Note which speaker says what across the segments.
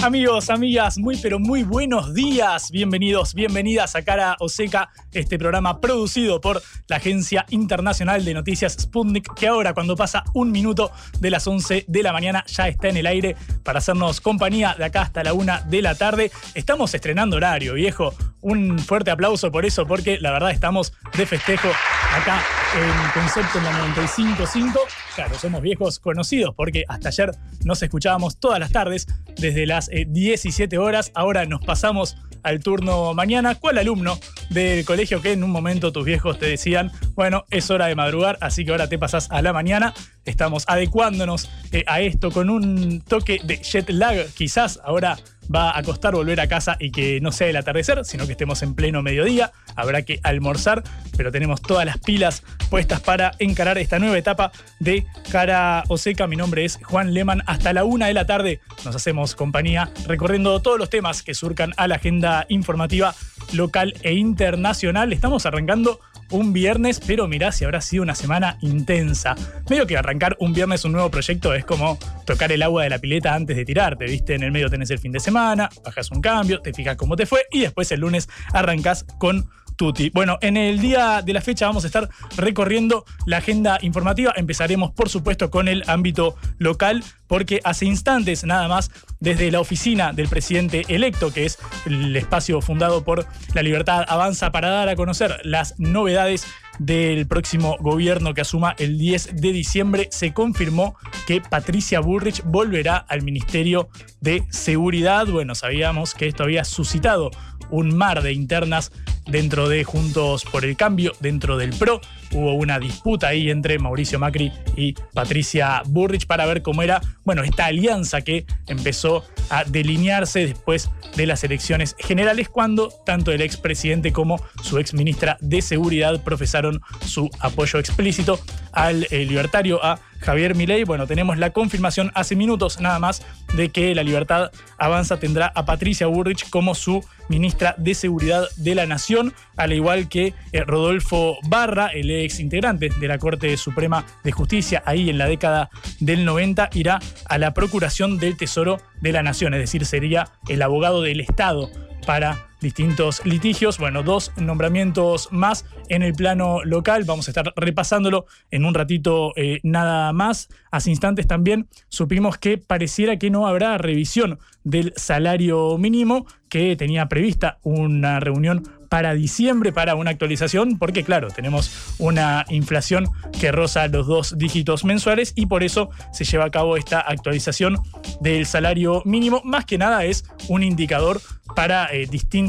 Speaker 1: Amigos, amigas, muy pero muy buenos días. Bienvenidos, bienvenidas a Cara Oseca, este programa producido por la Agencia Internacional de Noticias Sputnik, que ahora cuando pasa un minuto de las 11 de la mañana ya está en el aire para hacernos compañía de acá hasta la una de la tarde. Estamos estrenando horario, viejo. Un fuerte aplauso por eso, porque la verdad estamos de festejo acá en Concepto en la 95.5. Claro, somos viejos conocidos porque hasta ayer nos escuchábamos todas las tardes desde las 17 horas. Ahora nos pasamos al turno mañana. ¿Cuál alumno del colegio que en un momento tus viejos te decían, bueno, es hora de madrugar, así que ahora te pasas a la mañana? Estamos adecuándonos eh, a esto con un toque de jet lag, quizás ahora va a costar volver a casa y que no sea el atardecer, sino que estemos en pleno mediodía. Habrá que almorzar, pero tenemos todas las pilas puestas para encarar esta nueva etapa de Cara Oseca. Mi nombre es Juan Leman. Hasta la una de la tarde nos hacemos compañía recorriendo todos los temas que surcan a la agenda informativa local e internacional. Estamos arrancando un viernes, pero mirá si habrá sido una semana intensa. Medio que arrancar un viernes un nuevo proyecto es como tocar el agua de la pileta antes de tirarte, ¿viste? En el medio tenés el fin de semana, bajas un cambio, te fijas cómo te fue y después el lunes arrancas con Tuti. Bueno, en el día de la fecha vamos a estar recorriendo la agenda informativa. Empezaremos, por supuesto, con el ámbito local, porque hace instantes nada más, desde la oficina del presidente electo, que es el espacio fundado por La Libertad Avanza para dar a conocer las novedades del próximo gobierno que asuma el 10 de diciembre, se confirmó que Patricia Bullrich volverá al Ministerio de Seguridad. Bueno, sabíamos que esto había suscitado un mar de internas dentro de Juntos por el Cambio, dentro del PRO. Hubo una disputa ahí entre Mauricio Macri y Patricia Burrich para ver cómo era, bueno, esta alianza que empezó a delinearse después de las elecciones generales, cuando tanto el expresidente como su exministra de Seguridad profesaron su apoyo explícito al eh, libertario, a Javier Milei. Bueno, tenemos la confirmación hace minutos nada más de que la libertad avanza tendrá a Patricia Burrich como su ministra de Seguridad de la Nación, al igual que eh, Rodolfo Barra, el ex integrante de la Corte Suprema de Justicia, ahí en la década del 90, irá a la Procuración del Tesoro de la Nación, es decir, sería el abogado del Estado para distintos litigios. Bueno, dos nombramientos más en el plano local. Vamos a estar repasándolo en un ratito eh, nada más. Hace instantes también supimos que pareciera que no habrá revisión del salario mínimo, que tenía prevista una reunión para diciembre para una actualización, porque claro, tenemos una inflación que roza los dos dígitos mensuales y por eso se lleva a cabo esta actualización del salario mínimo. Más que nada es un indicador para eh, distintos,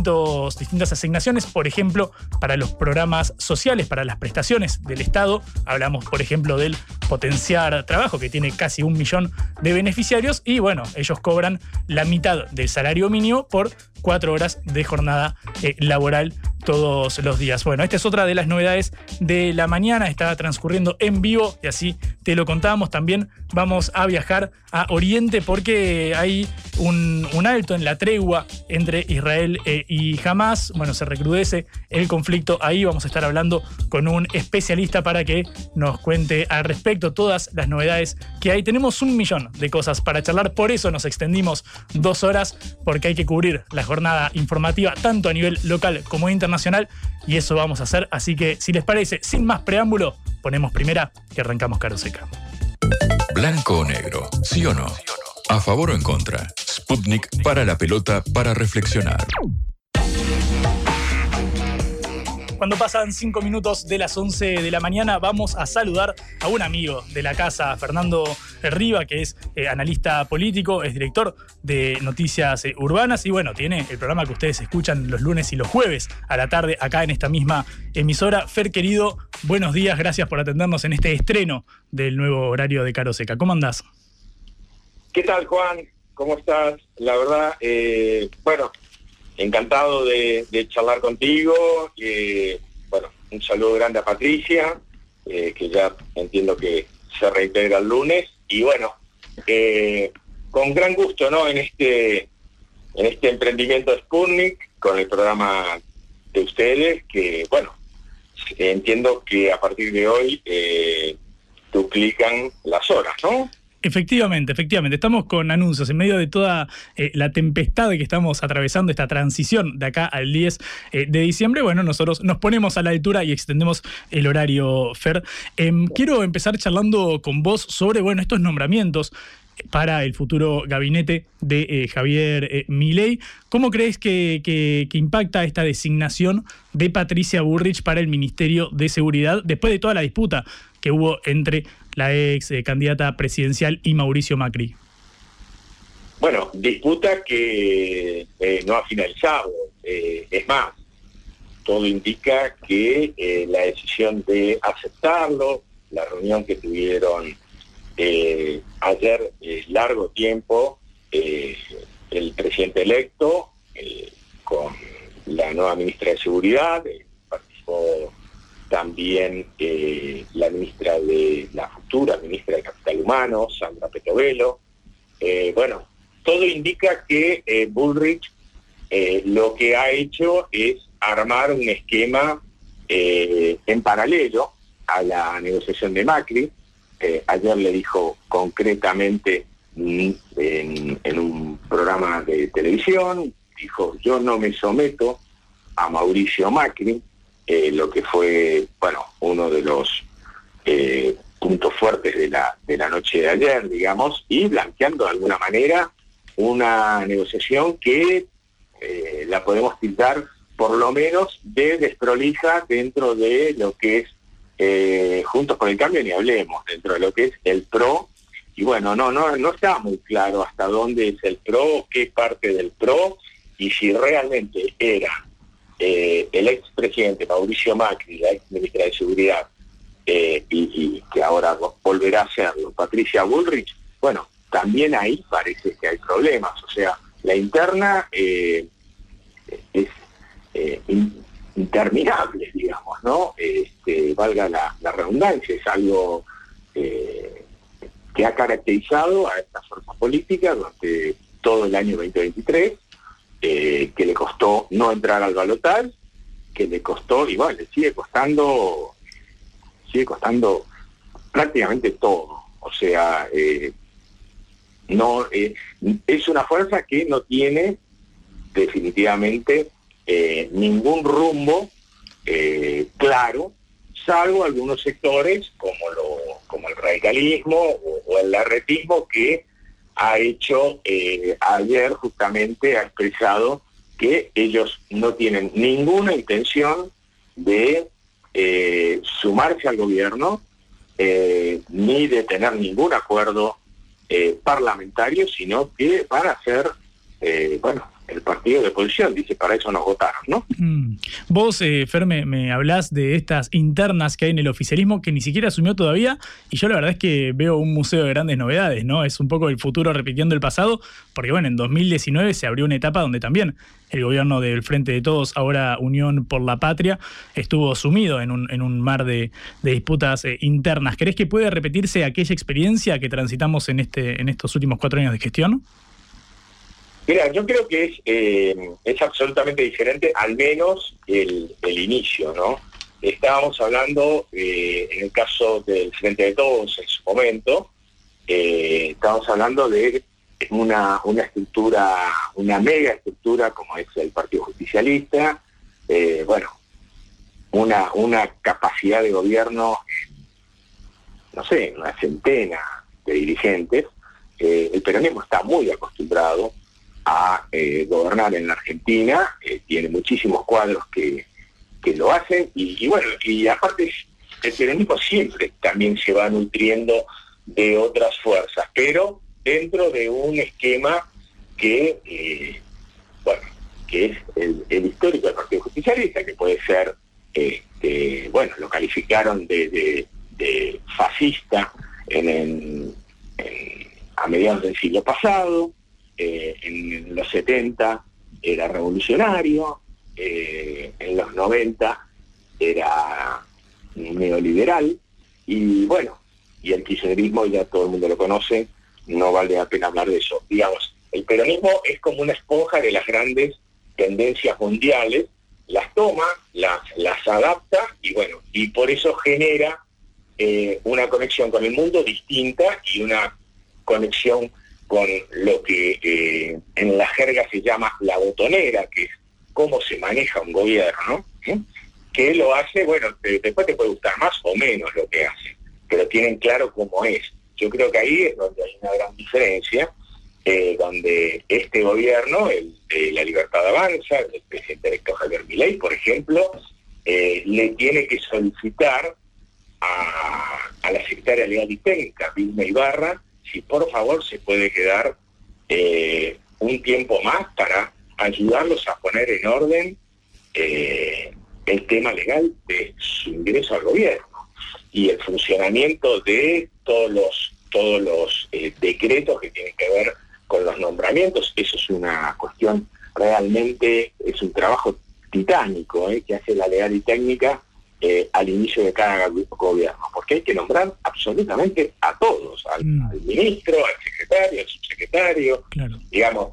Speaker 1: distintas asignaciones, por ejemplo, para los programas sociales, para las prestaciones del Estado. Hablamos, por ejemplo, del potenciar trabajo, que tiene casi un millón de beneficiarios, y bueno, ellos cobran la mitad del salario mínimo por cuatro horas de jornada eh, laboral todos los días. Bueno, esta es otra de las novedades de la mañana, está transcurriendo en vivo y así te lo contábamos. También vamos a viajar a Oriente porque hay un, alto en la tregua entre Israel eh, y Hamas. Bueno, se recrudece el conflicto ahí. Vamos a estar hablando con un especialista para que nos cuente al respecto todas las novedades que hay. Tenemos un millón de cosas para charlar, por eso nos extendimos dos horas porque hay que cubrir la jornada informativa tanto a nivel local como internacional y eso vamos a hacer. Así que si les parece, sin más preámbulo, ponemos primera y arrancamos caro seca.
Speaker 2: Blanco o negro, sí o no. A favor o en contra. Sputnik para la pelota para reflexionar.
Speaker 1: Cuando pasan cinco minutos de las 11 de la mañana, vamos a saludar a un amigo de la casa, Fernando Riva, que es eh, analista político, es director de Noticias Urbanas y bueno, tiene el programa que ustedes escuchan los lunes y los jueves a la tarde acá en esta misma emisora. Fer, querido, buenos días, gracias por atendernos en este estreno del nuevo horario de Caro Seca. ¿Cómo andás?
Speaker 3: ¿Qué tal, Juan? ¿Cómo estás? La verdad, eh, bueno, encantado de, charlar contigo. Eh, bueno, un saludo grande a Patricia, eh, que ya entiendo que se reintegra el lunes. Y bueno, eh, con gran gusto, ¿no? En este, en este emprendimiento Sputnik, con el programa de ustedes, que bueno, entiendo que a partir de hoy duplican las horas, ¿no?
Speaker 1: Efectivamente, efectivamente. Estamos con anuncios en medio de toda eh, la tempestad que estamos atravesando, esta transición de acá al 10 eh, de diciembre. Bueno, nosotros nos ponemos a la altura y extendemos el horario, Fer. Em, quiero empezar charlando con vos sobre, bueno, estos nombramientos para el futuro gabinete de eh, Javier Milei. ¿Cómo crees que, que, impacta esta designación de Patricia Burrich para el Ministerio de Seguridad después de toda la disputa que hubo entre la ex eh, candidata presidencial y Mauricio Macri?
Speaker 3: Bueno, disputa que no ha finalizado. es más, todo indica que la decisión de aceptarlo, la reunión que tuvieron eh, ayer, eh, largo tiempo, eh, el presidente electo, con la nueva ministra de Seguridad, participó también la ministra de la futura ministra de Capital Humano, Sandra Petovelo. bueno, todo indica que Bullrich lo que ha hecho es armar un esquema en paralelo a la negociación de Macri, eh, ayer le dijo concretamente mm, en, un programa de televisión, dijo, yo no me someto a Mauricio Macri, eh, lo que fue, bueno, uno de los eh, puntos fuertes de la, de la noche de ayer, digamos, y blanqueando de alguna manera una negociación que la podemos tildar por lo menos de desprolija dentro de lo que es eh, juntos con el cambio ni hablemos dentro de lo que es el PRO. Y bueno, no, no, no está muy claro hasta dónde es el PRO, qué parte del PRO, y si realmente era eh, el expresidente Mauricio Macri, la ex ministra de Seguridad, eh, y, que ahora volverá a serlo, Patricia Bullrich, bueno, también ahí parece que hay problemas. O sea, la interna es interminables, digamos, ¿no? Este, valga la, redundancia, es algo eh, que ha caracterizado a esta fuerza política durante todo el año 2023, eh, que le costó no entrar al balotal, que le costó, igual, le sigue costando, sigue costando prácticamente todo. O sea, eh, no es una fuerza que no tiene definitivamente eh, ningún rumbo eh, claro, salvo algunos sectores como, lo, como el radicalismo o, el arretismo que ha hecho eh, ayer justamente, ha expresado que ellos no tienen ninguna intención de sumarse al gobierno ni de tener ningún acuerdo parlamentario, sino que van a ser, bueno, el partido de oposición, dice, para eso nos votaron, ¿no?
Speaker 1: Mm. Vos, eh, Fer, me, hablás de estas internas que hay en el oficialismo que ni siquiera asumió todavía, y yo la verdad es que veo un museo de grandes novedades, ¿no? Es un poco el futuro repitiendo el pasado, porque bueno, en 2019 se abrió una etapa donde también el gobierno del Frente de Todos, ahora Unión por la Patria, estuvo sumido en un, en un mar de, disputas eh, internas. ¿Crees que puede repetirse aquella experiencia que transitamos en, este, en estos últimos cuatro años de gestión?
Speaker 3: Mira, yo creo que es, eh, es absolutamente diferente, al menos el, inicio, ¿no? Estábamos hablando, eh, en el caso del Frente de Todos en su momento, eh, estábamos hablando de una, una estructura, una mega estructura como es el Partido Justicialista, bueno, una, una capacidad de gobierno, no sé, una centena de dirigentes. el peronismo está muy acostumbrado a eh, gobernar en la Argentina, tiene muchísimos cuadros que, que lo hacen y, bueno, y aparte el peronismo siempre también se va nutriendo de otras fuerzas, pero dentro de un esquema que, eh, bueno, que es el, histórico del Partido Justicialista, que puede ser, este, bueno, lo calificaron de, fascista en, a mediados del siglo pasado, eh, en los 70 era revolucionario, eh, en los 90 era neoliberal, y bueno, y el kirchnerismo ya todo el mundo lo conoce, no vale la pena hablar de eso. Digamos, el peronismo es como una esponja de las grandes tendencias mundiales, las toma, las, las adapta y bueno, y por eso genera eh, una conexión con el mundo distinta y una conexión con lo que eh, en la jerga se llama la botonera, que es cómo se maneja un gobierno, que lo hace, bueno, después te puede gustar más o menos lo que hace, pero tienen claro cómo es. Yo creo que ahí es donde hay una gran diferencia, eh, donde este gobierno, el de la Libertad Avanza, el presidente electo Javier Milei, por ejemplo, eh, le tiene que solicitar a, la secretaria legal y técnica, Vilma Ibarra, si por favor se puede quedar eh, un tiempo más para ayudarlos a poner en orden el tema legal de su ingreso al gobierno y el funcionamiento de todos los todos los eh, decretos que tienen que ver con los nombramientos. Eso es una cuestión realmente, es un trabajo titánico eh, que hace la legal y técnica eh, al inicio de cada gobierno, porque hay que nombrar absolutamente a todos, al, mm. ministro, al secretario, al subsecretario, digamos,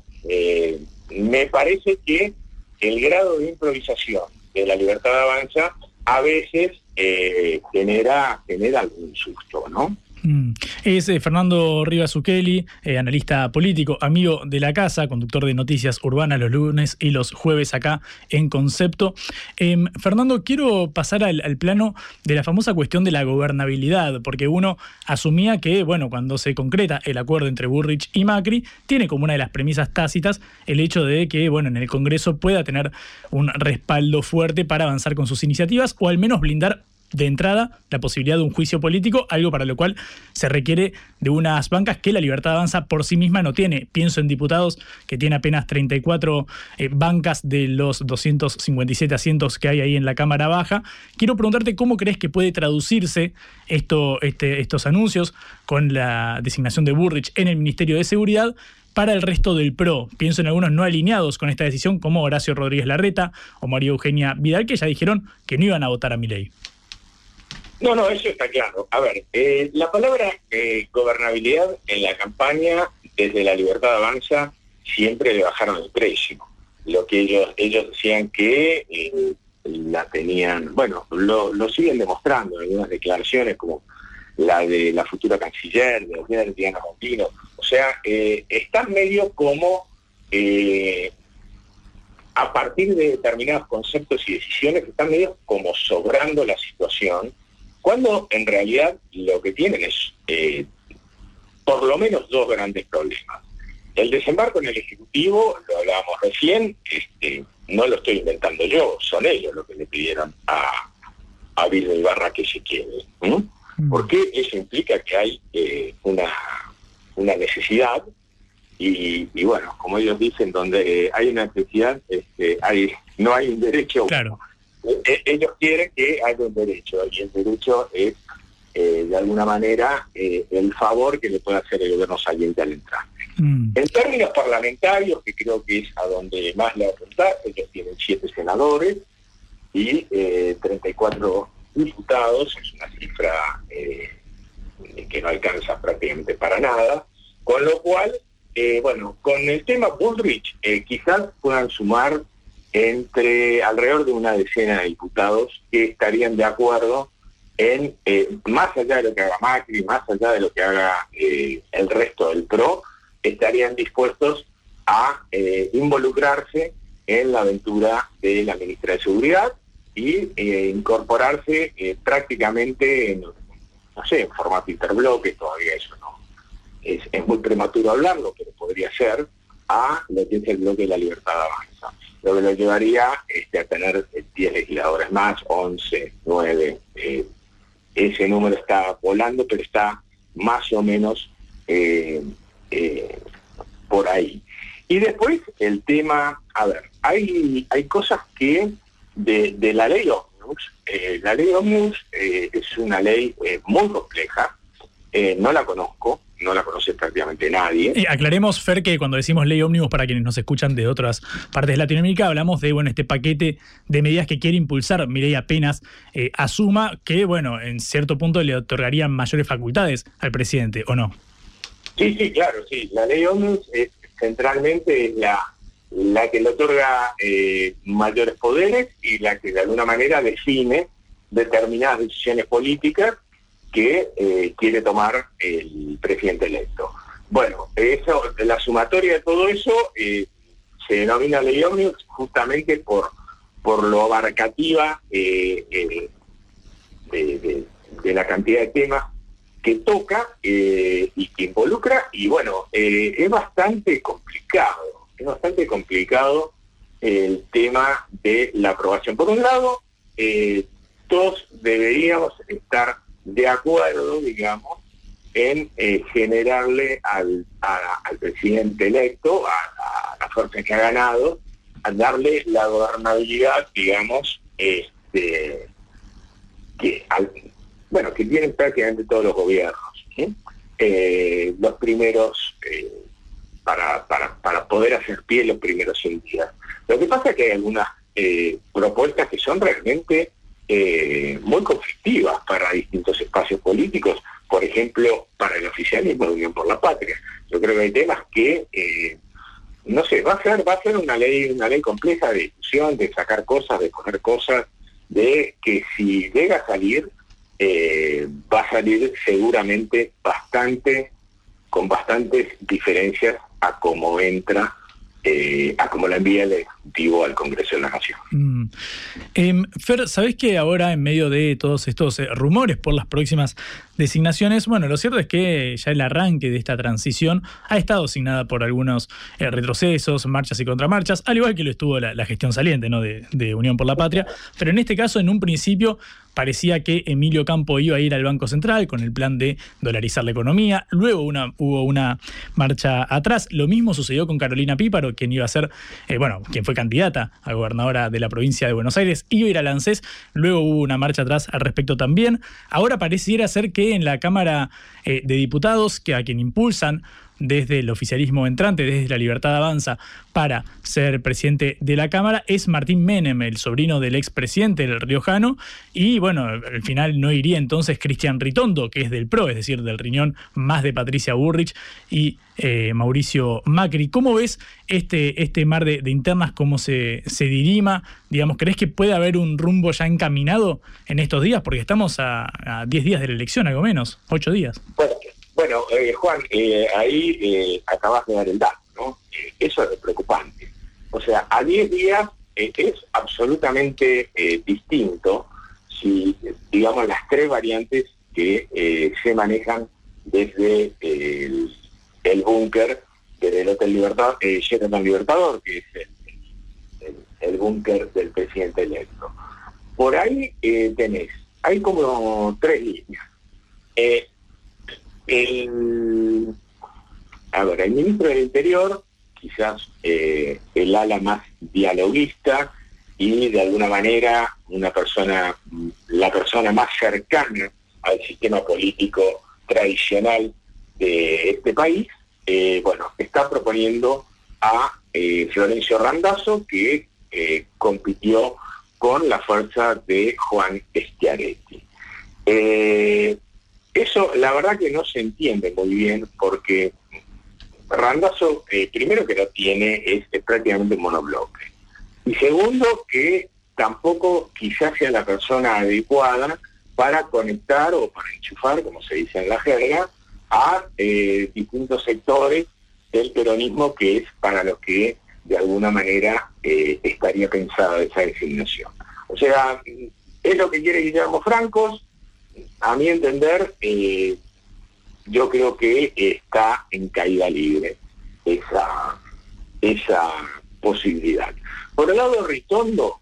Speaker 3: me parece que el grado de improvisación de la libertad de avanza a veces eh, genera, genera algún susto, ¿no?
Speaker 1: Mm. Es eh, Fernando Rivas Ukeli, eh, analista político, amigo de la casa, conductor de noticias urbanas los lunes y los jueves acá en Concepto. Em, Fernando, quiero pasar al, plano de la famosa cuestión de la gobernabilidad, porque uno asumía que, bueno, cuando se concreta el acuerdo entre Burrich y Macri, tiene como una de las premisas tácitas el hecho de que, bueno, en el Congreso pueda tener un respaldo fuerte para avanzar con sus iniciativas o al menos blindar de entrada la posibilidad de un juicio político, algo para lo cual se requiere de unas bancas que la libertad avanza por sí misma no tiene. Pienso en diputados que tiene apenas 34 eh, bancas de los 257 asientos que hay ahí en la Cámara Baja. Quiero preguntarte cómo crees que puede traducirse esto, este, estos anuncios con la designación de Burrich en el Ministerio de Seguridad para el resto del PRO. Pienso en algunos no alineados con esta decisión, como Horacio Rodríguez Larreta o María Eugenia Vidal, que ya dijeron que no iban a votar a mi ley.
Speaker 3: No, no, eso está claro. A ver, eh, la palabra eh, gobernabilidad en la campaña desde la libertad avanza siempre le bajaron el precio. Lo que ellos ellos decían que eh, la tenían, bueno, lo, siguen demostrando en algunas declaraciones como la de la futura canciller, de Diana Montino. O sea, están medio como a partir de determinados conceptos y decisiones, están medio como sobrando la situación cuando en realidad lo que tienen es eh, por lo menos dos grandes problemas. El desembarco en el Ejecutivo, lo hablábamos recién, este, no lo estoy inventando yo, son ellos los que le pidieron a, a Vilma Ibarra que se quede. Mm. Porque eso implica que hay eh, una, una necesidad y, bueno, como ellos dicen, donde hay una necesidad, este, hay, no hay un derecho.
Speaker 1: Claro.
Speaker 3: Eh, ellos quieren que haya un derecho y el derecho es eh, de alguna manera eh, el favor que le puede hacer el gobierno saliente al entrar. Mm. En términos parlamentarios, que creo que es a donde más le apuntar, ellos tienen siete senadores y 34 diputados, es una cifra que no alcanza prácticamente para nada, con lo cual, bueno, con el tema Bullrich quizás puedan sumar entre alrededor de una decena de diputados que estarían de acuerdo en, eh, más allá de lo que haga Macri, más allá de lo que haga eh, el resto del PRO, estarían dispuestos a eh, involucrarse en la aventura de la ministra de Seguridad y incorporarse prácticamente en, no sé, en formato interbloque, todavía eso no. Es, es muy prematuro hablarlo, pero podría ser a lo que es el bloque de la libertad avanza. Lo que lo llevaría este, a tener 10 legisladores más, 11, 9. eh, ese número está volando, pero está más o menos eh, eh, por ahí. Y después el tema, a ver, hay, hay cosas que de, de la ley Omnibus, eh, la ley Omnibus eh, es una ley eh, muy compleja, eh, no la conozco, no la conoce prácticamente nadie.
Speaker 1: Eh, aclaremos, Fer, que cuando decimos ley ómnibus, para quienes nos escuchan de otras partes de Latinoamérica, hablamos de bueno, este paquete de medidas que quiere impulsar Milei apenas eh, asuma, que bueno, en cierto punto le otorgarían mayores facultades al presidente, ¿o no?
Speaker 3: Sí, sí, claro, sí. La ley Omnibus es, centralmente la, la que le otorga eh, mayores poderes y la que de alguna manera define determinadas decisiones políticas que eh, quiere tomar el presidente electo. Bueno, eso, la sumatoria de todo eso eh, se denomina ley Omnibus justamente por, por lo abarcativa eh, eh, de, de- la cantidad de temas que toca y que involucra, y bueno, es bastante complicado, es bastante complicado el tema de la aprobación. Por un lado, todos deberíamos estar de acuerdo, digamos, en eh, generarle al, al presidente electo, a, la fuerza que ha ganado, a darle la gobernabilidad, digamos, este, que bueno, que tienen prácticamente todos los gobiernos. Eh, los primeros, eh, para, para, para poder hacer pie los primeros 100 días. Lo que pasa es que hay algunas eh, propuestas que son realmente eh, muy conflictivas para distintos espacios políticos, por ejemplo, para el oficialismo de Unión por la Patria. Yo creo que hay temas que, eh, no sé, va a ser, va a ser una ley, una ley compleja de discusión, de sacar cosas, de poner cosas, de que si llega a salir, eh, va a salir seguramente bastante, con bastantes diferencias a cómo entra, a cómo la envía el Ejecutivo al Congreso de la Nación.
Speaker 1: Mm. Em, Fer, ¿sabés que ahora en medio de todos estos eh, rumores por las próximas designaciones, bueno, lo cierto es que ya el arranque de esta transición ha estado asignada por algunos eh, retrocesos, marchas y contramarchas, al igual que lo estuvo la, gestión saliente ¿no? de, Unión por la Patria, pero en este caso, en un principio, parecía que Emilio Campo iba a ir al Banco Central con el plan de dolarizar la economía, luego hubo una marcha atrás, lo mismo sucedió con Carolina Píparo, quien iba a ser, eh, bueno, quien fue candidata a gobernadora de la provincia de Buenos Aires, iba a ir al ANSES, luego hubo una marcha atrás al respecto también. Ahora pareciera ser que en la Cámara eh, de Diputados, que a quien impulsan desde el oficialismo entrante, desde la Libertad Avanza, para ser presidente de la Cámara, es Martín Menem, el sobrino del expresidente del Riojano, y bueno, al final no iría entonces Cristian Ritondo, que es del PRO, es decir, del riñón más de Patricia Burrich y eh, Mauricio Macri. ¿Cómo ves este, este mar de, internas, cómo se, dirima? Digamos, ¿crees que puede haber un rumbo ya encaminado en estos días? Porque estamos a, a 10 días de la elección, algo menos, 8 días.
Speaker 3: Bueno eh, Juan, eh, ahí eh, acabas de dar el dato, ¿no? Eh, eso es preocupante. O sea, a 10 días es absolutamente distinto si, digamos, las tres variantes que se manejan desde el, el búnker del Hotel Libertador, Sheraton Libertador, que es el, el- el búnker del presidente electo. Por ahí tenés, hay como tres líneas. El, a el ministro del Interior, quizás eh, el ala más dialoguista y de alguna manera una persona, la persona más cercana al sistema político tradicional de este país, eh, bueno, está proponiendo a eh, Florencio Randazzo, que compitió con la fuerza de Juan Schiaretti. Eh, eso la verdad que no se entiende muy bien porque Randazzo, eh, primero que no tiene, es, prácticamente monobloque. Y segundo, que tampoco quizás sea la persona adecuada para conectar o para enchufar, como se dice en la jerga, a eh, distintos sectores del peronismo que es para los que de alguna manera eh, estaría pensada esa designación. O sea, es lo que quiere Guillermo Francos, a mi entender, eh, yo creo que está en caída libre esa, esa posibilidad. Por el lado de Ritondo,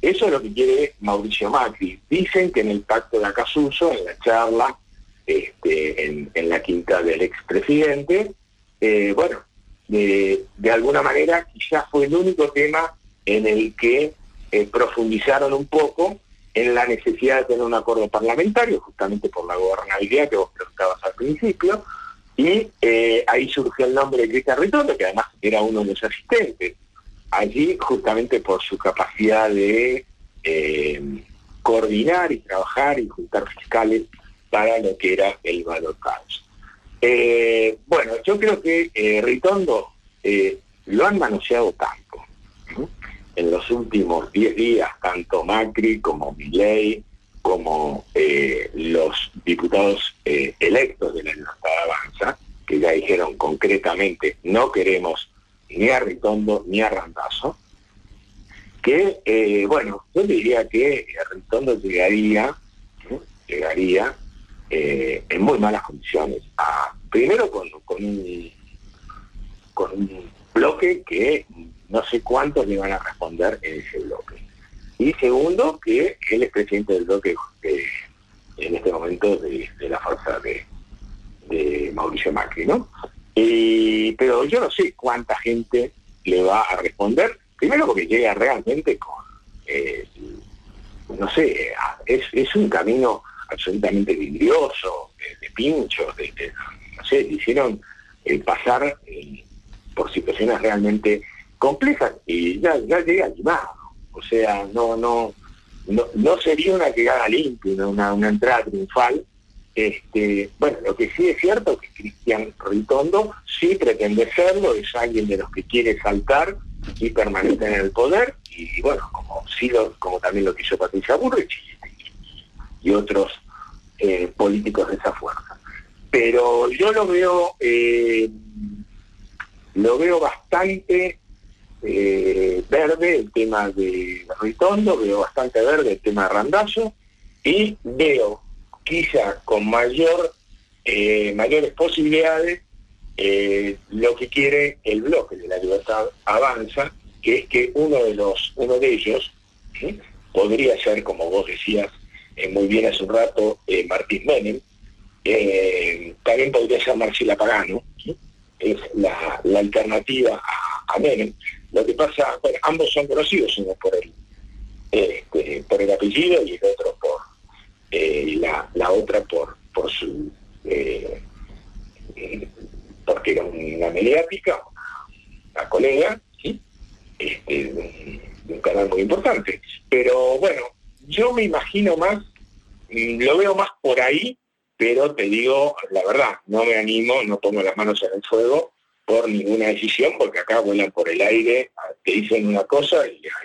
Speaker 3: eso es lo que quiere Mauricio Macri. Dicen que en el pacto de Acasuso, en la charla, este, en, la quinta del expresidente, eh, bueno, de, alguna manera quizás fue el único tema en el que eh, profundizaron un poco en la necesidad de tener un acuerdo parlamentario, justamente por la gobernabilidad que vos preguntabas al principio, y eh, ahí surgió el nombre de Cristian Ritondo, que además era uno de los asistentes. Allí, justamente por su capacidad de eh, coordinar y trabajar y juntar fiscales para lo que era el valor eh, bueno, yo creo que Ritondo lo han manoseado tanto. En los últimos 10 días, tanto Macri como Milei, como eh, los diputados eh, electos de la Libertad Avanza, que ya dijeron concretamente no queremos ni a Ritondo ni a Randazo, que, eh, bueno, yo diría que Ritondo llegaría, llegaría en muy malas condiciones, a, primero con, con un bloque que no sé cuántos le van a responder en ese bloque. Y segundo, que él es presidente del bloque en este momento de, la fuerza de, Mauricio Macri, ¿no? pero yo no sé cuánta gente le va a responder, primero porque llega realmente con, eh, no sé, es, un camino absolutamente vidrioso, de, pinchos, de, no sé, hicieron el pasar eh, por situaciones realmente complejas y ya, ya llega animado. O sea, no, no, no, sería una llegada limpia, una, una entrada triunfal. Este, bueno, lo que sí es cierto es que Cristian Ritondo sí pretende serlo, es alguien de los que quiere saltar y permanecer en el poder, y, bueno, como sí como también lo quiso Patricia Burrich y, otros eh, políticos de esa fuerza. Pero yo lo veo, eh, lo veo bastante eh, verde el tema de Ritondo, veo bastante verde el tema de Randazo y veo quizá con mayor eh, mayores posibilidades eh, lo que quiere el bloque de la libertad avanza, que es que uno de los uno de ellos podría ser, como vos decías muy bien hace un rato, Martín Menem, también podría ser Marcela Pagano, es la, alternativa a, a Menem, lo que pasa, bueno, ambos son conocidos, uno por el, este, por el apellido y el otro por eh, la, otra por, por su eh, eh, porque era una mediática, una, colega, este, de, un, canal muy importante. Pero bueno, yo me imagino más, mm, lo veo más por ahí, pero te digo la verdad, no me animo, no pongo las manos en el fuego por ninguna decisión, porque acá vuelan por el aire, te dicen una cosa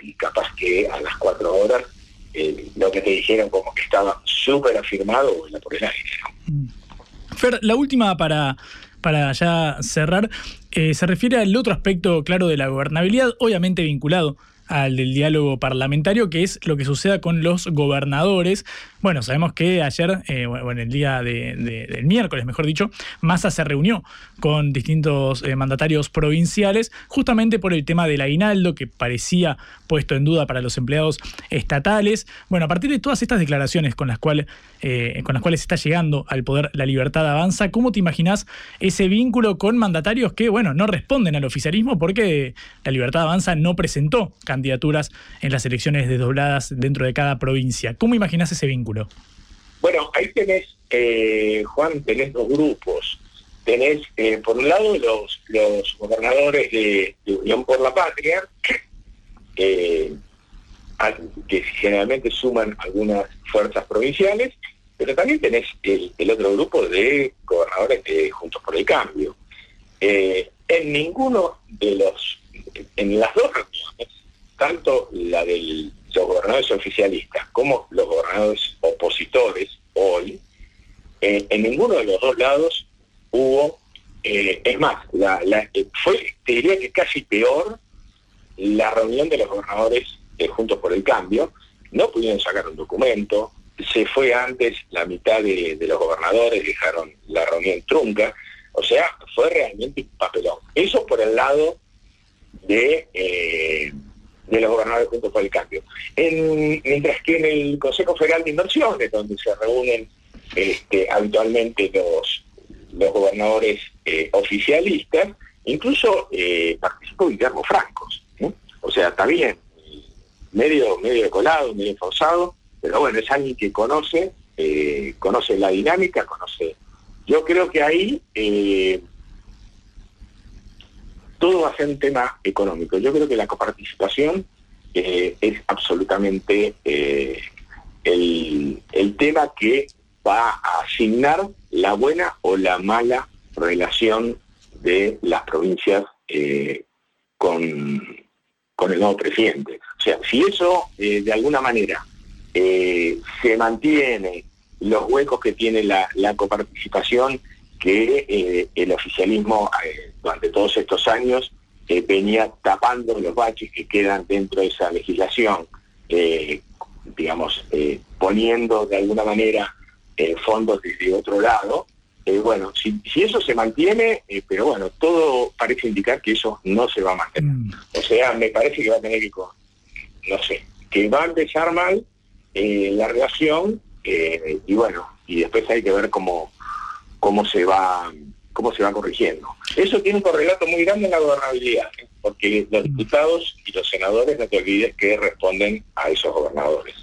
Speaker 3: y, capaz que a las cuatro horas eh, lo que te dijeron como que estaba súper afirmado vuela por el aire. Mm.
Speaker 1: Fer, la última para, para ya cerrar, eh, se refiere al otro aspecto claro de la gobernabilidad, obviamente vinculado al del diálogo parlamentario, que es lo que suceda con los gobernadores. Bueno, sabemos que ayer, eh, bueno, el día del miércoles, mejor dicho, Massa se reunió con distintos eh, mandatarios provinciales, justamente por el tema del aguinaldo, que parecía puesto en duda para los empleados estatales. Bueno, a partir de todas estas declaraciones con las, cuales, eh, con las cuales está llegando al poder la libertad avanza, ¿cómo te imaginas ese vínculo con mandatarios que, bueno, no responden al oficialismo porque la libertad avanza no presentó candidaturas en las elecciones desdobladas dentro de cada provincia? ¿Cómo imaginas ese vínculo?
Speaker 3: Bueno, ahí tenés, eh, Juan, tenés dos grupos. Tenés, eh, por un lado, los, los gobernadores de, Unión por la Patria, que generalmente suman algunas fuerzas provinciales, pero también tenés el, otro grupo de gobernadores de Juntos por el Cambio. Eh, en ninguno de los, en las dos reuniones, tanto la de los gobernadores oficialistas como los gobernadores opositores hoy, eh, en ninguno de los dos lados hubo, eh, es más, la, fue, te diría que casi peor la reunión de los gobernadores Juntos por el Cambio, no pudieron sacar un documento, se fue antes la mitad de, los gobernadores, dejaron la reunión trunca, o sea, fue realmente un papelón. Eso por el lado de, eh, de los gobernadores juntos por el cambio. mientras que en el Consejo Federal de Inversiones, donde se reúnen este, habitualmente los, los gobernadores eh, oficialistas, incluso eh, participó Guillermo Francos. O sea, está bien, medio, medio colado, medio forzado, pero bueno, es alguien que conoce, eh, conoce la dinámica, conoce. Yo creo que ahí eh, todo va a ser un tema económico. Yo creo que la coparticipación eh, es absolutamente el, el tema que va a asignar la buena o la mala relación de las provincias con, con el nuevo presidente. O sea, si eso eh, de alguna manera eh, se mantiene los huecos que tiene la, coparticipación que eh, el oficialismo durante todos estos años venía tapando los baches que quedan dentro de esa legislación, digamos, poniendo de alguna manera fondos desde otro lado, bueno, si, eso se mantiene, pero bueno, todo parece indicar que eso no se va a mantener. Mm. O sea, me parece que va a tener que, no sé, que va a empezar mal eh, la relación eh, y bueno, y después hay que ver cómo, cómo se va cómo se va corrigiendo. Eso tiene un correlato muy grande en la gobernabilidad, ¿eh? porque los diputados y los senadores, no te olvides que responden a esos gobernadores.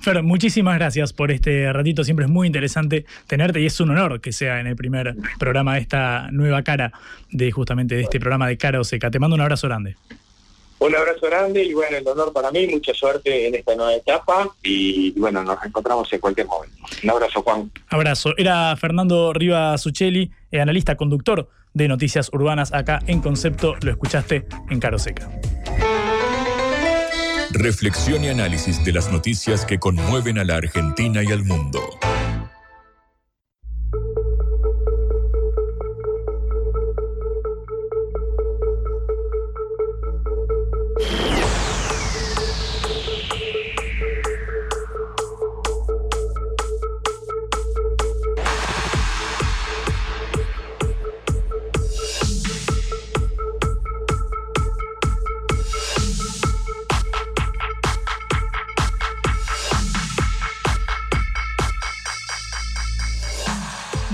Speaker 1: Fer, muchísimas gracias por este ratito. Siempre es muy interesante tenerte y es un honor que sea en el primer programa de esta nueva cara de justamente de este programa de Cara o Seca. Te mando un abrazo grande.
Speaker 3: Un abrazo grande y bueno, el honor para mí, mucha suerte en esta nueva etapa y bueno, nos encontramos en cualquier momento. Un abrazo, Juan.
Speaker 1: Abrazo. Era Fernando Rivas Suchelli, eh, analista conductor de Noticias Urbanas acá en Concepto. Lo escuchaste en Caro Seca.
Speaker 2: Reflexión y análisis de las noticias que conmueven a la Argentina y al mundo.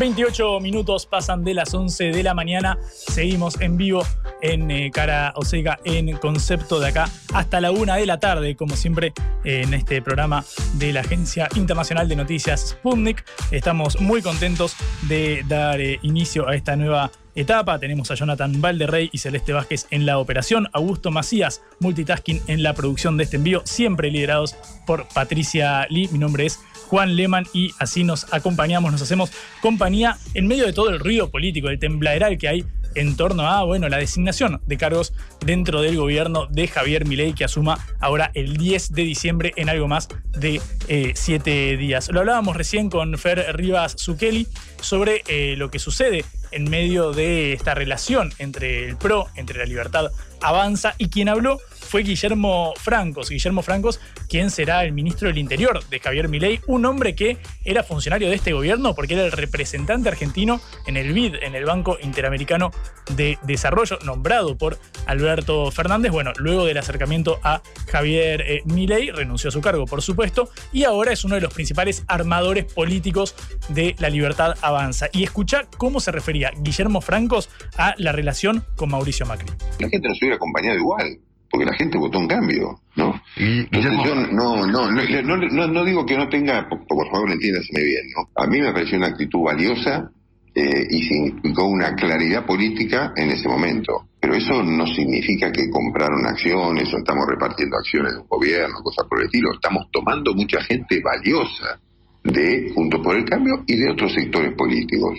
Speaker 1: 28 minutos pasan de las 11 de la mañana. Seguimos en vivo en eh, Cara Oseca en concepto de acá hasta la una de la tarde, como siempre en este programa de la Agencia Internacional de Noticias Sputnik. Estamos muy contentos de dar eh, inicio a esta nueva etapa. Tenemos a Jonathan Valderrey y Celeste Vázquez en la operación, Augusto Macías, multitasking en la producción de este envío, siempre liderados por Patricia Lee. Mi nombre es Juan Lehmann y así nos acompañamos, nos hacemos compañía en medio de todo el ruido político, el tembladeral que hay en torno a bueno, la designación de cargos dentro del gobierno de Javier Milei, que asuma ahora el 10 de diciembre en algo más de eh, siete días. Lo hablábamos recién con Fer Rivas Zucchelli sobre eh, lo que sucede en medio de esta relación entre el PRO, entre la libertad avanza, y quien habló fue Guillermo Francos. Guillermo Francos, quien será el ministro del Interior de Javier Milei, un hombre que era funcionario de este gobierno porque era el representante argentino en el BID, en el Banco Interamericano de Desarrollo, nombrado por Alberto Fernández. Bueno, luego del acercamiento a Javier eh, Milei, renunció a su cargo, por supuesto, y ahora es uno de los principales armadores políticos de la libertad avanza. Y escucha cómo se refería Guillermo Francos a la relación con Mauricio Macri.
Speaker 4: La gente nos hubiera acompañado igual porque la gente votó un cambio, ¿no? Y, yo no, no, no, no, digo que no tenga, por, favor entiéndaseme bien, ¿no? A mí me pareció una actitud valiosa eh, y significó una claridad política en ese momento. Pero eso no significa que compraron acciones o estamos repartiendo acciones de un gobierno, cosas por el estilo. Estamos tomando mucha gente valiosa de Juntos por el Cambio y de otros sectores políticos.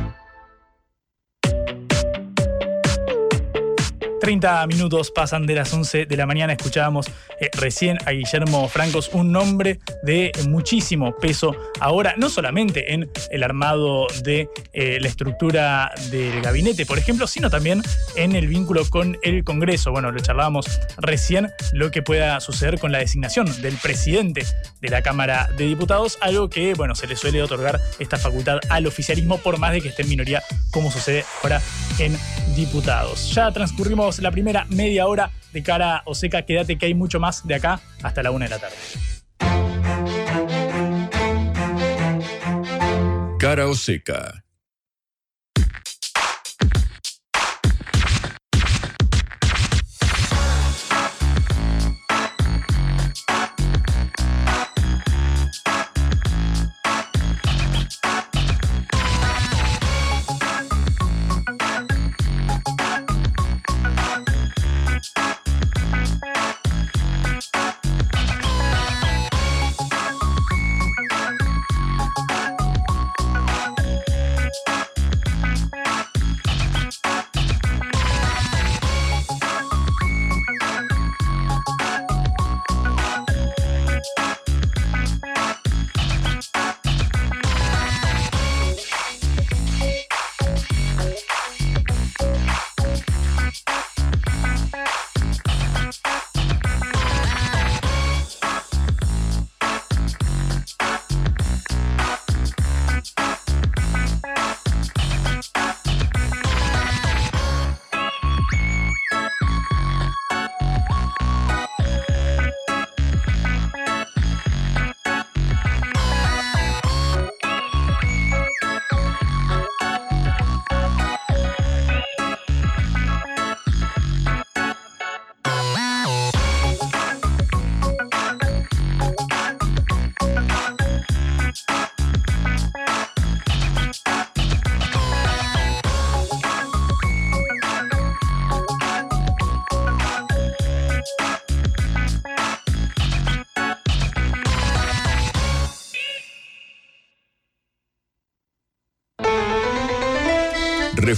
Speaker 1: 30 minutos pasan de las 11 de la mañana. Escuchábamos eh, recién a Guillermo Francos, un nombre de muchísimo peso ahora, no solamente en el armado de eh, la estructura del gabinete, por ejemplo, sino también en el vínculo con el Congreso. Bueno, lo charlábamos recién, lo que pueda suceder con la designación del presidente de la Cámara de Diputados, algo que, bueno, se le suele otorgar esta facultad al oficialismo por más de que esté en minoría, como sucede ahora en diputados. Ya transcurrimos la primera media hora de cara o seca. Quédate que hay mucho más de acá hasta la una de la tarde.
Speaker 2: Cara o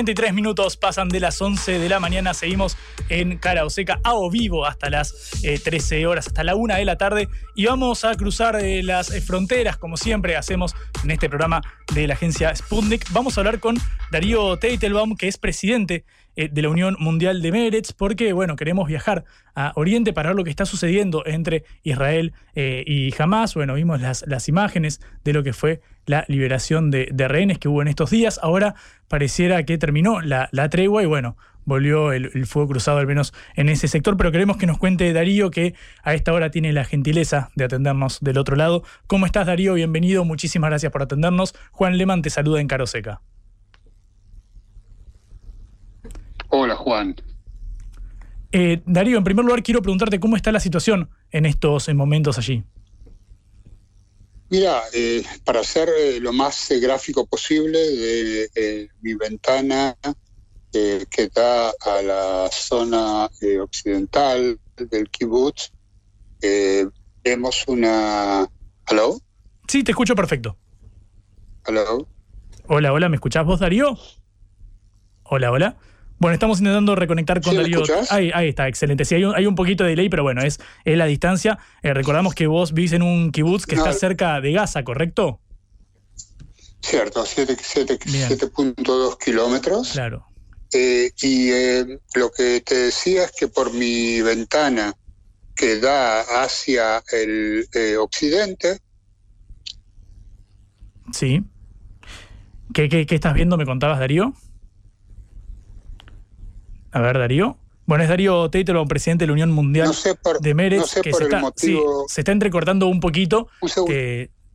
Speaker 1: ...33 minutos pasan de las 11 de la mañana... ...seguimos en Cara o Seca a o vivo hasta las 13 eh, horas, hasta la 1 de la tarde. Y vamos a cruzar eh, las eh, fronteras, como siempre hacemos en este programa de la agencia Sputnik. Vamos a hablar con Darío Teitelbaum, que es presidente de la Unión Mundial de Meretz, porque, bueno, queremos viajar a Oriente para ver lo que está sucediendo entre Israel y Hamas. Bueno, vimos las, las, imágenes de lo que fue la liberación de, rehenes que hubo en estos días. Ahora pareciera que terminó la, la tregua y, bueno, volvió el, fuego cruzado, al menos en ese sector. Pero queremos que nos cuente Darío, que a esta hora tiene la gentileza de atendernos del otro lado. ¿Cómo estás, Darío? Bienvenido, muchísimas gracias por atendernos. Juan Leman te saluda en Caroseca.
Speaker 5: Hola, Juan.
Speaker 1: Eh, Darío, en primer lugar quiero preguntarte cómo está la situación en estos momentos allí.
Speaker 5: Mira, eh, para ser eh, lo más gráfico posible de mi ventana que da a la zona eh, occidental del kibbutz, eh, vemos una... ¿Aló?
Speaker 1: Sí, te escucho perfecto.
Speaker 5: ¿Aló?
Speaker 1: Hola, hola, ¿me escuchás vos, Darío? Hola, hola. Bueno, estamos intentando reconectar con Darío. Ahí, ahí, está, excelente. Sí, hay un, hay un poquito de delay, pero bueno, es, es la distancia. Eh, recordamos que vos vivís en un kibutz que está cerca de Gaza, ¿correcto?
Speaker 5: Cierto, 7.2 kilómetros.
Speaker 1: Claro.
Speaker 5: Eh, y eh, lo que te decía es que por mi ventana que da hacia el occidente.
Speaker 1: Sí. ¿Qué, ¿Qué, estás viendo? ¿Me contabas, Darío? A ver, Darío. Bueno, es Darío Teitelo, presidente de la Unión Mundial de Meretz, que se, está, se está entrecortando un poquito. Un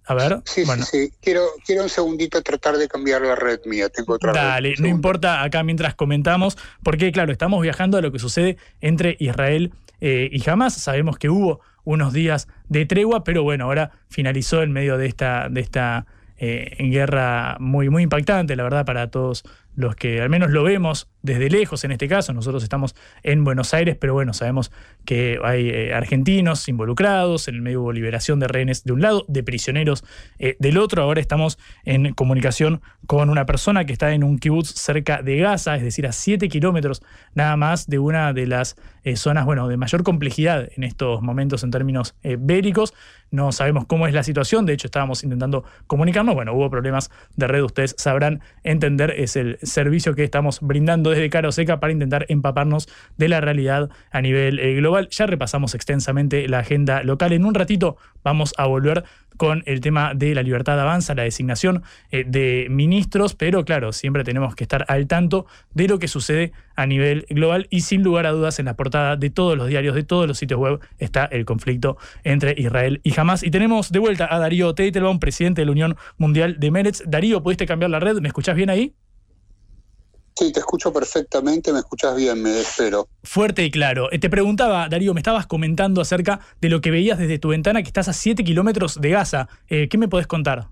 Speaker 1: a ver.
Speaker 5: Sí, bueno. sí, Quiero, quiero un segundito tratar de cambiar la red mía. Tengo otra
Speaker 1: Dale, no importa acá mientras comentamos, porque claro, estamos viajando a lo que sucede entre Israel eh, y Hamas. Sabemos que hubo unos días de tregua, pero bueno, ahora finalizó en medio de esta, de esta en guerra muy, muy impactante, la verdad, para todos los que al menos lo vemos desde lejos en este caso. Nosotros estamos en Buenos Aires, pero bueno, sabemos que hay eh, argentinos involucrados, en el medio hubo liberación de rehenes de un lado, de prisioneros eh, del otro. Ahora estamos en comunicación con una persona que está en un kibutz cerca de Gaza, es decir, a 7 kilómetros nada más de una de las eh, zonas bueno, de mayor complejidad en estos momentos en términos bélicos. No sabemos cómo es la situación, de hecho estábamos intentando comunicarnos, bueno, hubo problemas de red, ustedes sabrán entender, es el servicio que estamos brindando desde Caro Seca para intentar empaparnos de la realidad a nivel eh, global. Ya repasamos extensamente la agenda local. En un ratito vamos a volver con el tema de la libertad avanza, la designación eh, de ministros, pero claro, siempre tenemos que estar al tanto de lo que sucede a nivel global y sin lugar a dudas en la portada de todos los diarios, de todos los sitios web, está el conflicto entre Israel y Hamas. Y tenemos de vuelta a Darío Teitelbaum, presidente de la Unión Mundial de Meretz. Darío, ¿pudiste cambiar la red? ¿Me escuchás bien ahí?
Speaker 5: Sí, te escucho perfectamente, me escuchas bien, me espero.
Speaker 1: Fuerte y claro. Eh, te preguntaba, Darío, me estabas comentando acerca de lo que veías desde tu ventana, que estás a 7 kilómetros de Gaza. Eh, ¿Qué me podés contar?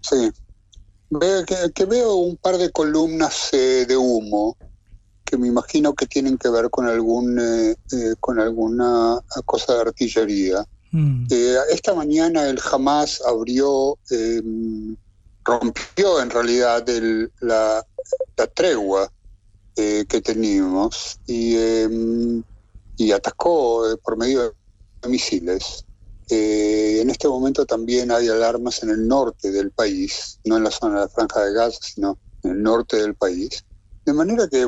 Speaker 5: Sí, que, veo un par de columnas eh, de humo que me imagino que tienen que ver con algún con alguna cosa de artillería. Mm. esta mañana el Hamas abrió rompió en realidad la, tregua eh, que teníamos y, em, y atacó eh, por medio de misiles. Eh, en este momento también hay alarmas en el norte del país, no en la zona de la franja de Gaza, sino en el norte del país. De manera que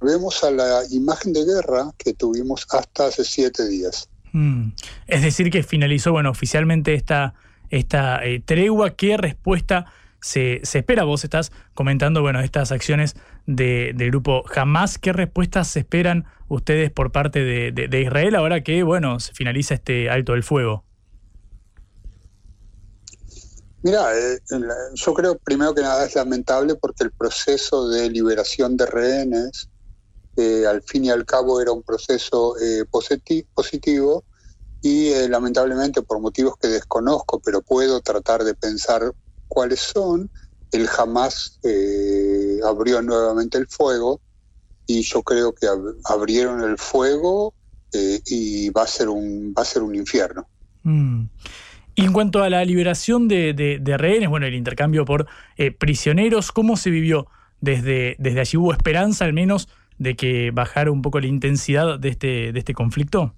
Speaker 5: vemos a la imagen de guerra que tuvimos hasta hace siete días.
Speaker 1: Mm. Es decir, que finalizó, bueno, oficialmente esta, esta tregua. ¿Qué respuesta se, espera? Vos estás comentando, bueno, estas acciones de, del grupo Hamas. ¿Qué respuestas se esperan ustedes por parte de, Israel ahora que, bueno, se finaliza este alto del fuego?
Speaker 5: Mira, eh, yo creo primero que nada es lamentable porque el proceso de liberación de rehenes, eh, al fin y al cabo, era un proceso eh, positivo y lamentablemente por motivos que desconozco, pero puedo tratar de pensar cuáles son. El Hamas eh, abrió nuevamente el fuego y yo creo que abrieron el fuego eh, y va a ser un va a ser un infierno.
Speaker 1: Mm. Y en cuanto a la liberación de, rehenes, bueno, el intercambio por eh, prisioneros, ¿cómo se vivió desde, desde allí? ¿Hubo esperanza al menos de que bajara un poco la intensidad de este, de este conflicto?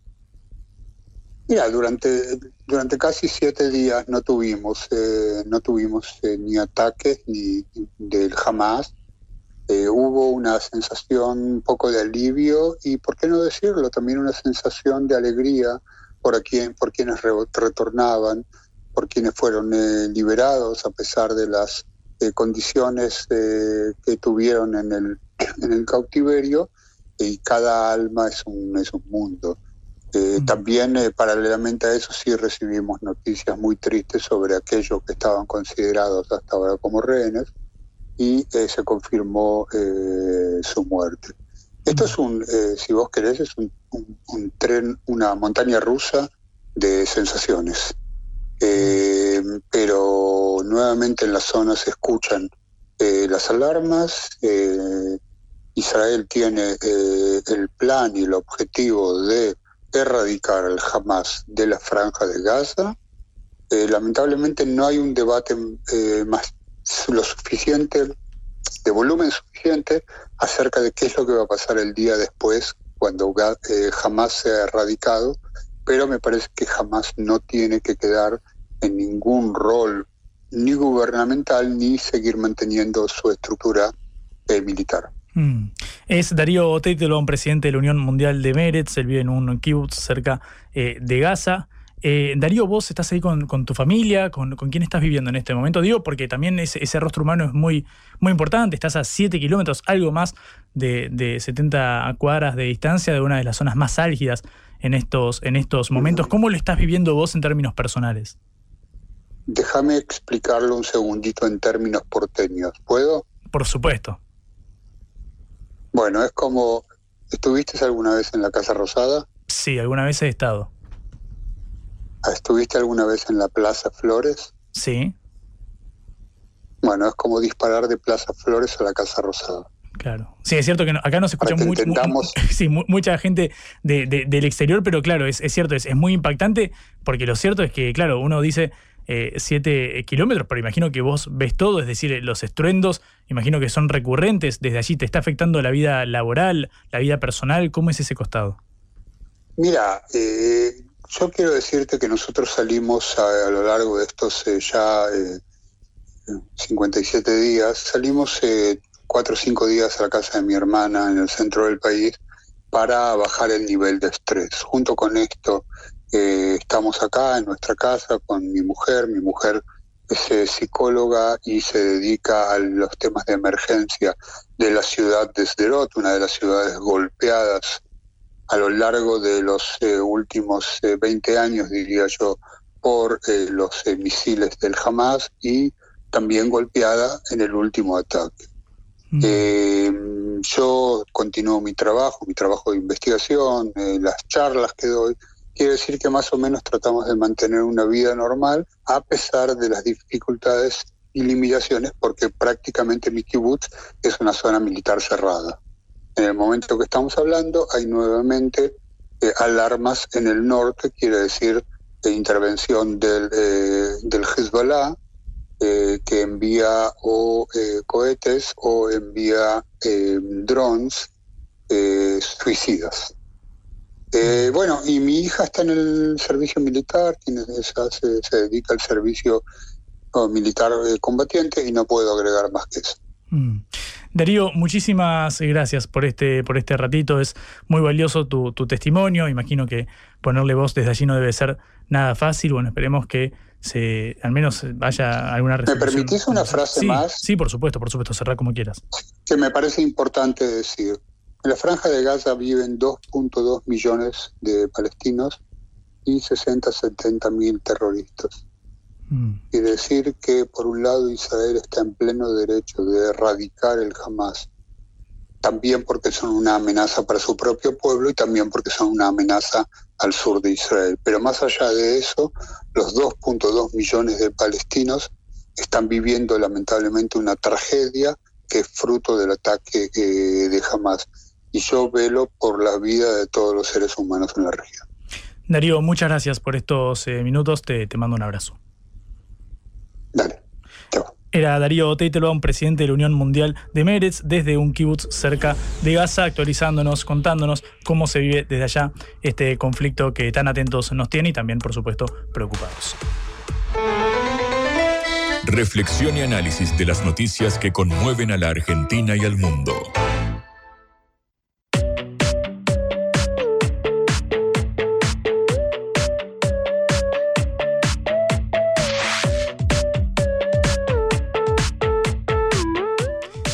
Speaker 5: Mira, durante, durante casi siete días no tuvimos, eh, no tuvimos eh, ni ataques ni del jamás. Eh, hubo una sensación un poco de alivio y, por qué no decirlo, también una sensación de alegría por, quien, por quienes retornaban, por quienes fueron liberados a pesar de las condiciones que tuvieron en el, en el cautiverio y cada alma es un, es un mundo. Eh, también, eh, paralelamente a eso, sí recibimos noticias muy tristes sobre aquellos que estaban considerados hasta ahora como rehenes y eh, se confirmó su muerte. Esto es un, si vos querés, es un, tren, una montaña rusa de sensaciones. pero nuevamente en la zona se escuchan las alarmas. Israel tiene el plan y el objetivo de erradicar al Hamas de la franja de Gaza. Eh, lamentablemente no hay un debate eh, más lo suficiente, de volumen suficiente, acerca de qué es lo que va a pasar el día después cuando eh, Hamas sea erradicado, pero me parece que Hamas no tiene que quedar en ningún rol ni gubernamental ni seguir manteniendo su estructura militar.
Speaker 1: Mm. Es Darío Teitelbaum, presidente de la Unión Mundial de Meretz. Él vive en un kibbutz cerca eh, de Gaza. Eh, Darío, vos estás ahí con, tu familia, con, quién estás viviendo en este momento. Digo, porque también ese, rostro humano es muy, muy importante. Estás a 7 kilómetros, algo más de, 70 cuadras de distancia de una de las zonas más álgidas en estos, en estos momentos. ¿Cómo lo estás viviendo vos en términos personales?
Speaker 5: Déjame explicarlo un segundito en términos porteños. ¿Puedo?
Speaker 1: Por supuesto.
Speaker 5: Bueno, es como, ¿estuviste alguna vez en la Casa Rosada?
Speaker 1: Sí, alguna vez he estado.
Speaker 5: ¿Estuviste alguna vez en la Plaza Flores?
Speaker 1: Sí.
Speaker 5: Bueno, es como disparar de Plaza Flores a la Casa Rosada.
Speaker 1: Claro. Sí, es cierto que acá no se escucha mucho, sí, mucha gente del exterior, pero claro, es, cierto, es, muy impactante, porque lo cierto es que, claro, uno dice eh, siete kilómetros, pero imagino que vos ves todo, es decir, los estruendos, imagino que son recurrentes, desde allí te está afectando la vida laboral, la vida personal, ¿cómo es ese costado?
Speaker 5: Mira, eh, yo quiero decirte que nosotros salimos a, lo largo de estos eh, ya 57 días, salimos cuatro o cinco días a la casa de mi hermana en el centro del país para bajar el nivel de estrés. Junto con esto, eh, estamos acá en nuestra casa con mi mujer. Mi mujer es eh, psicóloga y se dedica a los temas de emergencia de la ciudad de Sderot, una de las ciudades golpeadas a lo largo de los eh, últimos 20 años, diría yo, por los misiles del Hamas y también golpeada en el último ataque. Eh, yo continúo mi trabajo, mi trabajo de investigación, eh, las charlas que doy. Quiere decir que más o menos tratamos de mantener una vida normal a pesar de las dificultades y limitaciones porque prácticamente mi kibbutz es una zona militar cerrada. En el momento que estamos hablando hay nuevamente eh, alarmas en el norte, quiere decir de intervención del, del Hezbollah, eh, que envía o eh, cohetes o envía eh, drones suicidas. Bueno, y mi hija está en el servicio militar, se, se dedica al servicio militar combatiente y no puedo agregar más que eso.
Speaker 1: Mm. Darío, muchísimas gracias por este, por este ratito. Es muy valioso tu, tu, testimonio. Imagino que ponerle voz desde allí no debe ser nada fácil. Bueno, esperemos que se, al menos vaya alguna
Speaker 5: resolución. ¿Me permitís una frase más?
Speaker 1: Sí, por supuesto, por supuesto, cerrar como quieras.
Speaker 5: Que me parece importante decir. En la franja de Gaza viven 2.2 millones de palestinos y 60, 70 mil terroristas. Mm. Y decir que por un lado Israel está en pleno derecho de erradicar el Hamas también porque son una amenaza para su propio pueblo y también porque son una amenaza al sur de Israel. Pero más allá de eso, los 2.2 millones de palestinos están viviendo lamentablemente una tragedia que es fruto del ataque eh, de Hamas. Y yo velo por la vida de todos los seres humanos en la región.
Speaker 1: Darío, muchas gracias por estos eh, minutos. Te, te mando un abrazo.
Speaker 5: Dale.
Speaker 1: Era Darío un presidente de la Unión Mundial de Meretz, desde un kibutz cerca de Gaza, actualizándonos, contándonos cómo se vive desde allá este conflicto que tan atentos nos tiene y también, por supuesto, preocupados.
Speaker 2: Reflexión y análisis de las noticias que conmueven a la Argentina y al mundo.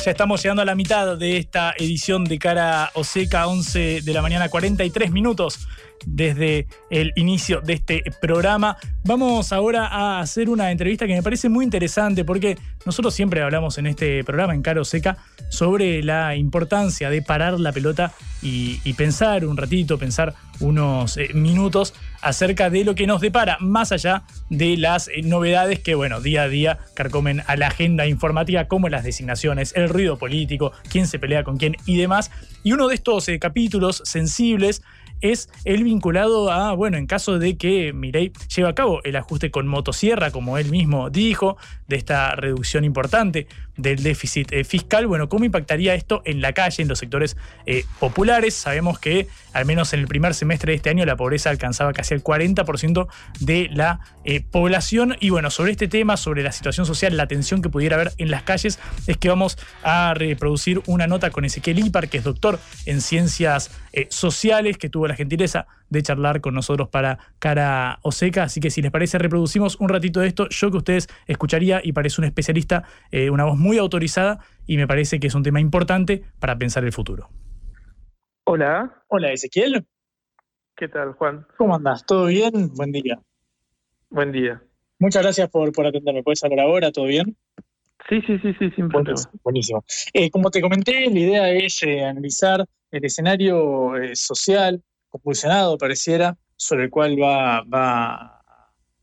Speaker 1: Ya estamos llegando a la mitad de esta edición de Cara Oseca, 11 de la mañana, 43 minutos desde el inicio de este programa. Vamos ahora a hacer una entrevista que me parece muy interesante porque nosotros siempre hablamos en este programa, en Caro Seca, sobre la importancia de parar la pelota y, pensar un ratito, pensar unos eh, minutos acerca de lo que nos depara, más allá de las eh, novedades que, bueno, día a día carcomen a la agenda informativa, como las designaciones, el ruido político, quién se pelea con quién y demás. Y uno de estos eh, capítulos sensibles es el vinculado a, bueno, en caso de que Mirei lleve a cabo el ajuste con motosierra, como él mismo dijo, de esta reducción importante del déficit eh, fiscal, bueno, ¿cómo impactaría esto en la calle, en los sectores eh, populares? Sabemos que al menos en el primer semestre de este año la pobreza alcanzaba casi el 40% de la eh, población. Y bueno, sobre este tema, sobre la situación social, la tensión que pudiera haber en las calles, es que vamos a reproducir una nota con Ezequiel Ipar, que es doctor en ciencias sociales, que tuvo la gentileza de charlar con nosotros para Cara Oseca. Así que si les parece, reproducimos un ratito de esto. Yo que ustedes escucharía y parece un especialista, eh, una voz muy autorizada y me parece que es un tema importante para pensar el futuro.
Speaker 6: Hola.
Speaker 1: Hola, Ezequiel.
Speaker 6: ¿Qué tal, Juan?
Speaker 1: ¿Cómo andás? ¿Todo bien? Buen día.
Speaker 6: Buen día.
Speaker 1: Muchas gracias por, por atenderme. ¿Puedes hablar ahora? ¿Todo bien?
Speaker 6: Sí, sí, sí, sí, sin problema.
Speaker 1: Buenísimo. Eh, como te comenté, la idea es eh, analizar el escenario social convulsionado, pareciera, sobre el cual va, va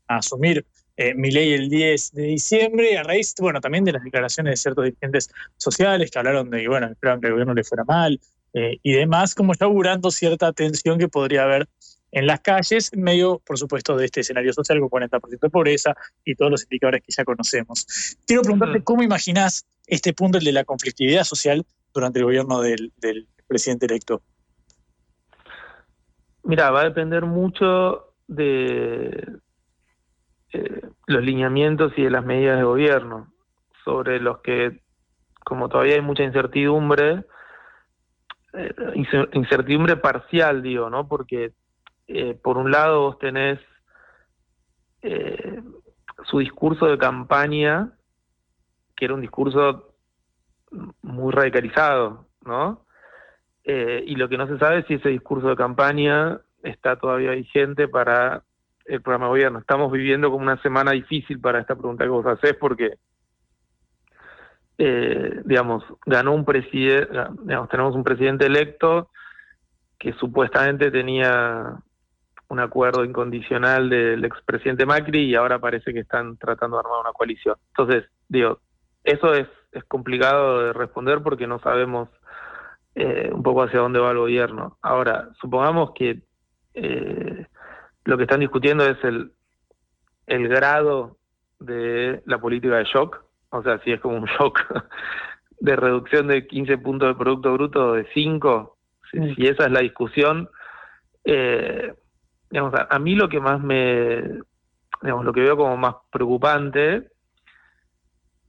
Speaker 1: a asumir
Speaker 7: eh, Milei el 10 de diciembre, a raíz, bueno, también de las declaraciones de ciertos dirigentes sociales que hablaron de que, bueno, esperaban que el gobierno le fuera mal eh, y demás, como ya augurando cierta tensión que podría haber en las calles, en medio, por supuesto, de este escenario social con 40% de pobreza y todos los indicadores que ya conocemos. Quiero preguntarte cómo imaginás este punto, el de la conflictividad social, durante el gobierno del, del presidente electo.
Speaker 6: Mira, va a depender mucho de eh, los lineamientos y de las medidas de gobierno, sobre los que, como todavía hay mucha incertidumbre, eh, incertidumbre parcial, digo, ¿no? Porque eh, por un lado vos tenés su discurso de campaña, que era un discurso muy radicalizado, ¿no? Y lo que no se sabe es si ese discurso de campaña está todavía vigente para el programa de gobierno. Estamos viviendo como una semana difícil para esta pregunta que vos hacés porque, eh, digamos, ganó un presidente, digamos, tenemos un presidente electo que supuestamente tenía un acuerdo incondicional del expresidente Macri y ahora parece que están tratando de armar una coalición. Entonces, digo, eso es, es complicado de responder porque no sabemos eh, un poco hacia dónde va el gobierno. Ahora, supongamos que eh, lo que están discutiendo es el, el grado de la política de shock, o sea, si es como un shock de reducción de 15 puntos de Producto Bruto de 5, si, esa es la discusión, eh, digamos, a, mí lo que más me, digamos, lo que veo como más preocupante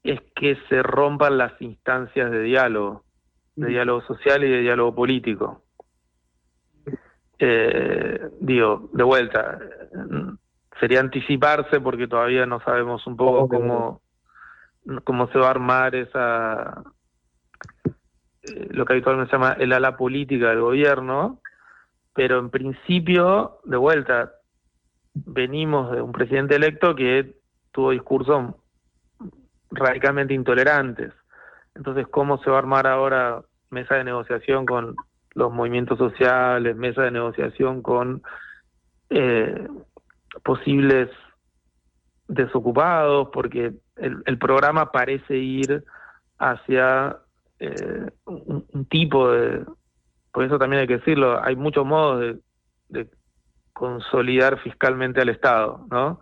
Speaker 6: es que se rompan las instancias de diálogo, de diálogo social y de diálogo político. Eh, digo, de vuelta, sería anticiparse porque todavía no sabemos un poco cómo, cómo se va a armar esa, eh, lo que habitualmente se llama el ala política del gobierno, pero en principio, de vuelta, venimos de un presidente electo que tuvo discursos radicalmente intolerantes. Entonces, ¿cómo se va a armar ahora mesa de negociación con los movimientos sociales, mesa de negociación con eh, posibles desocupados, porque el, programa parece ir hacia eh, un, tipo de, por eso también hay que decirlo, hay muchos modos de, de consolidar fiscalmente al Estado, ¿no?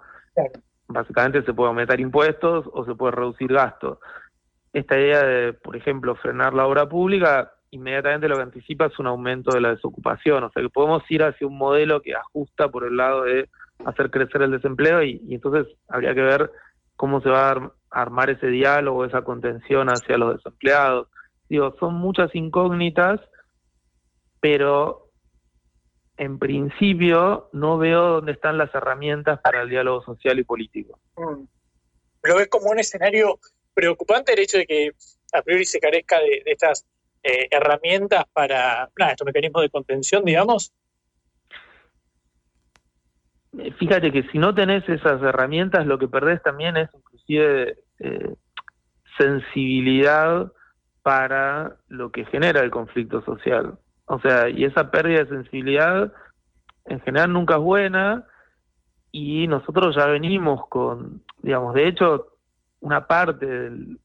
Speaker 6: Básicamente se puede aumentar impuestos o se puede reducir gastos. Esta idea de, por ejemplo, frenar la obra pública inmediatamente lo que anticipa es un aumento de la desocupación. O sea que podemos ir hacia un modelo que ajusta por el lado de hacer crecer el desempleo y, entonces habría que ver cómo se va a armar ese diálogo, esa contención hacia los desempleados. Digo, son muchas incógnitas, pero en principio no veo dónde están las herramientas para el diálogo social y político. Mm.
Speaker 7: ¿Lo ves como un escenario preocupante el hecho de que a priori se carezca de estas eh, herramientas para estos mecanismos de contención, digamos?
Speaker 6: Eh, fíjate que si no tenés esas herramientas, lo que perdés también es inclusive eh, sensibilidad para lo que genera el conflicto social. O sea, y esa pérdida de sensibilidad en general nunca es buena y nosotros ya venimos con, digamos, de hecho, una parte del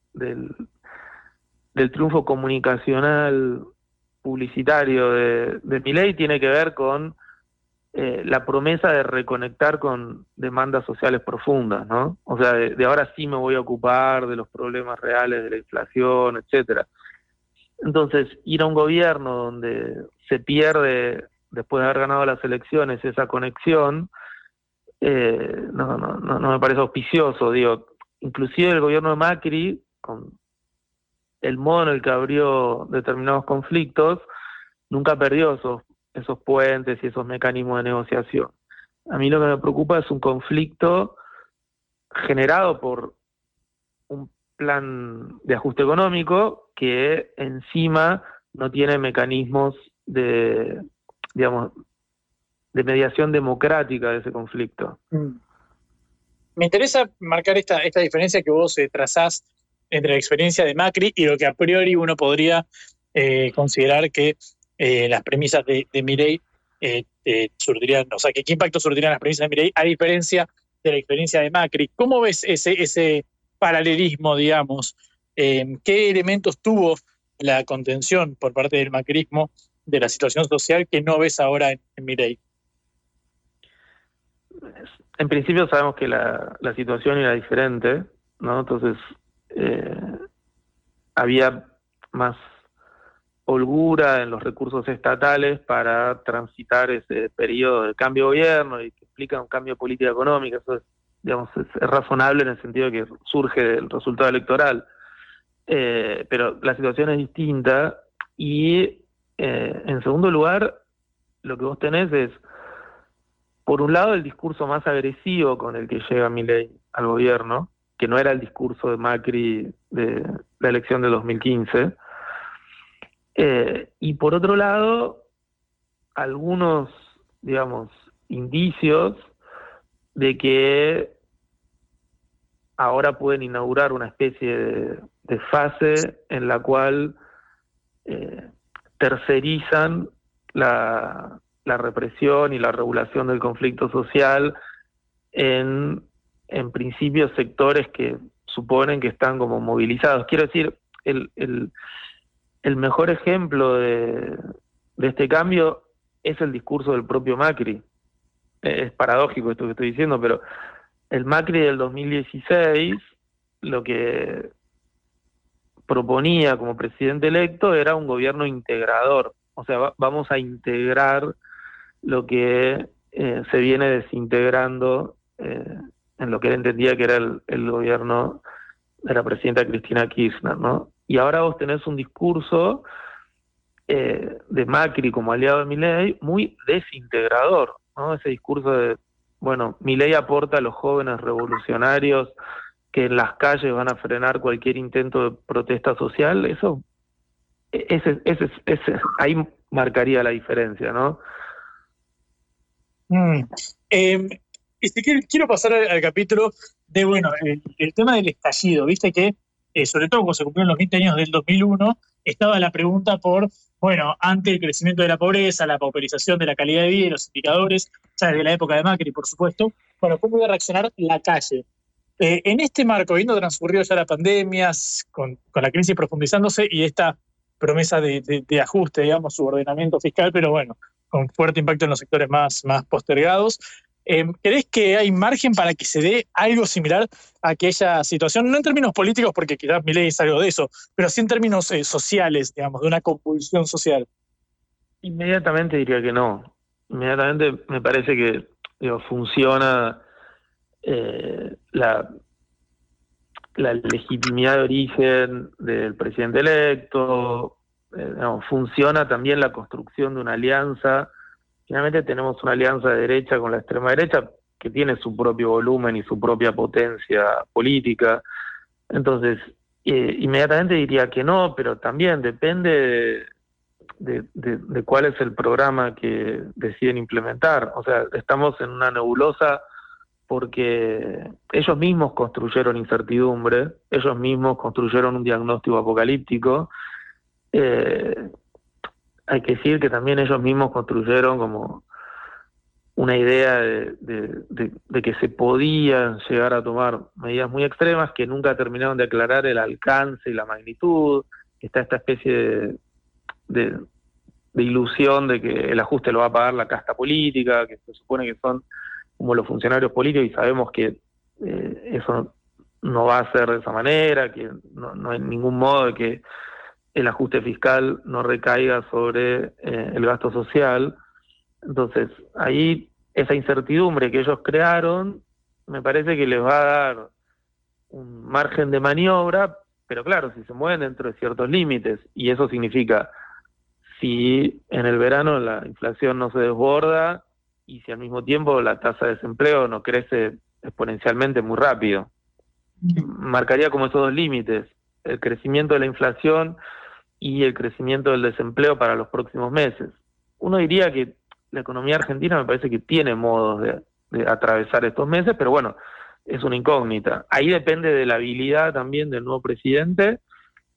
Speaker 6: del triunfo comunicacional publicitario de, de ley tiene que ver con eh, la promesa de reconectar con demandas sociales profundas, ¿no? O sea, de, ahora sí me voy a ocupar de los problemas reales de la inflación, etcétera. Entonces, ir a un gobierno donde se pierde, después de haber ganado las elecciones, esa conexión, eh, no, no, no me parece auspicioso. Digo, inclusive el gobierno de Macri, con el modo en el que abrió determinados conflictos, nunca perdió esos, esos puentes y esos mecanismos de negociación. A mí lo que me preocupa es un conflicto generado por un plan de ajuste económico que encima no tiene mecanismos de, digamos, de mediación democrática de ese conflicto.
Speaker 7: Mm. Me interesa marcar esta, esta diferencia que vos eh, trazás entre la experiencia de Macri y lo que a priori uno podría eh, considerar que eh, las premisas de, de Mirei eh, surtirían, o sea, qué impacto surtirían las premisas de Mirei, a diferencia de la experiencia de Macri. ¿Cómo ves ese, ese paralelismo, digamos? ¿Qué elementos tuvo la contención por parte del macrismo de la situación social que no ves ahora en, en?
Speaker 6: En principio sabemos que la, situación era diferente, ¿no? Entonces, eh, había más holgura en los recursos estatales para transitar ese periodo de cambio de gobierno y que explica un cambio de política económica. Eso es, digamos, es, razonable en el sentido que surge del resultado electoral. Eh, pero la situación es distinta y, eh, en segundo lugar, lo que vos tenés es, por un lado, el discurso más agresivo con el que llega Milei al gobierno, que no era el discurso de Macri de la elección de 2015, eh, y por otro lado, algunos, digamos, indicios de que ahora pueden inaugurar una especie de, fase en la cual eh, tercerizan la, la, represión y la regulación del conflicto social en, en principios sectores que suponen que están como movilizados. Quiero decir, el, el, mejor ejemplo de, este cambio es el discurso del propio Macri. Es paradójico esto que estoy diciendo, pero el Macri del 2016 lo que proponía como presidente electo era un gobierno integrador. O sea, vamos a integrar lo que eh, se viene desintegrando eh, en lo que él entendía que era el, gobierno de la presidenta Cristina Kirchner, ¿no? Y ahora vos tenés un discurso eh, de Macri como aliado de Milei muy desintegrador, ¿no? Ese discurso de, bueno, Milei aporta a los jóvenes revolucionarios que en las calles van a frenar cualquier intento de protesta social, eso, e-, ese, ese, ese, ahí marcaría la diferencia, ¿no?
Speaker 7: Mm. Eh, quiero pasar al, capítulo de, bueno, el, tema del estallido, viste que eh, sobre todo cuando se cumplieron los 20 años del 2001, estaba la pregunta por, bueno, ante el crecimiento de la pobreza, la pauperización de la calidad de vida y los indicadores, ya desde la época de Macri, por supuesto, bueno, ¿cómo iba a reaccionar la calle? Eh, en este marco, habiendo transcurrido ya las pandemias, con, la crisis profundizándose y esta promesa de, ajuste, digamos, su ordenamiento fiscal, pero bueno, con fuerte impacto en los sectores más, más postergados, eh, ¿Crees que hay margen para que se dé algo similar a aquella situación? No en términos políticos, porque quizás mi ley es algo de eso, pero sí en términos eh, sociales, digamos, de una compulsión social.
Speaker 6: Inmediatamente diría que no. Inmediatamente me parece que funciona eh, la legitimidad de origen del presidente electo, funciona también la construcción de una alianza finalmente tenemos una alianza de derecha con la extrema derecha que tiene su propio volumen y su propia potencia política. Entonces, eh, inmediatamente diría que no, pero también depende de, de, cuál es el programa que deciden implementar. O sea, estamos en una nebulosa porque ellos mismos construyeron incertidumbre, ellos mismos construyeron un diagnóstico apocalíptico. Eh, hay que decir que también ellos mismos construyeron como una idea de, que se podían llegar a tomar medidas muy extremas que nunca terminaron de aclarar el alcance y la magnitud. Está esta especie de, ilusión de que el ajuste lo va a pagar la casta política, que se supone que son como los funcionarios políticos y sabemos que eh, eso no va a ser de esa manera, que no, no hay ningún modo de que el ajuste fiscal no recaiga sobre eh, el gasto social. Entonces, ahí esa incertidumbre que ellos crearon, me parece que les va a dar un margen de maniobra, pero claro, si se mueven dentro de ciertos límites, y eso significa si en el verano la inflación no se desborda y si al mismo tiempo la tasa de desempleo no crece exponencialmente muy rápido. Marcaría como esos dos límites, el crecimiento de la inflación y el crecimiento del desempleo para los próximos meses. Uno diría que la economía argentina me parece que tiene modos de, atravesar estos meses, pero bueno, es una incógnita. Ahí depende de la habilidad también del nuevo presidente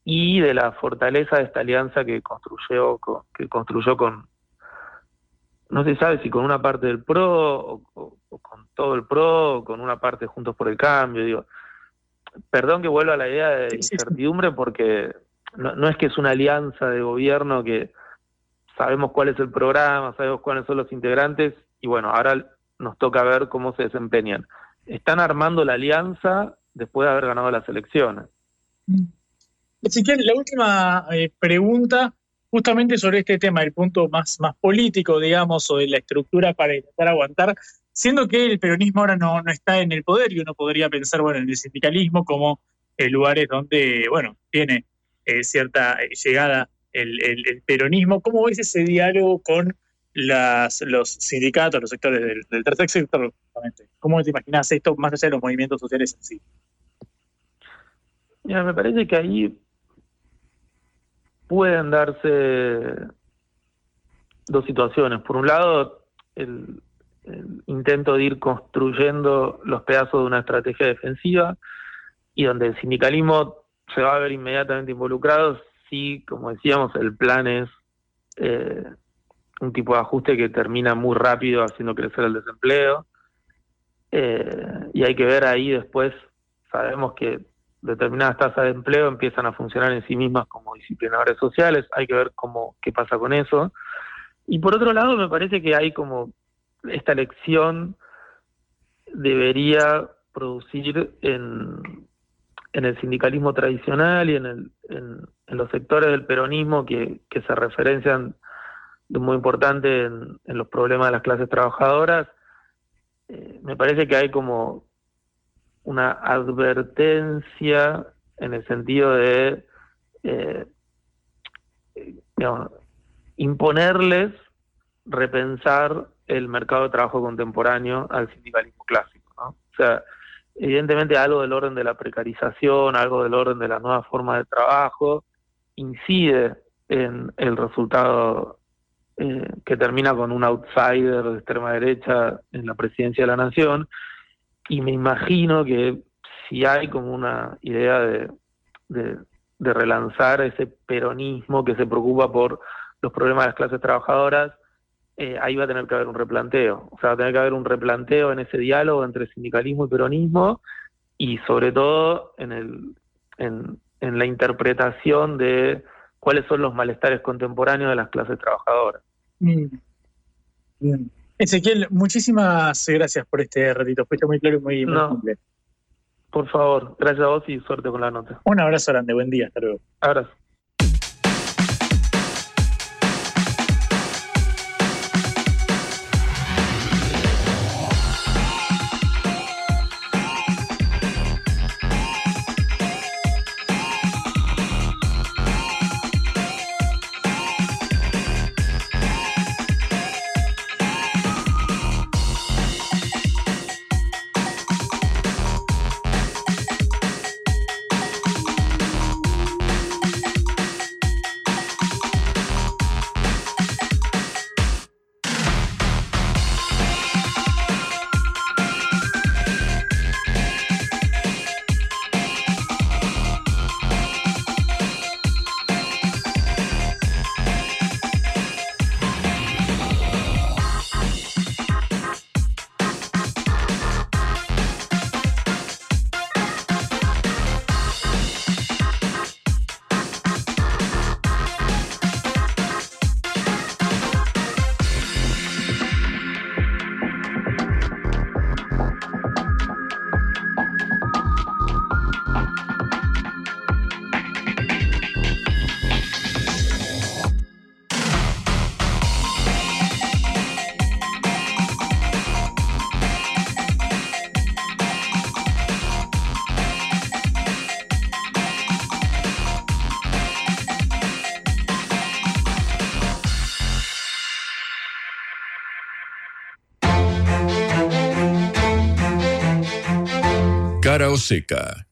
Speaker 6: y de la fortaleza de esta alianza que construyó con, que construyó con no se sabe si con una parte del PRO o, con todo el PRO, con una parte Juntos por el Cambio, digo. Perdón que vuelva a la idea de incertidumbre porque no, no es que es una alianza de gobierno que sabemos cuál es el programa, sabemos cuáles son los integrantes y bueno, ahora nos toca ver cómo se desempeñan. Están armando la alianza después de haber ganado las elecciones.
Speaker 7: Ezequiel, la última eh, pregunta, justamente sobre este tema, el punto más, más político, digamos, o de la estructura para intentar aguantar, siendo que el peronismo ahora no, no está en el poder y uno podría pensar, bueno, en el sindicalismo como lugares donde, bueno, tiene eh, cierta llegada el, el, peronismo. ¿Cómo ves ese diálogo con las, los sindicatos, los sectores del, tercer sector? Justamente? ¿Cómo te imaginas esto más allá de los movimientos sociales en sí?
Speaker 6: Mira, me parece que ahí pueden darse dos situaciones. Por un lado, el, intento de ir construyendo los pedazos de una estrategia defensiva y donde el sindicalismo se va a ver inmediatamente involucrado si, como decíamos, el plan es eh, un tipo de ajuste que termina muy rápido haciendo crecer el desempleo. Eh, y hay que ver ahí después, sabemos que determinadas tasas de empleo empiezan a funcionar en sí mismas como disciplinadores sociales, hay que ver cómo qué pasa con eso. Y por otro lado, me parece que hay como esta elección debería producir en, en el sindicalismo tradicional y en, el, en, los sectores del peronismo que, se referencian de muy importante en, los problemas de las clases trabajadoras, eh, me parece que hay como una advertencia en el sentido de eh, imponerles repensar el mercado de trabajo contemporáneo al sindicalismo clásico. ¿no? O sea, evidentemente algo del orden de la precarización, algo del orden de la nueva forma de trabajo, incide en el resultado eh, que termina con un outsider de extrema derecha en la presidencia de la nación, y me imagino que si hay como una idea de, de, relanzar ese peronismo que se preocupa por los problemas de las clases trabajadoras, eh, ahí va a tener que haber un replanteo. O sea, va a tener que haber un replanteo en ese diálogo entre sindicalismo y peronismo y sobre todo en, el, en, en la interpretación de cuáles son los malestares contemporáneos de las clases trabajadoras.
Speaker 7: Mm. Bien. Ezequiel, muchísimas gracias por este ratito. Fuiste muy claro y muy, muy
Speaker 6: Por favor, gracias a vos y suerte con la nota.
Speaker 7: Un abrazo grande, buen día, hasta luego.
Speaker 6: Abrazo.
Speaker 2: Cara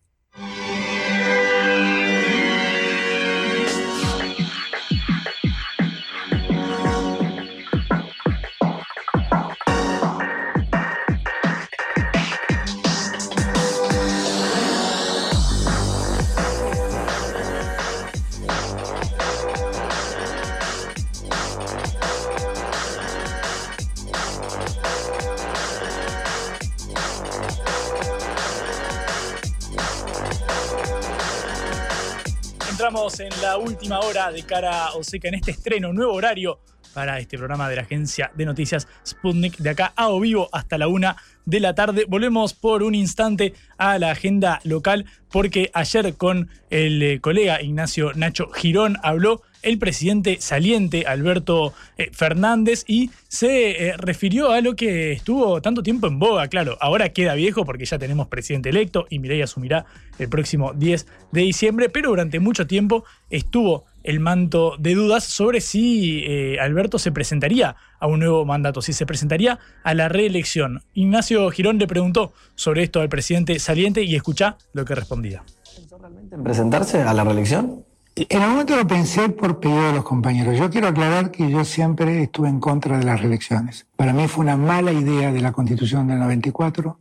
Speaker 1: estamos en la última hora de cara a Oseca en este estreno, nuevo horario para este programa de la agencia de noticias Sputnik de acá a o vivo hasta la una de la tarde. Volvemos por un instante a la agenda local porque ayer con el eh, colega Ignacio Nacho Girón habló el presidente saliente Alberto eh, Fernández y se eh, refirió a lo que estuvo tanto tiempo en boga, claro, ahora queda viejo porque ya tenemos presidente electo y Mireia asumirá el próximo 10 de diciembre, pero durante mucho tiempo estuvo el manto de dudas sobre si eh, Alberto se presentaría a un nuevo mandato, si se presentaría a la reelección. Ignacio Girón le preguntó sobre esto al presidente saliente y escucha lo que respondía.
Speaker 8: ¿Pensó realmente en presentarse a la reelección?
Speaker 9: En el momento lo pensé por pedido de los compañeros. Yo quiero aclarar que yo siempre estuve en contra de las reelecciones. Para mí fue una mala idea de la Constitución del 94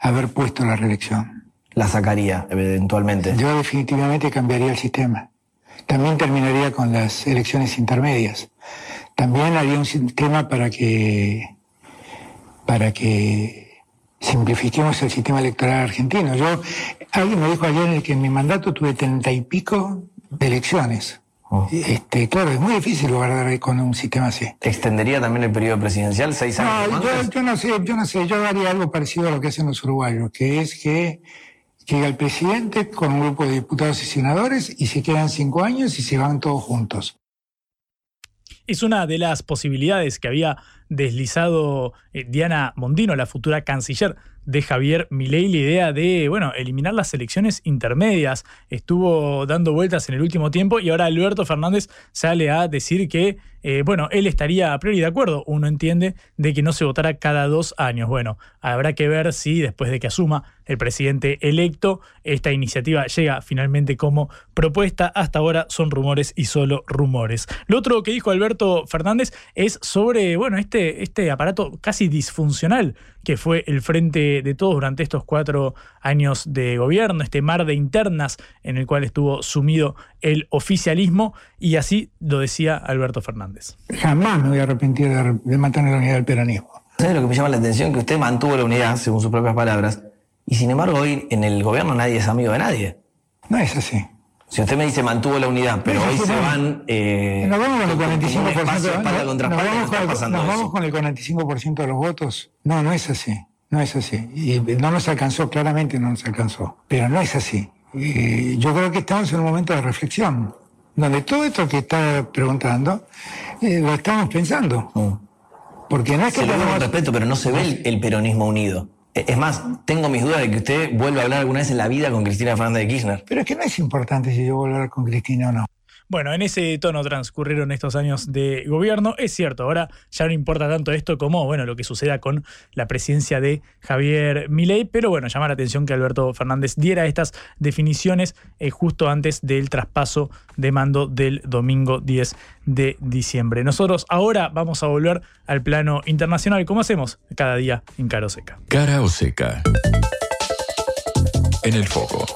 Speaker 9: haber puesto la reelección.
Speaker 8: La sacaría eventualmente.
Speaker 9: Yo definitivamente cambiaría el sistema. También terminaría con las elecciones intermedias. También haría un sistema para que para que simplifiquemos el sistema electoral argentino. Yo, alguien me dijo ayer que en mi mandato tuve treinta y pico de elecciones.
Speaker 8: Oh.
Speaker 9: Este, claro, es muy difícil guardar con un sistema así.
Speaker 8: ¿Extendería también el periodo presidencial seis años?
Speaker 9: No, yo, yo, no sé, yo no sé, yo haría algo parecido a lo que hacen los uruguayos, que es que llega el presidente con un grupo de diputados y senadores y se quedan cinco años y se van todos juntos.
Speaker 1: Es una de las posibilidades que había deslizado eh, Diana Mondino, la futura canciller de Javier Milei la idea de, bueno, eliminar las elecciones intermedias. Estuvo dando vueltas en el último tiempo y ahora Alberto Fernández sale a decir que, eh, bueno, él estaría a priori de acuerdo, uno entiende, de que no se votara cada dos años. Bueno, habrá que ver si después de que asuma el presidente electo, esta iniciativa llega finalmente como propuesta. Hasta ahora son rumores y solo rumores. Lo otro que dijo Alberto Fernández es sobre, bueno, este, este aparato casi disfuncional que fue el frente de todos durante estos cuatro años de gobierno, este mar de internas en el cual estuvo sumido el oficialismo, y así lo decía Alberto Fernández.
Speaker 9: Jamás me voy a arrepentir de, de mantener la unidad del peronismo.
Speaker 8: ¿Sabes lo que me llama la atención? Que usted mantuvo la unidad, según sus propias palabras, y sin embargo hoy en el gobierno nadie es amigo de nadie.
Speaker 9: No es así.
Speaker 8: Si usted me dice mantuvo la unidad, pero hoy se van. Eh,
Speaker 9: nos vamos con el 45%.
Speaker 8: De, para
Speaker 9: nos, nos vamos, con el, nos vamos con el 45% de los votos. No, no es así. No es así. Y no nos alcanzó, claramente no nos alcanzó. Pero no es así. Y yo creo que estamos en un momento de reflexión, donde todo esto que está preguntando eh, lo estamos pensando. Porque no es que.
Speaker 8: Se lo
Speaker 9: tenemos...
Speaker 8: respeto, pero no se ve el, el peronismo unido. Es más, tengo mis dudas de que usted vuelva a hablar alguna vez en la vida con Cristina Fernández de Kirchner.
Speaker 9: Pero es que no es importante si yo vuelvo a hablar con Cristina o no.
Speaker 1: Bueno, en ese tono transcurrieron estos años de gobierno. Es cierto, ahora ya no importa tanto esto como bueno, lo que suceda con la presidencia de Javier Milei, pero bueno, llama la atención que Alberto Fernández diera estas definiciones eh, justo antes del traspaso de mando del domingo 10 de diciembre. Nosotros ahora vamos a volver al plano internacional, como hacemos cada día en Cara o Seca.
Speaker 2: Cara o Seca. En el foco.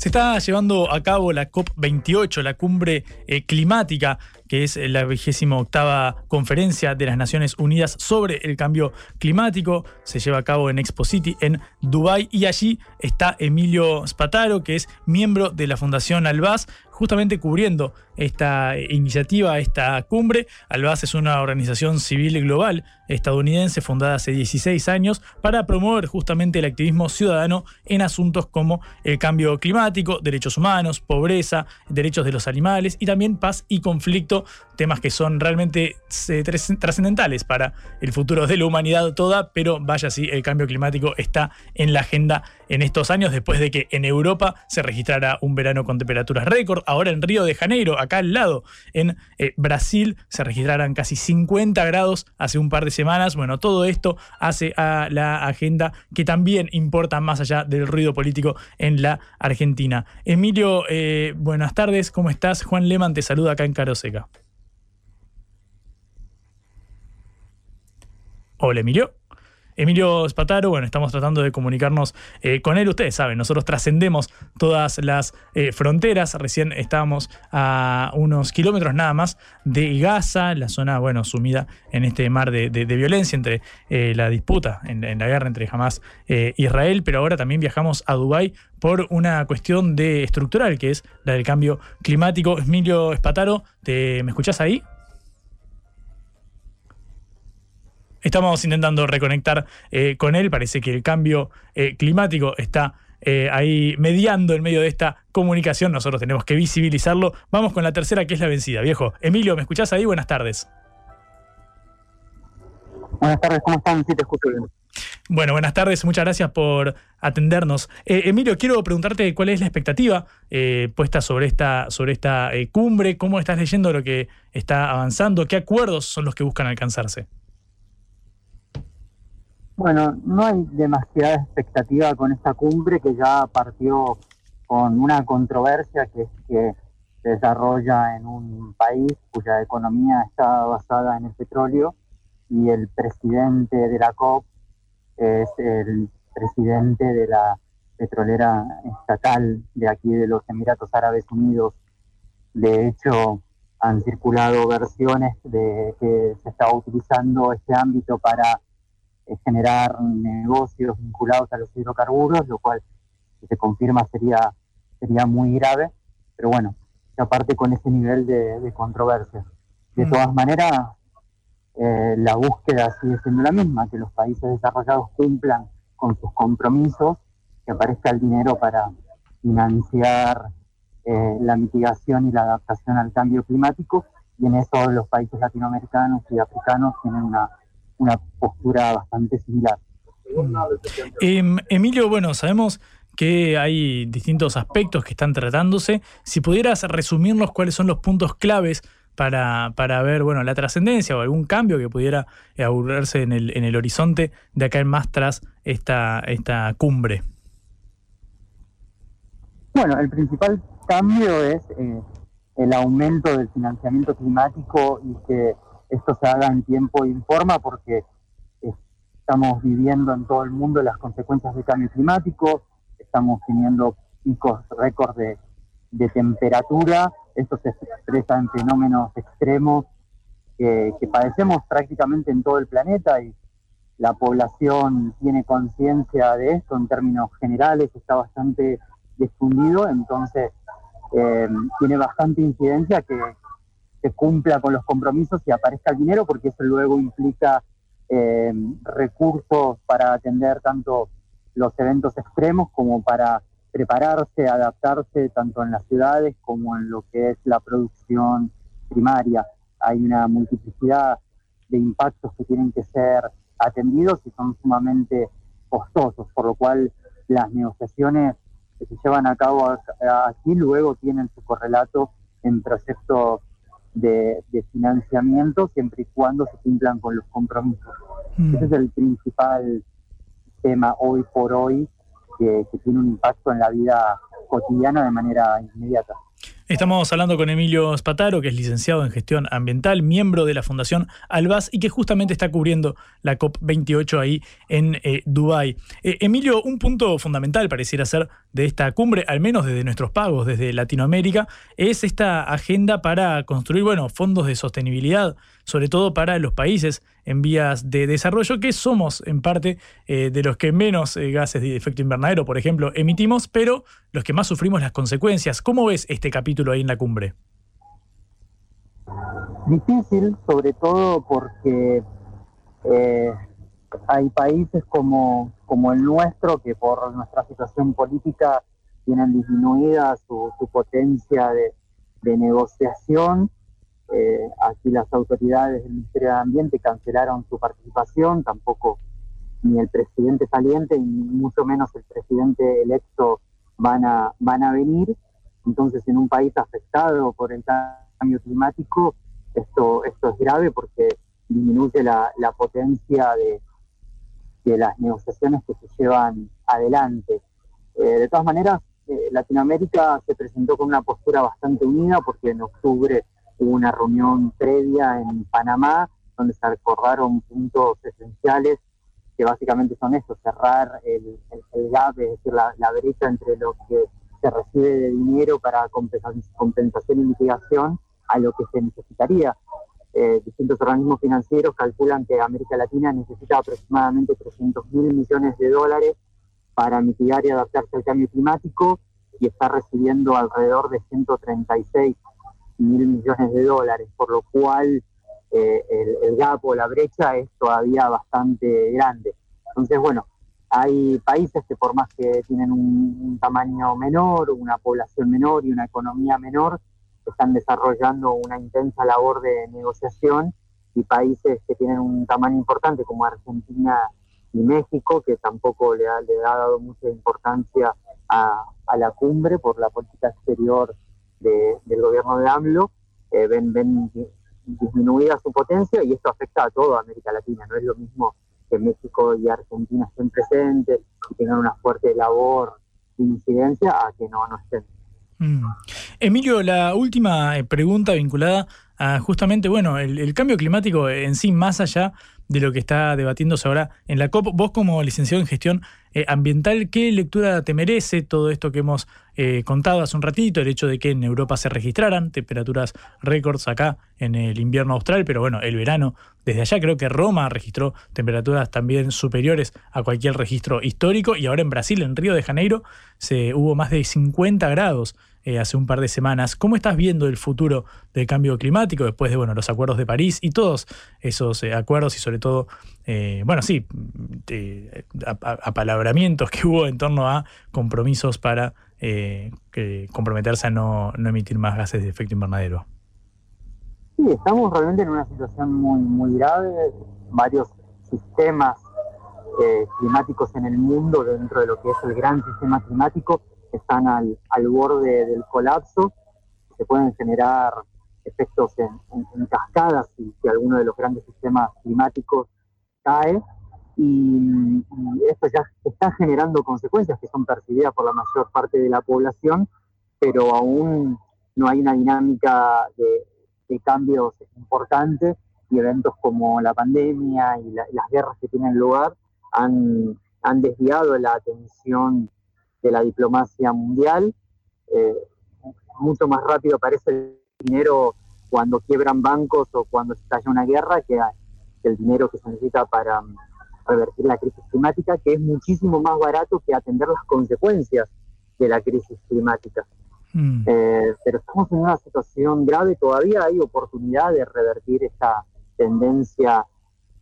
Speaker 1: Se está llevando a cabo la COP28, la cumbre eh, climática, que es la vigésima octava conferencia de las Naciones Unidas sobre el cambio climático. Se lleva a cabo en Expo City, en Dubái, y allí está Emilio Spataro, que es miembro de la Fundación Albaz, justamente cubriendo esta iniciativa, esta cumbre. Albaz es una organización civil global estadounidense fundada hace 16 años para promover justamente el activismo ciudadano en asuntos como el cambio climático, derechos humanos, pobreza, derechos de los animales y también paz y conflicto, temas que son realmente eh, trascendentales para el futuro de la humanidad toda, pero vaya si el cambio climático está en la agenda en estos años después de que en Europa se registrara un verano con temperaturas récord, ahora en Río de Janeiro, acá al lado, en eh, Brasil, se registraran casi 50 grados hace un par de semanas. Bueno, todo esto hace a la agenda que también importa más allá del ruido político en la Argentina. Emilio, eh, buenas tardes, ¿cómo estás? Juan Leman te saluda acá en Caroseca. Hola, Emilio. Emilio Spataro, bueno, estamos tratando de comunicarnos eh, con él. Ustedes saben, nosotros trascendemos todas las eh, fronteras. Recién estábamos a unos kilómetros nada más de Gaza, la zona, bueno, sumida en este mar de, violencia entre eh, la disputa, en, la guerra entre Hamas e Israel, pero ahora también viajamos a Dubái por una cuestión de estructural, que es la del cambio climático. Emilio Spataro, ¿te, ¿me escuchás ahí? Estamos intentando reconectar eh, con él. Parece que el cambio eh, climático está eh, ahí mediando en medio de esta comunicación. Nosotros tenemos que visibilizarlo. Vamos con la tercera, que es la vencida. Viejo, Emilio, ¿me escuchás ahí? Buenas tardes.
Speaker 10: Buenas tardes, ¿cómo están? Sí, te escucho bien.
Speaker 1: Bueno, buenas tardes, muchas gracias por atendernos. Emilio, quiero preguntarte cuál es la expectativa puesta sobre esta, sobre esta cumbre, cómo estás leyendo lo que está avanzando, qué acuerdos son los que buscan alcanzarse.
Speaker 10: Bueno, no hay demasiada expectativa con esta cumbre que ya partió con una controversia que es que se desarrolla en un país cuya economía está basada en el petróleo y el presidente de la COP es el presidente de la petrolera estatal de aquí de los Emiratos Árabes Unidos. De hecho, han circulado versiones de que se está utilizando este ámbito para generar negocios vinculados a los hidrocarburos, lo cual, si se confirma, sería, sería muy grave. Pero bueno, aparte con ese nivel de, controversia. De mm. todas maneras, eh, la búsqueda sigue siendo la misma, que los países desarrollados cumplan con sus compromisos, que aparezca el dinero para financiar eh, la mitigación y la adaptación al cambio climático, y en eso los países latinoamericanos y africanos tienen una una postura bastante similar.
Speaker 1: Em, Emilio, bueno, sabemos que hay distintos aspectos que están tratándose. Si pudieras resumirnos cuáles son los puntos claves para, para ver bueno, la trascendencia o algún cambio que pudiera aburrirse en el, en el horizonte de acá en más tras esta, esta cumbre.
Speaker 10: Bueno, el principal cambio es eh, el aumento del financiamiento climático y que esto se haga en tiempo y en forma porque estamos viviendo en todo el mundo las consecuencias del cambio climático, estamos teniendo picos récords de, temperatura, esto se expresa en fenómenos extremos que, padecemos prácticamente en todo el planeta y la población tiene conciencia de esto en términos generales, está bastante difundido, entonces eh, tiene bastante incidencia que, se cumpla con los compromisos y aparezca el dinero, porque eso luego implica eh, recursos para atender tanto los eventos extremos como para prepararse, adaptarse tanto en las ciudades como en lo que es la producción primaria. Hay una multiplicidad de impactos que tienen que ser atendidos y son sumamente costosos, por lo cual las negociaciones que se llevan a cabo aquí luego tienen su correlato en proyectos de, financiamiento siempre y cuando se cumplan con los compromisos. Mm. Ese es el principal tema hoy por hoy que tiene un impacto en la vida cotidiana de manera inmediata.
Speaker 1: Estamos hablando con Emilio Spataro, que es licenciado en gestión ambiental, miembro de la Fundación Albaz y que justamente está cubriendo la COP28 ahí en eh, Dubái. Eh, Emilio, un punto fundamental pareciera ser de esta cumbre, al menos desde nuestros pagos, desde Latinoamérica, es esta agenda para construir bueno, fondos de sostenibilidad, sobre todo para los países en vías de desarrollo, que somos en parte eh, de los que menos gases de efecto invernadero, por ejemplo, emitimos, pero los que más sufrimos las consecuencias. ¿Cómo ves este capítulo? ahí en la cumbre?
Speaker 10: Difícil, sobre todo porque eh, hay países como, como el nuestro que por nuestra situación política tienen disminuida su, potencia de, negociación. Eh, aquí las autoridades del Ministerio de Ambiente cancelaron su participación, tampoco ni el presidente saliente y mucho menos el presidente electo van a, van a venir. Entonces, en un país afectado por el cambio climático, esto, esto es grave porque disminuye la, potencia de, las negociaciones que se llevan adelante. Eh, de todas maneras, eh, Latinoamérica se presentó con una postura bastante unida porque en octubre hubo una reunión previa en Panamá donde se acordaron puntos esenciales que básicamente son estos, cerrar el, gap, es decir, la, brecha entre lo que se recibe de dinero para compensación y mitigación a lo que se necesitaría. Eh, distintos organismos financieros calculan que América Latina necesita aproximadamente 300 mil millones de dólares para mitigar y adaptarse al cambio climático y está recibiendo alrededor de 136 mil millones de dólares, por lo cual eh, el, gap o la brecha es todavía bastante grande. Entonces, bueno, hay países que por más que tienen un, tamaño menor, una población menor y una economía menor, están desarrollando una intensa labor de negociación y países que tienen un tamaño importante como Argentina y México, que tampoco le ha, le ha dado mucha importancia a, la cumbre por la política exterior del gobierno de AMLO, eh, ven, ven disminuida su potencia y esto afecta a toda América Latina. No es lo mismo que México y Argentina estén presentes y tengan una fuerte labor de incidencia a que no, no estén.
Speaker 1: Mm. Emilio, la última eh, pregunta vinculada a justamente, bueno, el, cambio climático en sí, más allá de lo que está debatiéndose ahora en la COP, vos como licenciado en gestión eh, ambiental, ¿qué lectura te merece todo esto que hemos eh, contado hace un ratito? El hecho de que en Europa se registraran temperaturas récords acá en el invierno austral, pero bueno, el verano, desde allá creo que Roma registró temperaturas también superiores a cualquier registro histórico y ahora en Brasil, en Río de Janeiro, se hubo más de 50 grados eh, hace un par de semanas. ¿Cómo estás viendo el futuro del cambio climático después de bueno, los acuerdos de París y todos esos acuerdos y sobre todo, bueno, sí, apalabramientos que hubo en torno a compromisos para comprometerse a no, emitir más gases de efecto invernadero?
Speaker 10: Sí, estamos realmente en una situación muy, grave. Varios sistemas climáticos en el mundo dentro de lo que es el gran sistema climático están al, borde del colapso, se pueden generar efectos en, cascadas si, alguno de los grandes sistemas climáticos cae. Y, esto ya está generando consecuencias que son percibidas por la mayor parte de la población, pero aún no hay una dinámica de, cambios importantes y eventos como la pandemia y las guerras que tienen lugar han, han desviado la atención de la diplomacia mundial. Eh, mucho más rápido aparece el dinero cuando quiebran bancos o cuando estalla una guerra que, el dinero que se necesita para revertir la crisis climática, que es muchísimo más barato que atender las consecuencias de la crisis climática. Mm. Eh, pero estamos en una situación grave, todavía hay oportunidad de revertir esta tendencia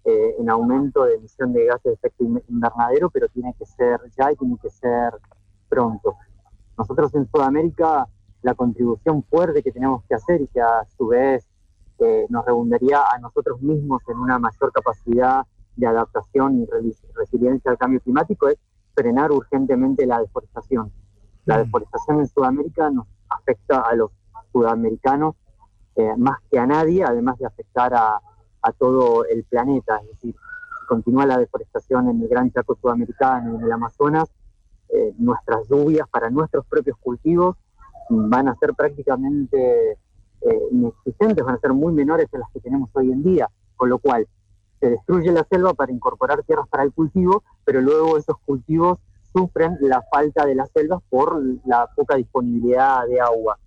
Speaker 10: eh, en aumento de emisión de gases de efecto invernadero, pero tiene que ser ya y tiene que ser pronto. Nosotros en Sudamérica la contribución fuerte que tenemos que hacer y que a su vez eh, nos redundaría a nosotros mismos en una mayor capacidad de adaptación y resiliencia al cambio climático es frenar urgentemente la deforestación. La mm. deforestación en Sudamérica nos afecta a los sudamericanos eh, más que a nadie, además de afectar a, a todo el planeta. Es decir, si continúa la deforestación en el Gran Chaco sudamericano y en el Amazonas, eh, nuestras lluvias para nuestros propios cultivos van a ser prácticamente eh, inexistentes, van a ser muy menores a las que tenemos hoy en día, con lo cual se destruye la selva para incorporar tierras para el cultivo, pero luego esos cultivos sufren la falta de las selvas por la poca disponibilidad de agua,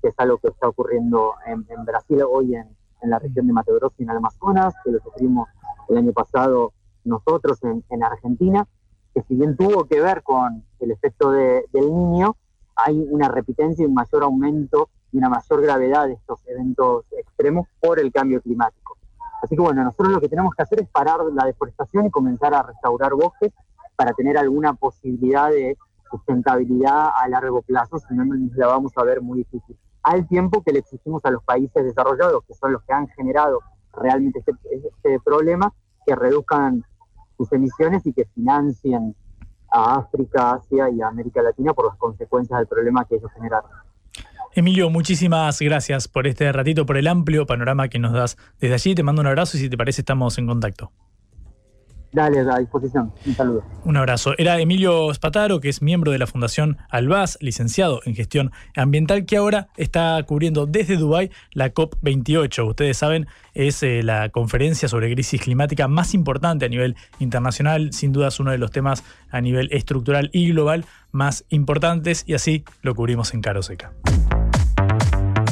Speaker 10: que es algo que está ocurriendo en, Brasil hoy en, la región de Mato Grosso y en Amazonas, que lo sufrimos el año pasado nosotros en Argentina, que si bien tuvo que ver con el efecto del niño, hay una repitencia y un mayor aumento y una mayor gravedad de estos eventos extremos por el cambio climático. Así que bueno, nosotros lo que tenemos que hacer es parar la deforestación y comenzar a restaurar bosques para tener alguna posibilidad de sustentabilidad a largo plazo, si no nos la vamos a ver muy difícil. Al tiempo que le exigimos a los países desarrollados, que son los que han generado realmente este, este problema, que reduzcan sus emisiones y que financien a África, Asia y América Latina por las consecuencias del problema que ellos generaron.
Speaker 1: Emilio, muchísimas gracias por este ratito, por el amplio panorama que nos das desde allí. Te mando un abrazo y si te parece estamos en contacto.
Speaker 10: Dale, a disposición. Un saludo.
Speaker 1: Un abrazo. Era Emilio Spataro, que es miembro de la Fundación Albaz, licenciado en gestión ambiental, que ahora está cubriendo desde Dubái la COP28. Ustedes saben, es eh, la conferencia sobre crisis climática más importante a nivel internacional. Sin duda es uno de los temas a nivel estructural y global más importantes y así lo cubrimos en Caro Seca.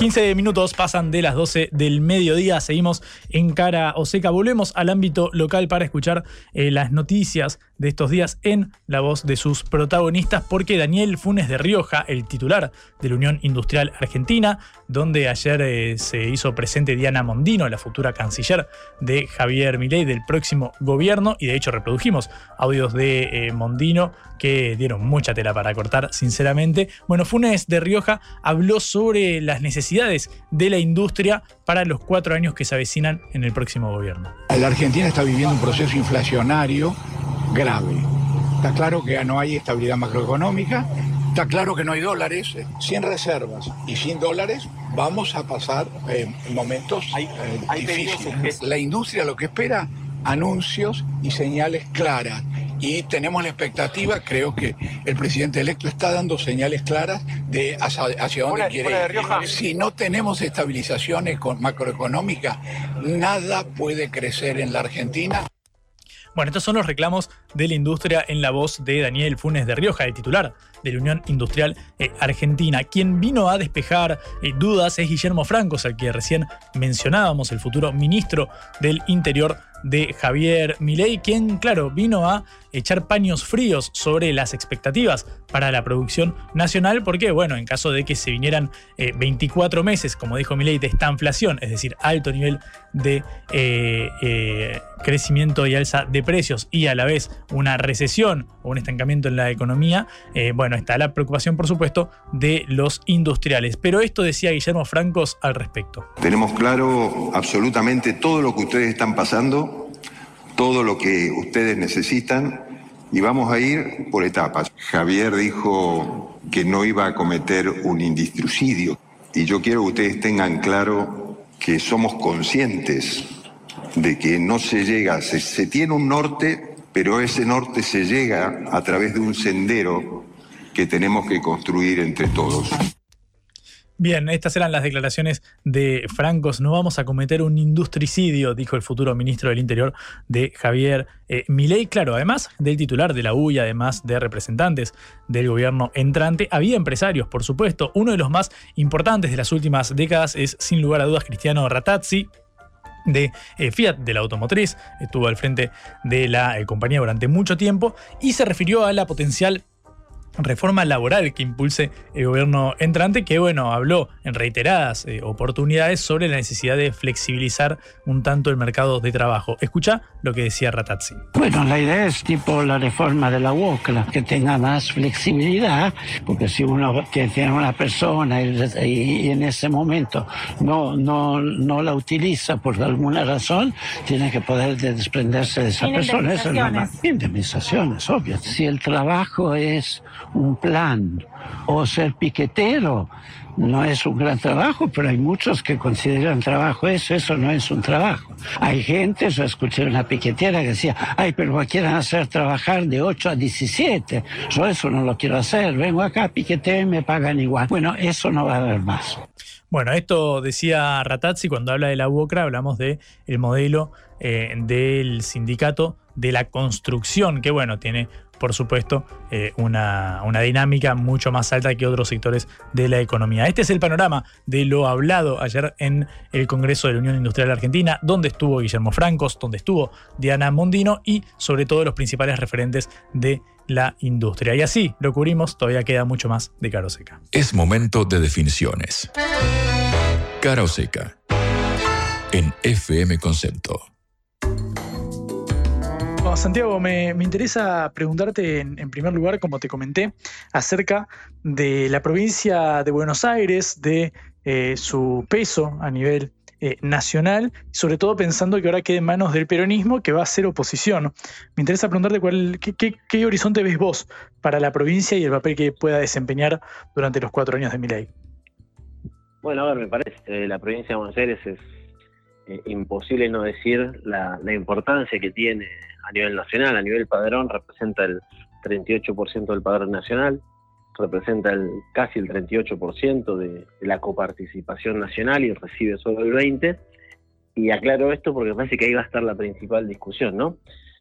Speaker 1: 15 minutos pasan de las 12 del mediodía. Seguimos en cara o seca. Volvemos al ámbito local para escuchar eh, las noticias de estos días en la voz de sus protagonistas, porque Daniel Funes de Rioja, el titular de la Unión Industrial Argentina, donde ayer eh, se hizo presente Diana Mondino, la futura canciller de Javier Milei del próximo gobierno, y de hecho reprodujimos audios de eh, Mondino que dieron mucha tela para cortar, sinceramente. Bueno, Funes de Rioja habló sobre las necesidades de la industria para los cuatro años que se avecinan en el próximo gobierno.
Speaker 11: La Argentina está viviendo un proceso inflacionario grave. Está claro que no hay estabilidad macroeconómica, está claro que no hay dólares. Sin reservas y sin dólares vamos a pasar eh, momentos eh, difíciles. La industria lo que espera anuncios y señales claras. Y tenemos la expectativa, creo que el presidente electo está dando señales claras de hacia, dónde quiere ir. Si no tenemos estabilización macroeconómica, nada puede crecer en la Argentina.
Speaker 1: Bueno, estos son los reclamos de la industria en la voz de Daniel Funes de Rioja, el titular de la Unión Industrial eh, Argentina. Quien vino a despejar eh, dudas es Guillermo Francos, al que recién mencionábamos, el futuro ministro del Interior de Javier Milei, quien, claro, vino a echar paños fríos sobre las expectativas para la producción nacional, porque, bueno, en caso de que se vinieran 24 eh, meses, como dijo Milei, de esta inflación, es decir, alto nivel de eh, eh, crecimiento y alza de precios y a la vez una recesión o un estancamiento en la economía, bueno, está la preocupación, por supuesto, de los industriales. Pero esto decía Guillermo Francos al respecto.
Speaker 4: Tenemos claro absolutamente todo lo que ustedes están pasando todo lo que ustedes necesitan y vamos a ir por etapas. Javier dijo que no iba a cometer un indistrucidio y yo quiero que ustedes tengan claro que somos conscientes de que no se llega, se, se tiene un norte, pero ese norte se llega a través de un sendero que tenemos que construir entre todos.
Speaker 1: Bien, estas eran las declaraciones de Francos. No vamos a cometer un industricidio, dijo el futuro ministro del Interior de Javier eh, Milei. Claro, además del titular de la UI, además de representantes del gobierno entrante, había empresarios, por supuesto. Uno de los más importantes de las últimas décadas es, sin lugar a dudas, Cristiano Ratazzi, de eh, Fiat, de la automotriz, estuvo al frente de la eh, compañía durante mucho tiempo y se refirió a la potencial reforma laboral que impulse el gobierno entrante, que bueno, habló en reiteradas eh, oportunidades sobre la necesidad de flexibilizar un tanto el mercado de trabajo. Escucha lo que decía Ratazzi.
Speaker 12: Bueno, la idea es tipo la reforma de la UOCLA, que tenga más flexibilidad, porque si uno tiene una persona y, en ese momento no, no, no la utiliza por alguna razón, tiene que poder desprenderse de esa persona. Eso es. Indemnizaciones, obvio. Si el trabajo es un plan o ser piquetero. No es un gran trabajo, pero hay muchos que consideran trabajo eso, eso no es un trabajo. Hay gente, yo escuché una piquetera que decía, ay, pero me quieren hacer trabajar de 8 a 17, yo eso no lo quiero hacer, vengo acá, piqueteo y me pagan igual. Bueno, eso no va a haber más.
Speaker 1: Bueno, esto decía Ratazzi cuando habla de la UOCRA, hablamos del el modelo eh, del sindicato de la construcción, que bueno, tiene por supuesto, eh, una, una, dinámica mucho más alta que otros sectores de la economía. Este es el panorama de lo hablado ayer en el Congreso de la Unión Industrial Argentina, donde estuvo Guillermo Francos, donde estuvo Diana Mondino y sobre todo los principales referentes de la industria. Y así lo cubrimos, todavía queda mucho más de Caro Seca.
Speaker 2: Es momento de definiciones. Caro Seca. En FM Concepto.
Speaker 1: Santiago, me, interesa preguntarte en, primer lugar, como te comenté, acerca de la provincia de Buenos Aires, de eh, su peso a nivel eh, nacional, sobre todo pensando que ahora queda en manos del peronismo que va a ser oposición. Me interesa preguntarte cuál, qué, horizonte ves vos para la provincia y el papel que pueda desempeñar durante los cuatro años de mi ley.
Speaker 13: Bueno, a ver, me parece que la provincia de Buenos Aires es eh, imposible no decir la, importancia que tiene a nivel nacional, a nivel padrón, representa el 38% del padrón nacional, representa el, casi el 38% de, la coparticipación nacional y recibe solo el 20%. Y aclaro esto porque parece que ahí va a estar la principal discusión, ¿no?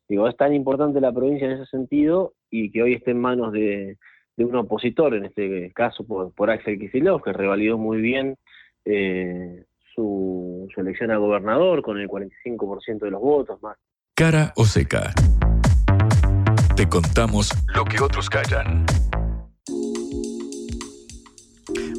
Speaker 13: Digo, es tan importante la provincia en ese sentido y que hoy esté en manos de, un opositor, en este caso por, por Axel Kicillof, que revalidó muy bien eh, su, su elección a gobernador con el 45% de los votos más.
Speaker 2: Cara o seca. Te contamos lo que otros callan.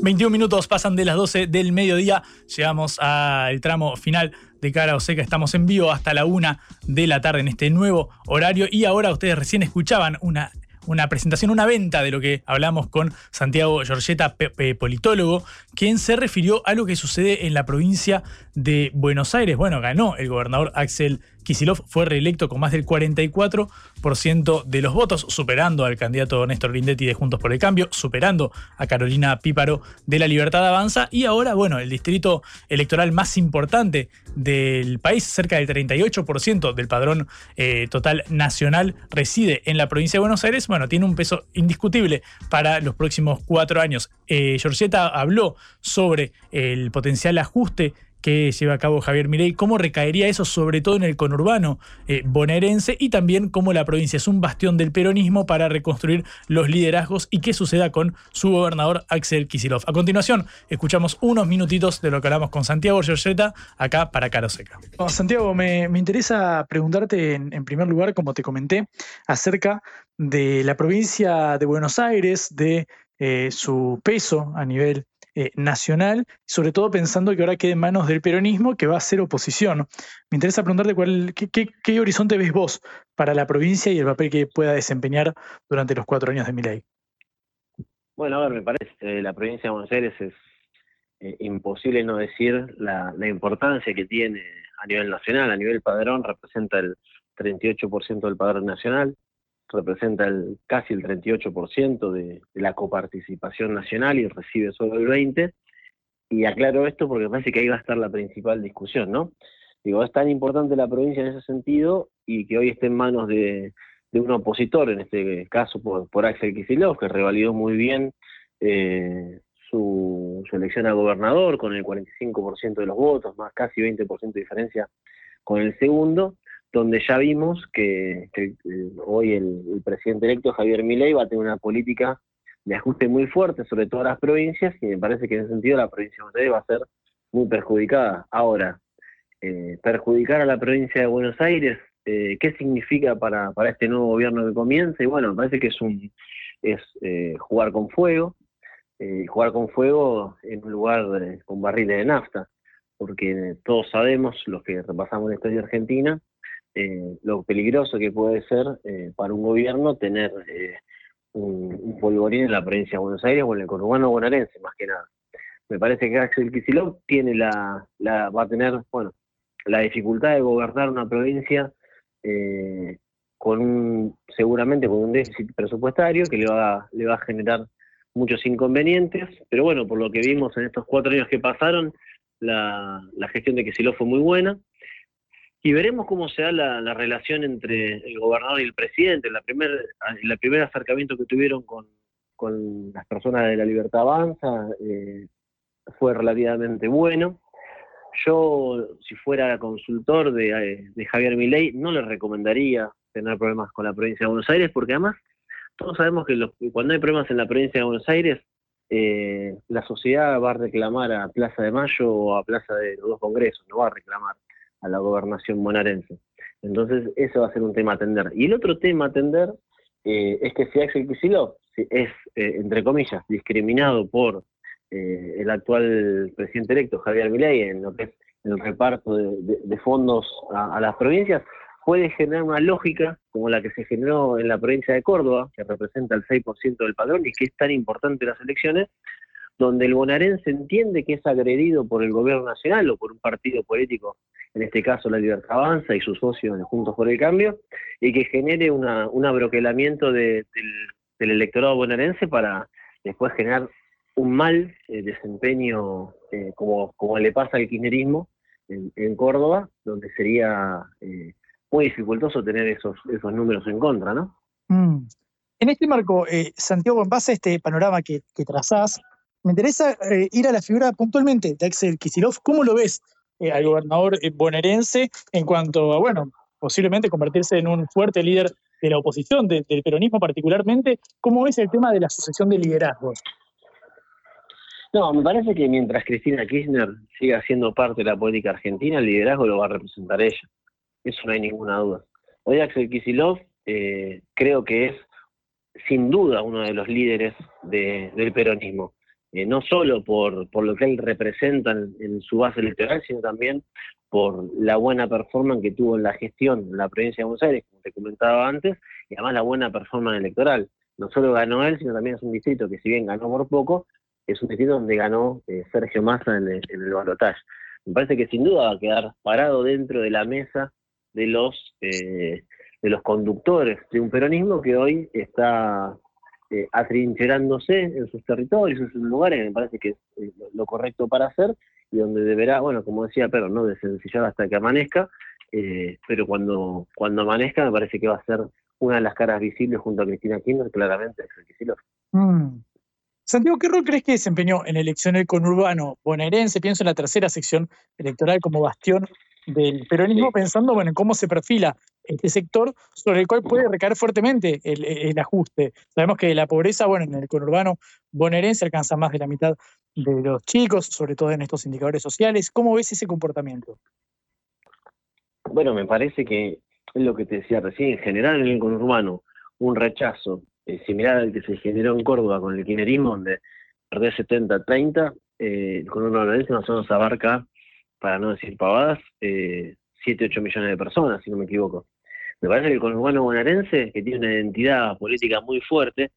Speaker 1: 21 minutos pasan de las 12 del mediodía. Llegamos al tramo final de Cara o Seca. Estamos en vivo hasta la 1 de la tarde en este nuevo horario. Y ahora ustedes recién escuchaban una una presentación, una venta de lo que hablamos con Santiago Giorgetta, politólogo, quien se refirió a lo que sucede en la provincia de Buenos Aires. Bueno, ganó el gobernador Axel Kisilov, fue reelecto con más del 44% de los votos, superando al candidato Néstor Grindetti de Juntos por el Cambio, superando a Carolina Píparo de La Libertad Avanza. Y ahora, bueno, el distrito electoral más importante del país, cerca del 38% del padrón eh, total nacional, reside en la provincia de Buenos Aires. Bueno, tiene un peso indiscutible para los próximos cuatro años. Eh, habló sobre el potencial ajuste que lleva a cabo Javier Mirey, cómo recaería eso sobre todo en el conurbano eh, bonaerense y también cómo la provincia es un bastión del peronismo para reconstruir los liderazgos y qué suceda con su gobernador Axel Kisilov. A continuación, escuchamos unos minutitos de lo que hablamos con Santiago Giorgetta acá para Caroseca. Santiago, me, interesa preguntarte en, primer lugar, como te comenté, acerca de la provincia de Buenos Aires, de eh, su peso a nivel eh, nacional, sobre todo pensando que ahora queda en manos del peronismo que va a ser oposición. Me interesa preguntarte cuál, qué, horizonte ves vos para la provincia y el papel que pueda desempeñar durante los cuatro años de mi ley.
Speaker 13: Bueno, a ver, me parece que la provincia de Buenos Aires es eh, imposible no decir la, la importancia que tiene a nivel nacional, a nivel padrón, representa el 38% del padrón nacional, representa el, casi el 38% de, de la coparticipación nacional y recibe solo el 20%. Y aclaro esto porque parece que ahí va a estar la principal discusión, ¿no? Digo, es tan importante la provincia en ese sentido y que hoy esté en manos de, un opositor, en este caso por, por Axel Kicillof, que revalidó muy bien eh, su, su, elección a gobernador con el 45% de los votos, más casi 20% de diferencia con el segundo, donde ya vimos que, eh, hoy el, presidente electo Javier Milei va a tener una política de ajuste muy fuerte sobre todas las provincias y me parece que en ese sentido la provincia de Buenos Aires va a ser muy perjudicada. Ahora, eh, perjudicar a la provincia de Buenos Aires, eh, ¿qué significa para, para este nuevo gobierno que comienza? Y bueno, me parece que es un es jugar con fuego, jugar con fuego en un lugar con barriles de nafta, porque todos sabemos, los que repasamos la historia argentina, eh, lo peligroso que puede ser eh, para un gobierno tener eh, un, polvorín en la provincia de Buenos Aires o en el conurbano bonaerense, más que nada. Me parece que Axel Kicillof tiene la, la, va a tener, bueno, la dificultad de gobernar una provincia con un, seguramente con un déficit presupuestario que le va, le va a generar muchos inconvenientes, pero bueno, por lo que vimos en estos cuatro años que pasaron, la, la gestión de Kicillof fue muy buena, y veremos cómo se da la, relación entre el gobernador y el presidente. La primer, el primer acercamiento que tuvieron con, las personas de la Libertad Avanza eh, fue relativamente bueno. Yo, si fuera consultor de, de Javier Milei, no le recomendaría tener problemas con la provincia de Buenos Aires, porque además todos sabemos que cuando hay problemas en la provincia de Buenos Aires, eh, la sociedad va a reclamar a Plaza de Mayo o a Plaza de los dos congresos, no va a reclamar a la gobernación bonaerense. Entonces, eso va a ser un tema a atender. Y el otro tema a atender eh, es que si Axel Kicillof es, eh, entre comillas, discriminado por eh, el actual presidente electo, Javier Milei, en lo que es el reparto de, fondos a, las provincias, puede generar una lógica como la que se generó en la provincia de Córdoba, que representa el 6% del padrón y que es tan importante en las elecciones, donde el bonaerense entiende que es agredido por el gobierno nacional o por un partido político, en este caso la Libertad Avanza y sus socios Juntos por el Cambio, y que genere una, un abroquelamiento del, electorado bonaerense para después generar un mal eh, desempeño eh, como, como le pasa al kirchnerismo en, Córdoba, donde sería eh, muy dificultoso tener esos, esos números en contra, ¿no?
Speaker 7: Mm. En este marco, Santiago, en base a este panorama que, que trazás, me interesa ir a la figura puntualmente de Axel Kisilov. ¿Cómo lo ves al gobernador bonaerense en cuanto a, bueno, posiblemente convertirse en un fuerte líder de la oposición, del peronismo particularmente? ¿Cómo ves el tema de la sucesión de liderazgos?
Speaker 13: No, me parece que mientras Cristina Kirchner siga siendo parte de la política argentina, el liderazgo lo va a representar ella. Eso no hay ninguna duda. Hoy Axel Kisilov eh, creo que es sin duda uno de los líderes del peronismo. Eh, no solo por, por, lo que él representa en, su base electoral, sino también por la buena performance que tuvo en la gestión en la provincia de Buenos Aires, como te comentaba antes, y además la buena performance electoral. No solo ganó él, sino también es un distrito que si bien ganó por poco, es un distrito donde ganó eh, Sergio Massa en el, en Me parece que sin duda va a quedar parado dentro de la mesa de los eh, de los conductores de un peronismo que hoy está eh, atrincherándose en sus territorios, en sus lugares, me parece que es lo correcto para hacer, y donde deberá, bueno, como decía Pedro, no desencillar hasta que amanezca, pero cuando, cuando amanezca me parece que va a ser una de las caras visibles junto a Cristina Kirchner, claramente es el
Speaker 7: mm. Santiago, ¿qué rol crees que desempeñó en la elección el conurbano bonaerense? Pienso en la tercera sección electoral como bastión del peronismo, pensando bueno, en cómo se perfila este sector sobre el cual puede recaer fuertemente el, ajuste. Sabemos que la pobreza, bueno, en el conurbano bonaerense alcanza más de la mitad de los chicos, sobre todo en estos indicadores sociales. ¿Cómo ves ese comportamiento?
Speaker 13: Bueno, me parece que es lo que te decía recién, en general en el conurbano, un rechazo eh, similar al que se generó en Córdoba con el kirchnerismo, donde perdió 70-30, eh, con una violencia más o menos abarca, para no decir pavadas, eh, 7-8 millones de personas, si no me equivoco. Me parece que el conurbano bonaerense, que tiene una identidad política muy fuerte,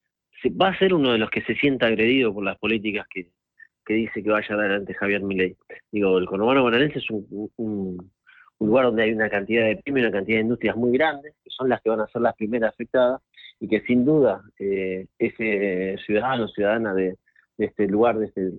Speaker 13: va a ser uno de los que se sienta agredido por las políticas que, dice que vaya adelante Javier Milei. Digo, el conurbano bonaerense es un, lugar donde hay una cantidad de pymes, una cantidad de industrias muy grandes, que son las que van a ser las primeras afectadas, y que sin duda eh, ese ciudadano, ciudadana de, este lugar, de este,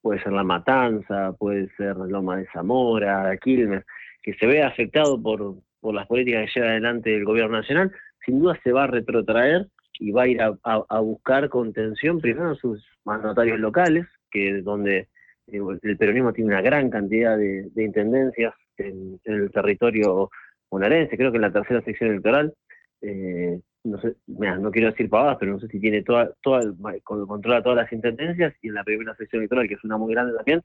Speaker 13: puede ser La Matanza, puede ser Loma de Zamora, Quilmes, que se vea afectado por, por las políticas que lleva adelante el gobierno nacional, sin duda se va a retrotraer y va a ir a, buscar contención primero en sus mandatarios locales, que es donde eh, el peronismo tiene una gran cantidad de, intendencias en, el territorio bonaerense, creo que en la tercera sección electoral eh, no sé, no quiero decir pavadas, pero no sé si tiene toda, toda controla todas las intendencias y en la primera sección electoral, que es una muy grande también,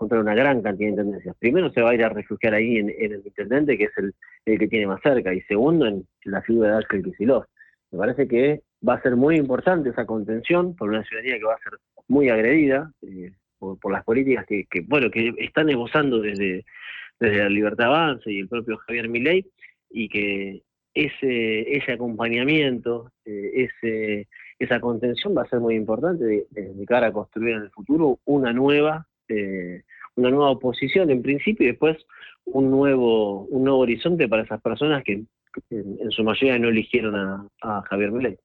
Speaker 13: controla una gran cantidad de intendencias. Primero se va a ir a refugiar ahí en, el intendente, que es el, que tiene más cerca, y segundo en la ciudad de Axel Kicillof. Me parece que va a ser muy importante esa contención por una ciudadanía que va a ser muy agredida eh, por, las políticas que, bueno, que están negociando desde, desde la Libertad Avance y el propio Javier Milei, y que ese, ese acompañamiento, eh, ese, esa contención va a ser muy importante de, cara a construir en el futuro una nueva, eh, una nueva oposición en principio y después un nuevo, un nuevo horizonte para esas personas que en, su mayoría no eligieron a, Javier Milei.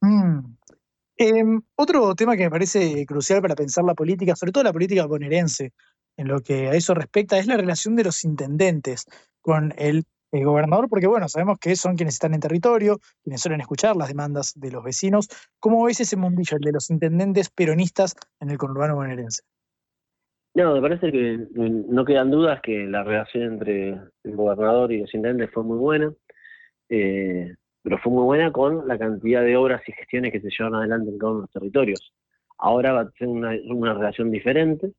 Speaker 7: Mm. Em, otro tema que me parece crucial para pensar la política, sobre todo la política bonaerense, en lo que a eso respecta, es la relación de los intendentes con el el gobernador, porque bueno, sabemos que son quienes están en territorio, quienes suelen escuchar las demandas de los vecinos. ¿Cómo ves ese mundillo, el de los intendentes peronistas en el conurbano bonaerense?
Speaker 13: No, me parece que no quedan dudas que la relación entre el gobernador y los intendentes fue muy buena, eh, pero fue muy buena con la cantidad de obras y gestiones que se llevan adelante en cada uno de los territorios. Ahora va a ser una, relación diferente,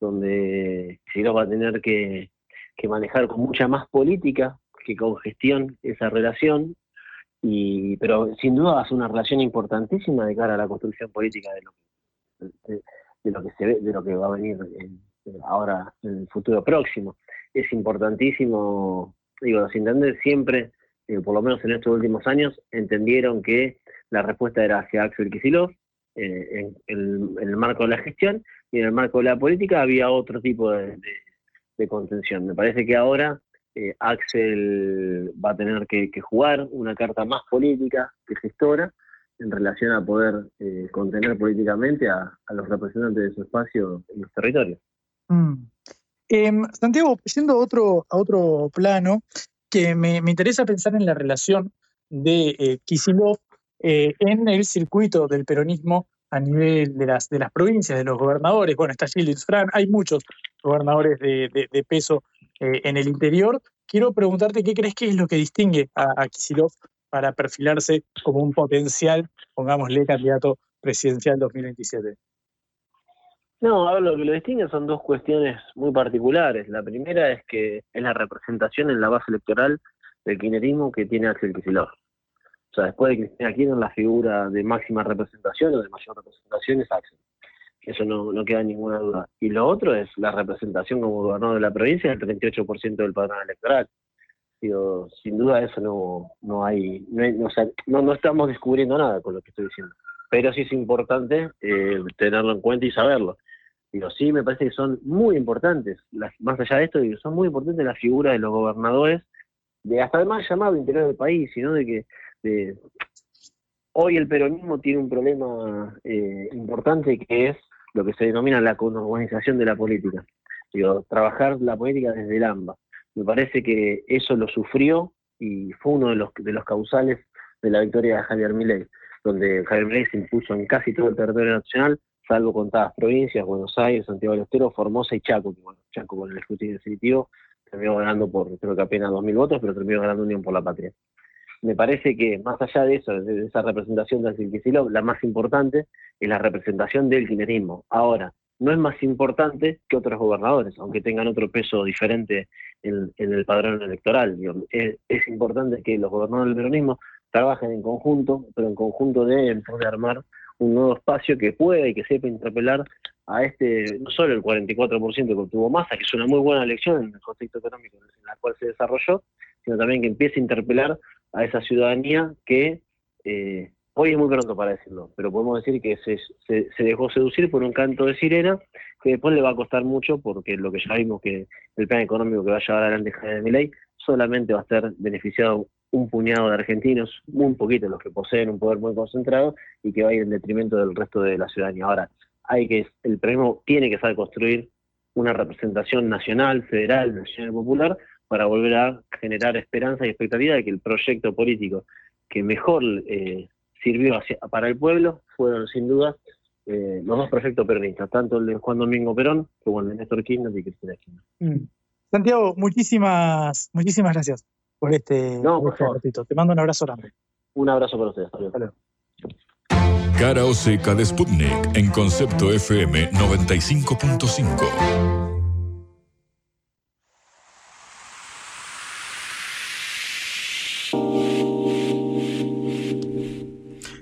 Speaker 13: donde Chile va a tener que, manejar con mucha más política que con gestión esa relación, y, pero sin duda es una relación importantísima de cara a la construcción política de lo, de, lo que se ve, de lo que va a venir ahora en el futuro próximo. Es importantísimo, digo, los intendentes siempre, eh, por lo menos en estos últimos años, entendieron que la respuesta era hacia Axel Kicillof, eh, en, el marco de la gestión, y en el marco de la política había otro tipo de, contención. Me parece que ahora eh, Axel va a tener que, jugar una carta más política que gestora en relación a poder eh, contener políticamente a, los representantes de su espacio en los territorios.
Speaker 1: Mm. Em, Santiago, yendo a otro, a otro plano, que me, interesa pensar en la relación de eh, eh, en el circuito del peronismo a nivel de las, de las provincias, de los gobernadores. Bueno, está Gilles Fran, hay muchos gobernadores de, peso eh, en el interior. Quiero preguntarte qué crees que es lo que distingue a, a para perfilarse como un potencial, pongámosle, candidato presidencial 2027.
Speaker 13: No, a lo que lo distingue son dos cuestiones muy particulares. La primera es que es la representación en la base electoral del kirchnerismo que tiene Axel Kicillof. O sea, después de Cristina Kirchner, la figura de máxima representación o de mayor representación es Axel. Eso no, no queda ninguna duda. Y lo otro es la representación como gobernador de la provincia del 38% del padrón electoral. Digo, sin duda eso no, no hay, no, sea, no, estamos descubriendo nada con lo que estoy diciendo. Pero sí es importante eh, tenerlo en cuenta y saberlo. Digo, sí, me parece que son muy importantes, más allá de esto, digo, son muy importantes las figuras de los gobernadores, de hasta además llamado interior del país, sino de que de, hoy el peronismo tiene un problema eh, importante que es lo que se denomina la conorganización de la política. Digo, trabajar la política desde el AMBA. Me parece que eso lo sufrió y fue uno de los, de los causales de la victoria de Javier Milei, donde Javier Milei se impuso en casi todo el territorio nacional salvo contadas provincias, Buenos Aires, Santiago del Estero, Formosa y Chaco, que bueno, Chaco con el escrutinio definitivo terminó ganando por creo que apenas 2.000 votos, pero terminó ganando Unión por la Patria. Me parece que más allá de eso, de esa representación del Kicillof, la más importante es la representación del kirchnerismo. Ahora, no es más importante que otros gobernadores, aunque tengan otro peso diferente en, el padrón electoral. Es, importante que los gobernadores del peronismo trabajen en conjunto, pero en conjunto de poder armar un nuevo espacio que pueda y que sepa interpelar a este, no solo el 44% que obtuvo Massa, que es una muy buena elección en el contexto económico en el cual se desarrolló, sino también que empiece a interpelar a esa ciudadanía que eh, hoy es muy pronto para decirlo, pero podemos decir que se, dejó seducir por un canto de sirena que después le va a costar mucho porque lo que ya vimos que el plan económico que va a llevar adelante Javier Milei solamente va a estar beneficiado un puñado de argentinos, muy poquito los que poseen un poder muy concentrado y que va a ir en detrimento del resto de la ciudadanía. Ahora, hay que, el premio tiene que saber construir una representación nacional, federal, nacional popular para volver a generar esperanza y expectativa de que el proyecto político que mejor eh, sirvió para el pueblo fueron sin duda eh, los dos proyectos peronistas, tanto el de Juan Domingo Perón como el de Néstor Kirchner y Cristina Kirchner.
Speaker 1: Mm. Santiago, muchísimas, muchísimas gracias por este, no, por este Te mando un abrazo grande.
Speaker 13: Un abrazo para ustedes. Hasta luego.
Speaker 2: Cara o seca de Sputnik en concepto FM 95.5.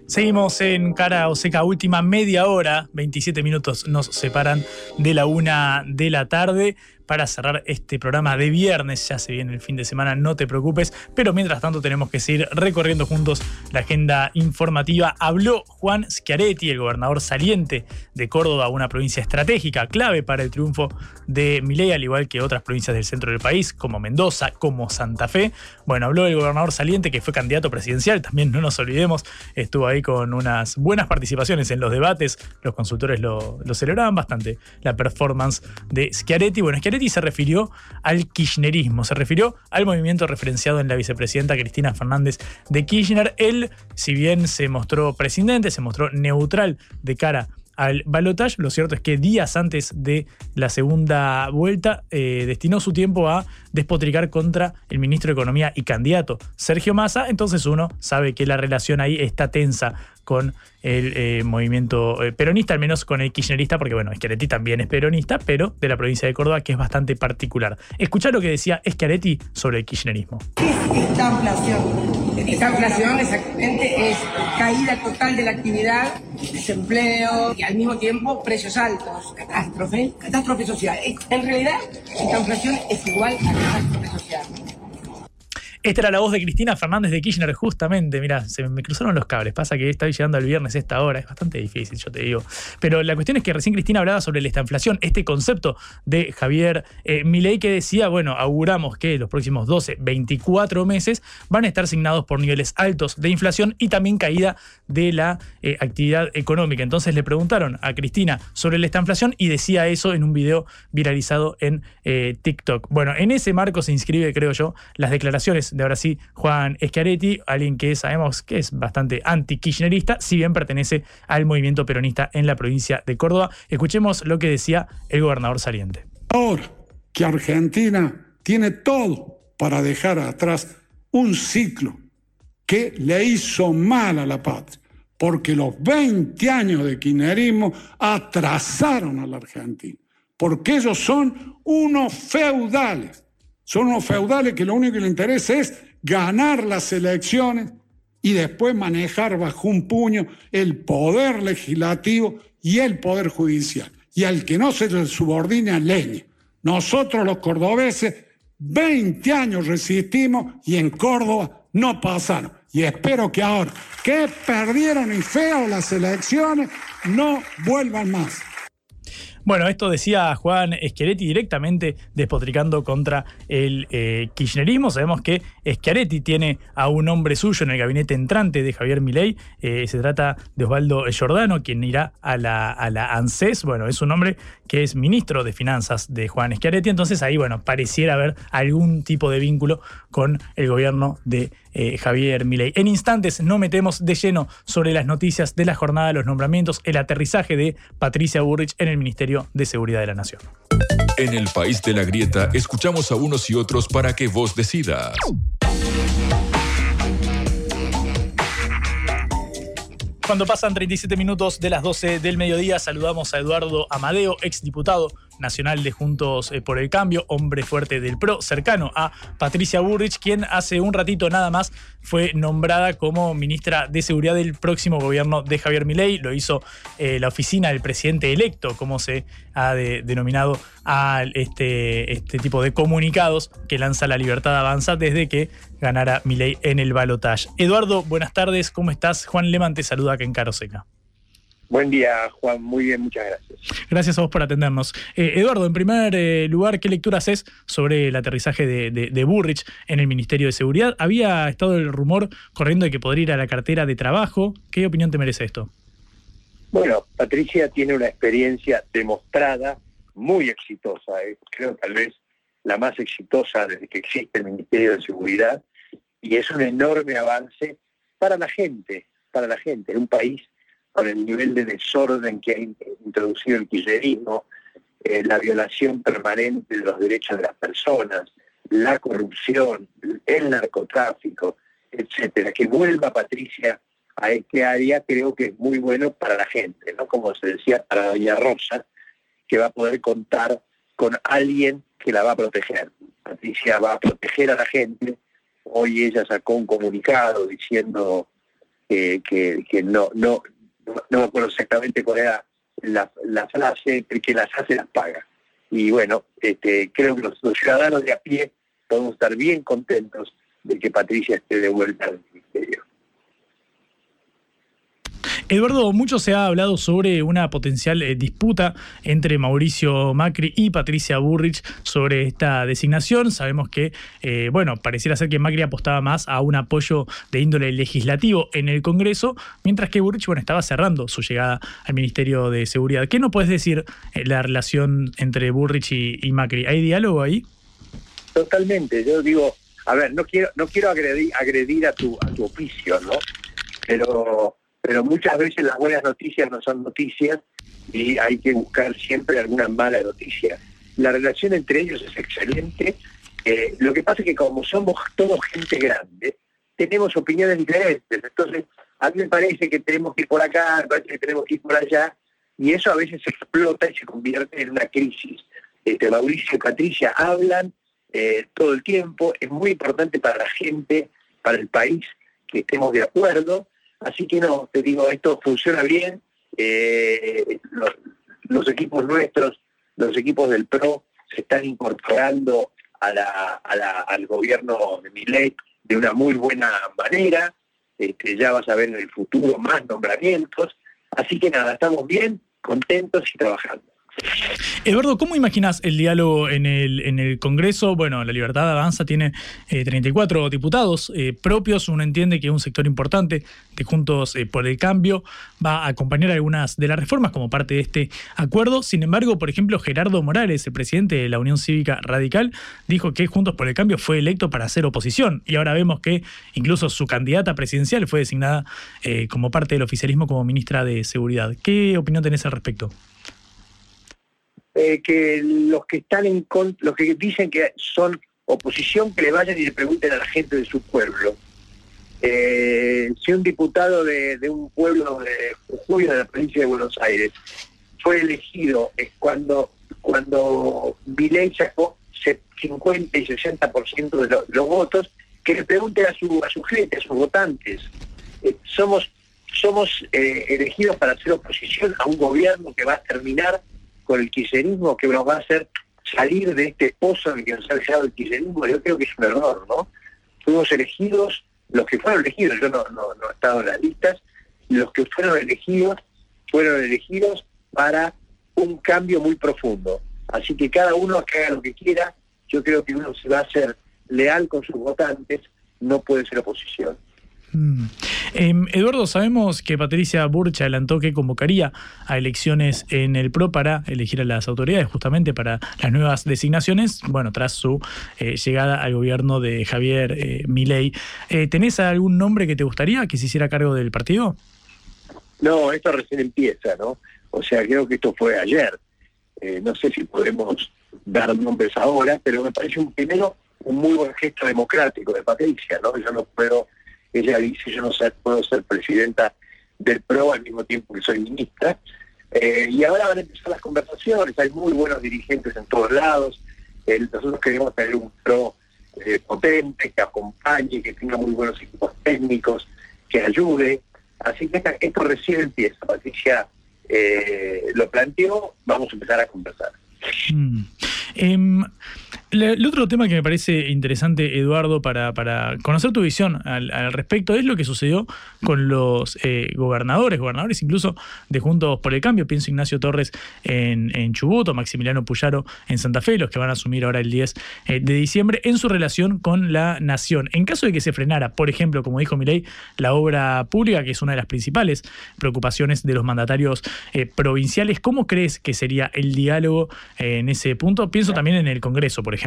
Speaker 1: Seguimos en Cara o Seca, última media hora, 27 minutos nos separan de la una de la tarde para cerrar este programa de viernes. Ya se viene el fin de semana, no te preocupes. Pero mientras tanto tenemos que seguir recorriendo juntos la agenda informativa. Habló Juan Schiaretti, el gobernador saliente de Córdoba, una provincia estratégica, clave para el triunfo de Milei, al igual que otras provincias del centro del país, como Mendoza, como Santa Fe. Bueno, habló el gobernador saliente, que fue candidato presidencial, también no nos olvidemos, estuvo ahí con unas buenas participaciones en los debates. Los consultores lo, lo celebraban bastante, la performance de Schiaretti. Bueno, Schiaretti y se refirió al kirchnerismo, se refirió al movimiento referenciado en la vicepresidenta Cristina Fernández de Kirchner. Él, si bien se mostró presidente, se mostró neutral de cara al balotage. Lo cierto es que días antes de la segunda vuelta eh, destinó su tiempo a despotricar contra el ministro de Economía y candidato Sergio Massa. Entonces uno sabe que la relación ahí está tensa con el eh, movimiento eh, peronista, al menos con el kirchnerista, porque bueno, Schiaretti también es peronista, pero de la provincia de Córdoba, que es bastante particular. Escuchar lo que decía Schiaretti sobre el kirchnerismo.
Speaker 14: ¿Qué es esta inflación? Esta inflación exactamente es caída total de la actividad, desempleo y al mismo tiempo precios altos, catástrofe, catástrofe social. En realidad, esta inflación es igual a catástrofe social.
Speaker 1: Esta era la voz de Cristina Fernández de Kirchner, justamente. Mira, se me cruzaron los cables. Pasa que estoy llegando el viernes a esta hora. Es bastante difícil, yo te digo. Pero la cuestión es que recién Cristina hablaba sobre la inflación, este concepto de Javier eh, Milei que decía, bueno, auguramos que los próximos 12, 24 meses van a estar asignados por niveles altos de inflación y también caída de la eh, actividad económica. Entonces le preguntaron a Cristina sobre la inflación y decía eso en un video viralizado en eh, TikTok. Bueno, en ese marco se inscribe, creo yo, las declaraciones de ahora sí Juan Schiaretti, alguien que sabemos que es bastante anti-kirchnerista, si bien pertenece al movimiento peronista en la provincia de Córdoba. Escuchemos lo que decía el gobernador saliente.
Speaker 15: Ahora que Argentina tiene todo para dejar atrás un ciclo que le hizo mal a la patria, porque los 20 años de kirchnerismo atrasaron a la Argentina, porque ellos son unos feudales, son unos feudales que lo único que les interesa es ganar las elecciones y después manejar bajo un puño el poder legislativo y el poder judicial. Y al que no se le subordina, leña. Nosotros los cordobeses, 20 años resistimos y en Córdoba no pasaron. Y espero que ahora que perdieron y feo las elecciones, no vuelvan más.
Speaker 1: Bueno, esto decía Juan Schiaretti directamente despotricando contra el eh, kirchnerismo. Sabemos que Schiaretti tiene a un hombre suyo en el gabinete entrante de Javier Milei. Eh, se trata de Osvaldo Giordano, quien irá a la, a la ANSES. Bueno, es un hombre que es ministro de Finanzas de Juan Schiaretti. Entonces ahí, bueno, pareciera haber algún tipo de vínculo con el gobierno de eh, Javier Milei. En instantes no metemos de lleno sobre las noticias de la jornada, los nombramientos, el aterrizaje de Patricia Burrich en el Ministerio de Seguridad de la Nación.
Speaker 2: En el país de la grieta escuchamos a unos y otros para que vos decidas.
Speaker 1: Cuando pasan 37 minutos de las 12 del mediodía, saludamos a Eduardo Amadeo, exdiputado nacional de Juntos eh, por el Cambio, hombre fuerte del PRO, cercano a Patricia Burrich, quien hace un ratito nada más fue nombrada como ministra de Seguridad del próximo gobierno de Javier Milei. Lo hizo eh, la oficina del presidente electo, como se ha denominado a este, este tipo de comunicados que lanza la Libertad Avanza desde que ganara Milei en el balotaje. Eduardo, buenas tardes, ¿cómo estás? Juan Leman te saluda acá en Caroseca.
Speaker 16: Buen día, Juan. Muy bien, muchas gracias.
Speaker 1: Gracias a vos por atendernos. Eh, Eduardo, en primer eh, lugar, ¿qué lectura haces sobre el aterrizaje de, de, Burrich en el Ministerio de Seguridad? Había estado el rumor corriendo de que podría ir a la cartera de trabajo. ¿Qué opinión te merece esto?
Speaker 16: Bueno, Patricia tiene una experiencia demostrada, muy exitosa, eh. creo tal vez la más exitosa desde que existe el Ministerio de Seguridad, y es un enorme avance para la gente, para la gente, en un país con el nivel de desorden que ha introducido el kirchnerismo, eh, la violación permanente de los derechos de las personas, la corrupción, el narcotráfico, etcétera. Que vuelva Patricia a este área creo que es muy bueno para la gente, ¿no? Como se decía para Doña Rosa, que va a poder contar con alguien que la va a proteger. Patricia va a proteger a la gente. Hoy ella sacó un comunicado diciendo que, que no, no, no me acuerdo exactamente cuál era la, frase, el que las hace las paga. Y bueno, este, creo que los, ciudadanos de a pie podemos estar bien contentos de que Patricia esté de vuelta al ministerio.
Speaker 1: Eduardo, mucho se ha hablado sobre una potencial eh, disputa entre Mauricio Macri y Patricia Burrich sobre esta designación. Sabemos que, eh, bueno, pareciera ser que Macri apostaba más a un apoyo de índole legislativo en el Congreso, mientras que Burrich, bueno, estaba cerrando su llegada al Ministerio de Seguridad. ¿Qué no puedes decir eh, la relación entre Burrich y, Macri? ¿Hay diálogo ahí?
Speaker 16: Totalmente. Yo digo, a ver, no quiero, no quiero agredir, agredir a tu, a tu oficio, ¿no? Pero pero muchas veces las buenas noticias no son noticias y hay que buscar siempre alguna mala noticia. La relación entre ellos es excelente. Eh, lo que pasa es que como somos todos gente grande, tenemos opiniones diferentes. Entonces, a mí me parece que tenemos que ir por acá, me parece que tenemos que ir por allá, y eso a veces explota y se convierte en una crisis. Este, Mauricio y Patricia hablan eh, todo el tiempo, es muy importante para la gente, para el país, que estemos de acuerdo, Así que no, te digo, esto funciona bien. Eh, los, equipos nuestros, los equipos del PRO, se están incorporando al gobierno de Millet de una muy buena manera, este, ya vas a ver en el futuro más nombramientos, así que nada, estamos bien, contentos y trabajando.
Speaker 1: Eduardo, ¿cómo imaginas el diálogo en el, Congreso? Bueno, la Libertad Avanza tiene 34 eh, diputados eh, propios. Uno entiende que un sector importante de Juntos eh, por el Cambio va a acompañar algunas de las reformas como parte de este acuerdo. Sin embargo, por ejemplo, Gerardo Morales, el presidente de la Unión Cívica Radical, dijo que Juntos por el Cambio fue electo para hacer oposición. Y ahora vemos que incluso su candidata presidencial fue designada como parte del oficialismo como ministra de Seguridad. ¿Qué opinión tenés al respecto?
Speaker 16: Eh, que los que están en contra, los que dicen que son oposición, que le vayan y le pregunten a la gente de su pueblo. Eh, si un diputado de, un pueblo de Jujuy, de la provincia de Buenos Aires, fue elegido cuando, cuando sacó 50 y 60% de, los votos, que le pregunten a su, a su gente, a sus votantes. Eh, somos somos elegidos para hacer oposición a un gobierno que va a terminar con el kirchnerismo que nos va a hacer salir de este pozo en el que nos ha dejado el kirchnerismo, yo creo que es un error, ¿no? Fuimos elegidos, los que fueron elegidos, yo no, no, no he estado en las listas, los que fueron elegidos, fueron elegidos para un cambio muy profundo. Así que cada uno que haga lo que quiera, yo creo que uno se va a ser leal con sus votantes, no puede ser oposición.
Speaker 1: Mm. Em, Eduardo, sabemos que Patricia Burch adelantó que convocaría a elecciones en el PRO para elegir a las autoridades, justamente para las nuevas designaciones, bueno, tras su eh, llegada al gobierno de Javier eh, Milei. Eh, ¿Tenés algún nombre que te gustaría que se hiciera cargo del partido?
Speaker 16: No, esto recién empieza, ¿no? O sea, creo que esto fue ayer. no sé si podemos dar nombres ahora, pero me parece un primero un muy buen gesto democrático de Patricia, ¿no? Yo no puedo ella dice, yo no sé, puedo ser presidenta del PRO al mismo tiempo que soy ministra. Eh, y ahora van a empezar las conversaciones, hay muy buenos dirigentes en todos lados. nosotros queremos tener un PRO eh, potente, que acompañe, que tenga muy buenos equipos técnicos, que ayude. Así que esto recién empieza. Patricia eh, lo planteó, vamos a empezar a conversar.
Speaker 1: Mm. Em, el otro tema que me parece interesante, Eduardo, para, para conocer tu visión al, respecto, es lo que sucedió con los eh, gobernadores, gobernadores incluso de Juntos por el Cambio. Pienso Ignacio Torres en, en Chubut Maximiliano Puyaro en Santa Fe, los que van a asumir ahora el 10 eh, de diciembre, en su relación con la nación. En caso de que se frenara, por ejemplo, como dijo Milei, la obra pública, que es una de las principales preocupaciones de los mandatarios eh, provinciales, ¿cómo crees que sería el diálogo en ese punto? Pienso también en el Congreso, por ejemplo.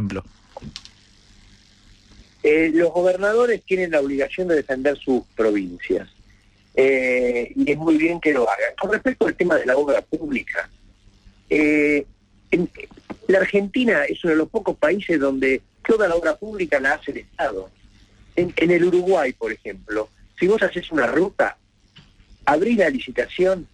Speaker 16: Eh, los gobernadores tienen la obligación de defender sus provincias eh, y es muy bien que lo hagan. Con respecto al tema de la obra pública, eh, la Argentina es uno de los pocos países donde toda la obra pública la hace el Estado. En, en el Uruguay, por ejemplo, si vos haces una ruta, abrís la licitación,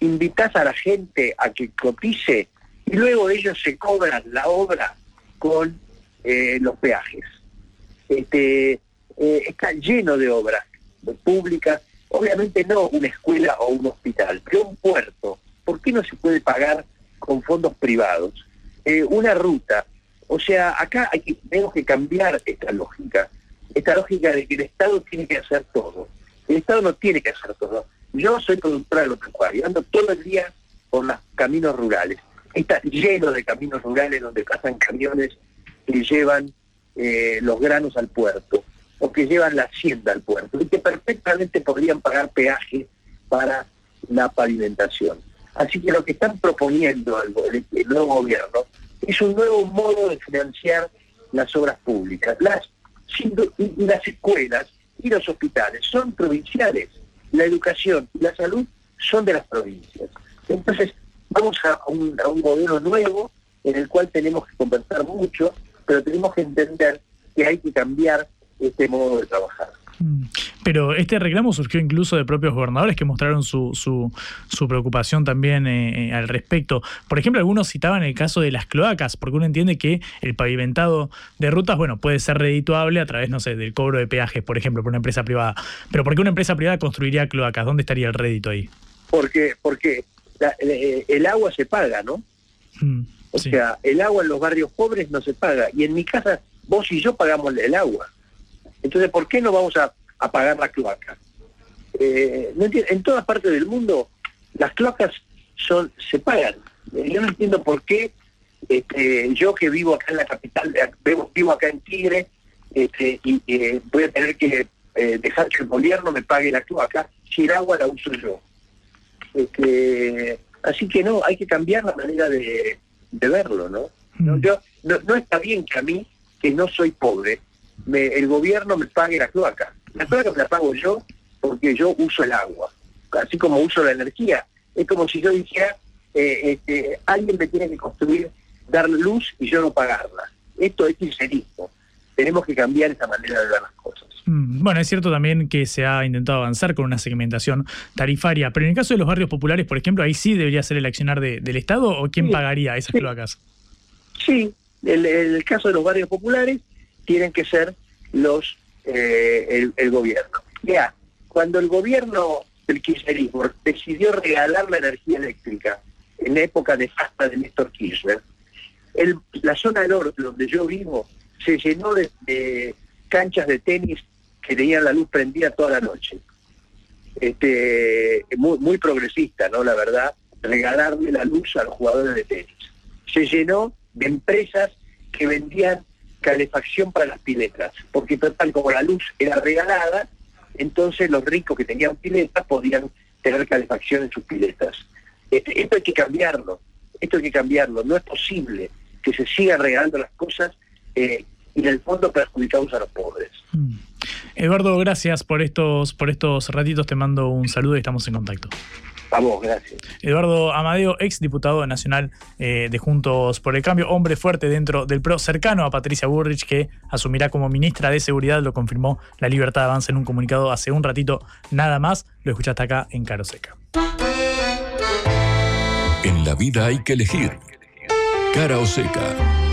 Speaker 16: invitas a la gente a que cotice y luego ellos se cobran la obra con eh, los peajes. Este, eh, está lleno de obras públicas, obviamente no una escuela o un hospital, pero un puerto. ¿Por qué no se puede pagar con fondos privados? Eh, una ruta. O sea, acá tenemos que cambiar esta lógica, esta lógica de que el Estado tiene que hacer todo. El Estado no tiene que hacer todo. Yo soy productora agropecuaria, ando todo el día por los caminos rurales está lleno de caminos rurales donde pasan camiones que llevan eh, los granos al puerto o que llevan la hacienda al puerto y que perfectamente podrían pagar peaje para la pavimentación. Así que lo que están proponiendo el, nuevo gobierno es un nuevo modo de financiar las obras públicas. Las, las escuelas y los hospitales son provinciales. La educación y la salud son de las provincias. Entonces, vamos a un, a un modelo nuevo en el cual tenemos que conversar mucho, pero tenemos que entender que hay que cambiar este modo de trabajar.
Speaker 1: Mm. Pero este reclamo surgió incluso de propios gobernadores que mostraron su, su, su preocupación también eh, eh, al respecto. Por ejemplo, algunos citaban el caso de las cloacas, porque uno entiende que el pavimentado de rutas, bueno, puede ser redituable a través, no sé, del cobro de peajes, por ejemplo, por una empresa privada. Pero ¿por qué una empresa privada construiría cloacas? ¿Dónde estaría el rédito ahí?
Speaker 16: Porque, porque eh, el agua se paga, ¿no? Mm, o sea, el agua en los barrios pobres no se paga. Y en mi casa, vos y yo pagamos el agua. Entonces, ¿por qué no vamos a, a pagar la cloaca? Eh, no en todas partes del mundo las cloacas son se pagan. Eh, Yo no entiendo por qué este, yo que vivo acá en la capital, de- vivo, vivo acá en Tigre, este, y eh, voy a tener que eh, dejar que el gobierno me pague la cloaca si el agua la uso yo. Este, así que no, hay que cambiar la manera de, de verlo, ¿no? No, yo, no, no está bien que a mí, que no soy pobre, me- el gobierno me pague la cloaca. La cloaca me la pago yo porque yo uso el agua, así como uso la energía. Es como si yo dijera, eh, este, alguien me tiene que construir, dar luz y yo no pagarla. Esto es sincerismo. Tenemos que cambiar esa manera de ver las cosas.
Speaker 1: Mm, Bueno, es cierto también que se ha intentado avanzar con una segmentación tarifaria, pero en el caso de los barrios populares, por ejemplo, ahí sí debería ser el accionar de- del Estado o quién
Speaker 16: Sí,
Speaker 1: pagaría esas
Speaker 16: sí.
Speaker 1: cloacas.
Speaker 16: Sí, el, el caso de los barrios populares tienen que ser los eh, el, el gobierno. Ya, cuando el gobierno del kirchnerismo decidió regalar la energía eléctrica en la época de fasta de Néstor Kirchner, el- la zona norte donde yo vivo se llenó de, de canchas de tenis que tenían la luz prendida toda la noche. Este, muy, progresista, ¿no? La verdad, regalarle la luz a los jugadores de tenis. Se llenó de empresas que vendían calefacción para las piletas, porque total como la luz era regalada, entonces los ricos que tenían piletas podían tener calefacción en sus piletas. Este, esto hay que cambiarlo, esto hay que cambiarlo. No es posible que se sigan regalando las cosas eh, y en el fondo perjudicamos a los pobres.
Speaker 1: Eduardo, gracias por estos, por estos ratitos. Te mando un saludo y estamos en contacto.
Speaker 16: A vos, gracias.
Speaker 1: Eduardo Amadeo, ex diputado nacional eh, de Juntos por el Cambio, hombre fuerte dentro del PRO, cercano a Patricia Burrich, que asumirá como ministra de Seguridad, lo confirmó La Libertad Avanza en un comunicado hace un ratito nada más. Lo escuchaste acá en Caro Seca.
Speaker 2: En la vida hay que elegir. Cara o seca.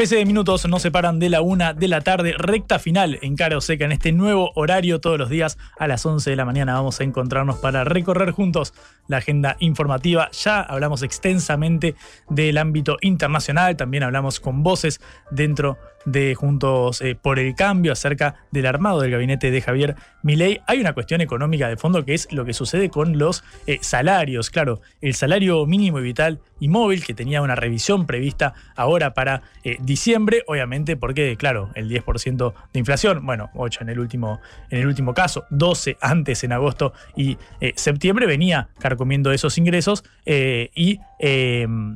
Speaker 1: Trece minutos nos separan de la una de la tarde, recta final en Cara o Seca en este nuevo horario todos los días a las 11 de la mañana vamos a encontrarnos para recorrer juntos la agenda informativa. Ya hablamos extensamente del ámbito internacional, también hablamos con voces dentro de Juntos eh, por el Cambio acerca del armado del gabinete de Javier Milei. Hay una cuestión económica de fondo que es lo que sucede con los eh, salarios. Claro, el salario mínimo y vital y móvil que tenía una revisión prevista ahora para eh, diciembre, obviamente porque, claro, el 10% de inflación, bueno, 8 en el último, en el último caso, 12 antes en agosto y septiembre venía carcomiendo esos ingresos y,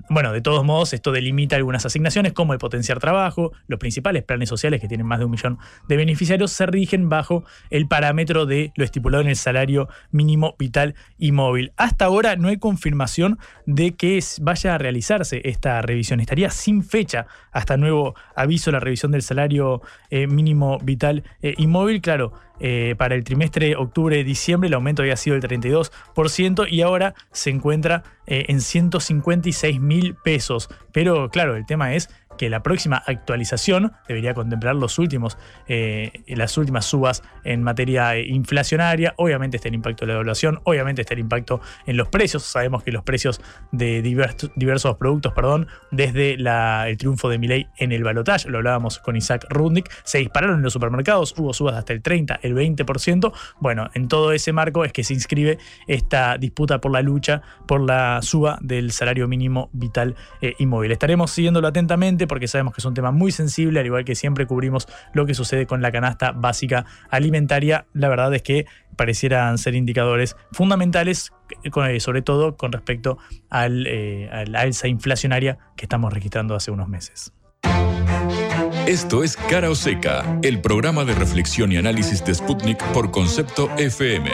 Speaker 1: bueno, de todos modos esto delimita algunas asignaciones como el potenciar trabajo, los principales planes sociales que tienen más de un millón de beneficiarios se rigen bajo el parámetro de lo estipulado en el salario mínimo vital y móvil. Hasta ahora no hay confirmación de que vaya a realizarse esta revisión. Estaría sin fecha hasta nuevo aviso la revisión del salario eh, mínimo vital eh, y móvil. Claro, eh, para el trimestre octubre-diciembre el aumento había sido del 32% y ahora se encuentra eh, en 156 mil pesos. Pero claro, el tema es que la próxima actualización debería contemplar los últimos, eh, las últimas subas en materia eh, inflacionaria. Obviamente está el impacto de la devaluación, obviamente está el impacto en los precios. Sabemos que los precios de divers- diversos productos, perdón, desde el triunfo de Milei en el balotaje, lo hablábamos con Isaac Rudnick, se dispararon en los supermercados, hubo subas hasta el 30, el 20%. Bueno, en todo ese marco es que se inscribe esta disputa por la lucha por la suba del salario mínimo vital eh, y móvil. Estaremos siguiéndolo atentamente porque sabemos que es un tema muy sensible, al igual que siempre cubrimos lo que sucede con la canasta básica alimentaria. La verdad es que parecieran ser indicadores fundamentales, eh, eh, sobre todo con respecto al, eh, a la alza inflacionaria que estamos registrando hace unos meses.
Speaker 2: Esto es Cara o Seca, el programa de reflexión y análisis de Sputnik por concepto FM.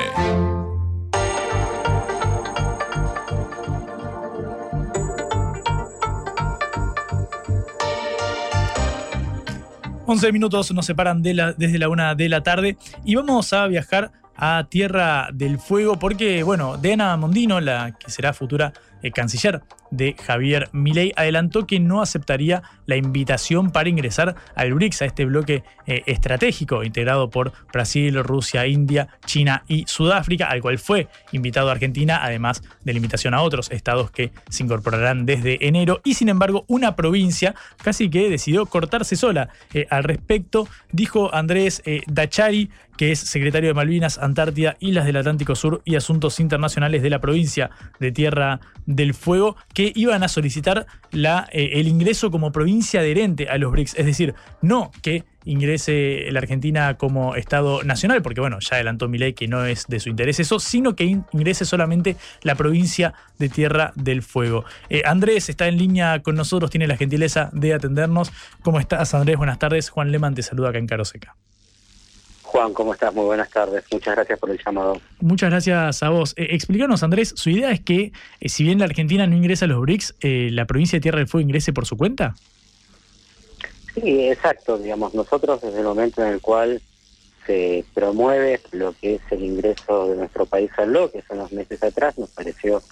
Speaker 1: 11 minutos nos separan desde la una de la tarde y vamos a viajar a Tierra del Fuego porque, bueno, Diana Mondino, la que será futura eh, canciller de Javier Milei, adelantó que no aceptaría la invitación para ingresar al BRICS, a este bloque eh, estratégico integrado por Brasil, Rusia, India, China y Sudáfrica, al cual fue invitado Argentina, además de la invitación a otros estados que se incorporarán desde enero. Y sin embargo, una provincia casi que decidió cortarse sola. Eh, al respecto, dijo Andrés eh, Dachari, que es secretario de Malvinas, Antártida, Islas del Atlántico Sur y Asuntos Internacionales de la provincia de Tierra del Fuego, iban a solicitar la, eh, el ingreso como provincia adherente a los BRICS. Es decir, no que ingrese la Argentina como Estado nacional, porque bueno, ya adelantó ley que no es de su interés eso, sino que ingrese solamente la provincia de Tierra del Fuego. Eh, Andrés está en línea con nosotros, tiene la gentileza de atendernos. ¿Cómo estás, Andrés? Buenas tardes. Juan Leman te saluda acá en Caroseca.
Speaker 17: Juan, ¿cómo estás? Muy buenas tardes. Muchas gracias por el llamado.
Speaker 1: Muchas gracias a vos. Eh, explícanos, Andrés, su idea es que eh, si bien la Argentina no ingresa a los BRICS, eh, la provincia de Tierra del Fuego ingrese por su cuenta.
Speaker 17: Sí, exacto. Digamos, nosotros desde el momento en el cual se promueve lo que es el ingreso de nuestro país al bloque, son unos meses atrás, nos pareció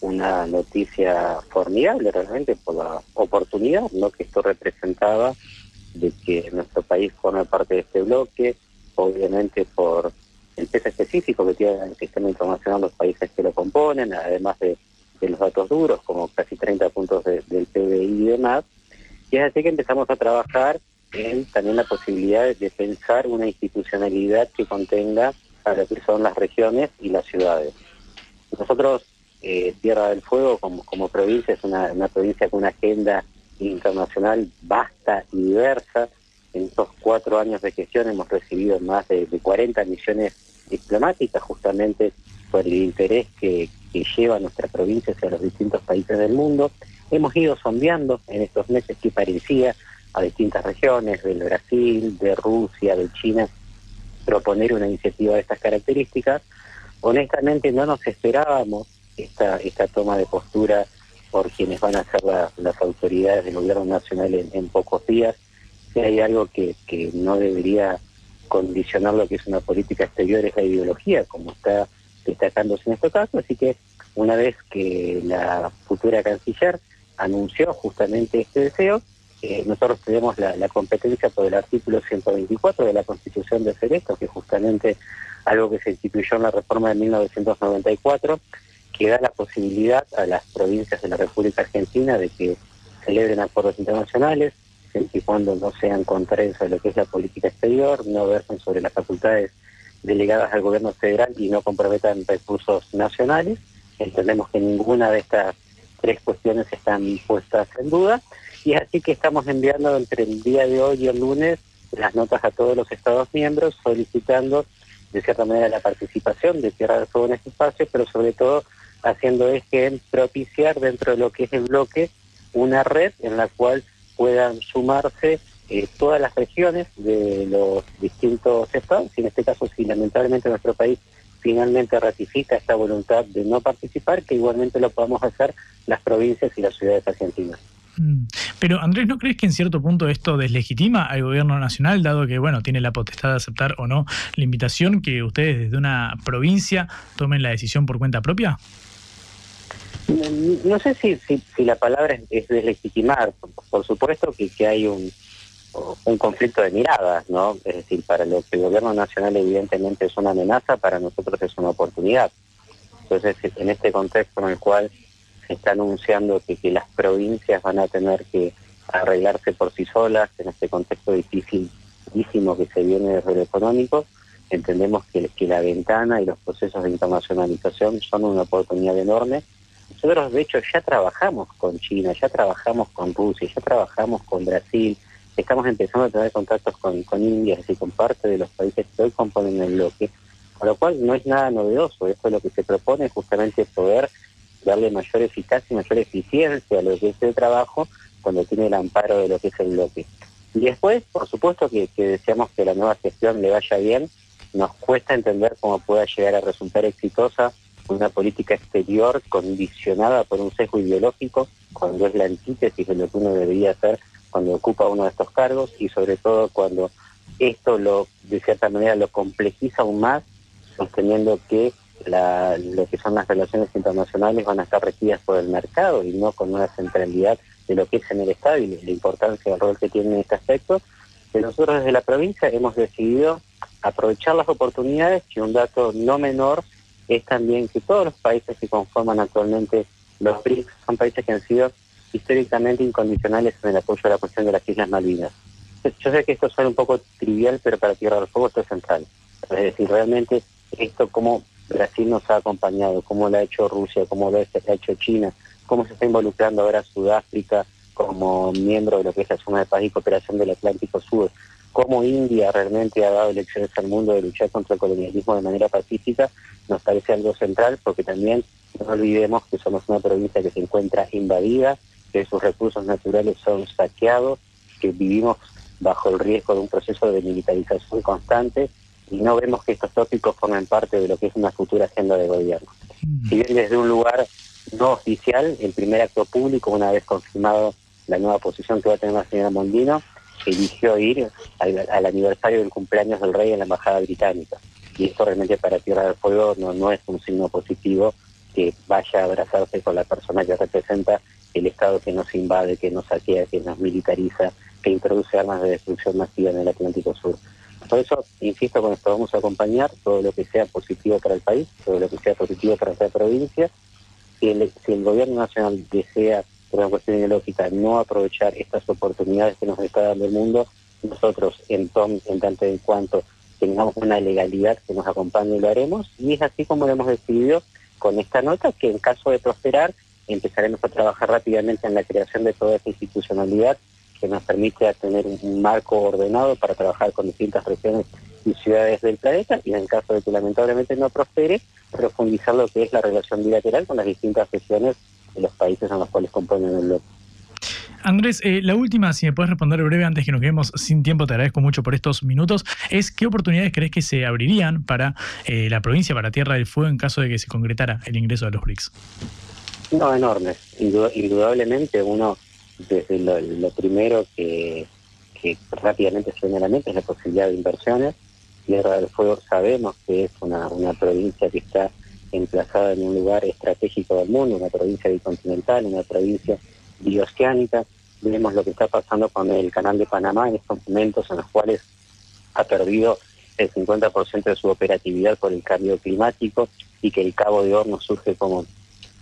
Speaker 17: una noticia formidable realmente por la oportunidad ¿no? que esto representaba de que nuestro país forme parte de este bloque, obviamente por el peso específico que tiene el sistema internacional los países que lo componen, además de, los datos duros, como casi 30 puntos del PBI y demás. Y es así que empezamos a trabajar en también la posibilidad de pensar una institucionalidad que contenga a lo que son las regiones y las ciudades. Nosotros, eh, Tierra del Fuego, como, como provincia, es una provincia con una agenda internacional vasta y diversa, en estos cuatro años de gestión hemos recibido más de, 40 misiones diplomáticas justamente por el interés que, lleva nuestra provincia hacia los distintos países del mundo. Hemos ido sondeando en estos meses que parecía a distintas regiones del Brasil, de Rusia, de China, proponer una iniciativa de estas características. Honestamente no nos esperábamos esta, esta toma de postura por quienes van a ser las autoridades del gobierno nacional en pocos días hay algo que, que no debería condicionar lo que es una política exterior es la ideología, como está destacándose en este caso. Así que una vez que la futura canciller anunció justamente este deseo, eh, nosotros tenemos la, competencia por el artículo 124 de la Constitución de hacer esto, que es justamente algo que se instituyó en la reforma de 1994, que da la posibilidad a las provincias de la República Argentina de que celebren acuerdos internacionales, y cuando no sean contrarios a lo que es la política exterior, no versen sobre las facultades delegadas al gobierno federal y no comprometan recursos nacionales. Entendemos que ninguna de estas tres cuestiones están puestas en duda y es así que estamos enviando entre el día de hoy y el lunes las notas a todos los Estados miembros solicitando de cierta manera la participación de Tierra del Fuego en este espacio, pero sobre todo haciendo eje en propiciar dentro de lo que es el bloque una red en la cual puedan sumarse eh, todas las regiones de los distintos estados, y en este caso si lamentablemente nuestro país finalmente ratifica esta voluntad de no participar, que igualmente lo podamos hacer las provincias y las ciudades argentinas.
Speaker 1: Mm. Pero Andrés, ¿no crees que en cierto punto esto deslegitima al gobierno nacional, dado que bueno tiene la potestad de aceptar o no la invitación que ustedes desde una provincia tomen la decisión por cuenta propia?
Speaker 17: No sé si, si, la palabra es, deslegitimar, por, supuesto que, que hay un, un conflicto de miradas, ¿no? Es decir, para lo que el gobierno nacional evidentemente es una amenaza, para nosotros es una oportunidad. Entonces, en este contexto en el cual se está anunciando que, que las provincias van a tener que arreglarse por sí solas, en este contexto dificilísimo que se viene desde lo económico, entendemos que, que la ventana y los procesos de internacionalización son una oportunidad enorme nosotros, de hecho, ya trabajamos con China, ya trabajamos con Rusia, ya trabajamos con Brasil, estamos empezando a tener contactos con, con India, es decir, con parte de los países que hoy componen el bloque, con lo cual no es nada novedoso. Esto es lo que se propone, justamente poder darle mayor eficacia y mayor eficiencia a lo que es el trabajo cuando tiene el amparo de lo que es el bloque. Y después, por supuesto que, que deseamos que la nueva gestión le vaya bien, nos cuesta entender cómo pueda llegar a resultar exitosa una política exterior condicionada por un sesgo ideológico, cuando es la antítesis de lo que uno debería hacer cuando ocupa uno de estos cargos y sobre todo cuando esto lo de cierta manera lo complejiza aún más, sosteniendo que lo que son las relaciones internacionales van a estar regidas por el mercado y no con una centralidad de lo que es en el Estado y la importancia del rol que tiene en este aspecto, nosotros desde la provincia hemos decidido aprovechar las oportunidades y un dato no menor es también que todos los países que conforman actualmente los BRICS son países que han sido históricamente incondicionales en el apoyo a la cuestión de las Islas Malvinas. Yo sé que esto suena un poco trivial, pero para Tierra del Fuego esto es central. Es decir, realmente esto como Brasil nos ha acompañado, cómo lo ha hecho Rusia, cómo lo ha hecho China, cómo se está involucrando ahora Sudáfrica como miembro de lo que es la zona de paz y cooperación del Atlántico Sur, cómo India realmente ha dado lecciones al mundo de luchar contra el colonialismo de manera pacífica, nos parece algo central porque también no olvidemos que somos una provincia que se encuentra invadida, que sus recursos naturales son saqueados, que vivimos bajo el riesgo de un proceso de militarización constante y no vemos que estos tópicos formen parte de lo que es una futura agenda de gobierno. Mm. Si bien desde un lugar no oficial, el primer acto público, una vez confirmado la nueva posición que va a tener la señora Mondino, eligió ir al, aniversario del cumpleaños del rey en la Embajada Británica. Y esto realmente para Tierra del Fuego no, no es un signo positivo que vaya a abrazarse con la persona que representa el Estado que nos invade, que nos saquea, que nos militariza, que introduce armas de destrucción masiva en el Atlántico Sur. Por eso, insisto, con esto vamos a acompañar todo lo que sea positivo para el país, todo lo que sea positivo para esta provincia. Si el, si el gobierno nacional desea, por una cuestión ideológica, no aprovechar estas oportunidades que nos está dando el mundo, nosotros, en, en tanto en cuanto tengamos una legalidad que nos acompañe, lo haremos. Y es así como lo hemos decidido con esta nota, que en caso de prosperar, empezaremos a trabajar rápidamente en la creación de toda esta institucionalidad que nos permite tener un marco ordenado para trabajar con distintas regiones y ciudades del planeta y en caso de que lamentablemente no prospere, profundizar lo que es la relación bilateral con las distintas regiones de los países en los cuales componen el bloque.
Speaker 1: Andrés, eh, la última, si me puedes responder breve antes que nos quedemos sin tiempo, te agradezco mucho por estos minutos, es qué oportunidades crees que se abrirían para eh, la provincia, para Tierra del Fuego, en caso de que se concretara el ingreso de los BRICS.
Speaker 17: No, enormes. indudablemente uno desde lo, primero que, rápidamente se viene a la mente es la posibilidad de inversiones. Tierra del Fuego sabemos que es una, una provincia que está emplazada en un lugar estratégico del mundo, una provincia bicontinental, una provincia bioceánica. Vemos lo que está pasando con el canal de Panamá en estos momentos en los cuales ha perdido el 50% de su operatividad por el cambio climático y que el Cabo de Horno surge como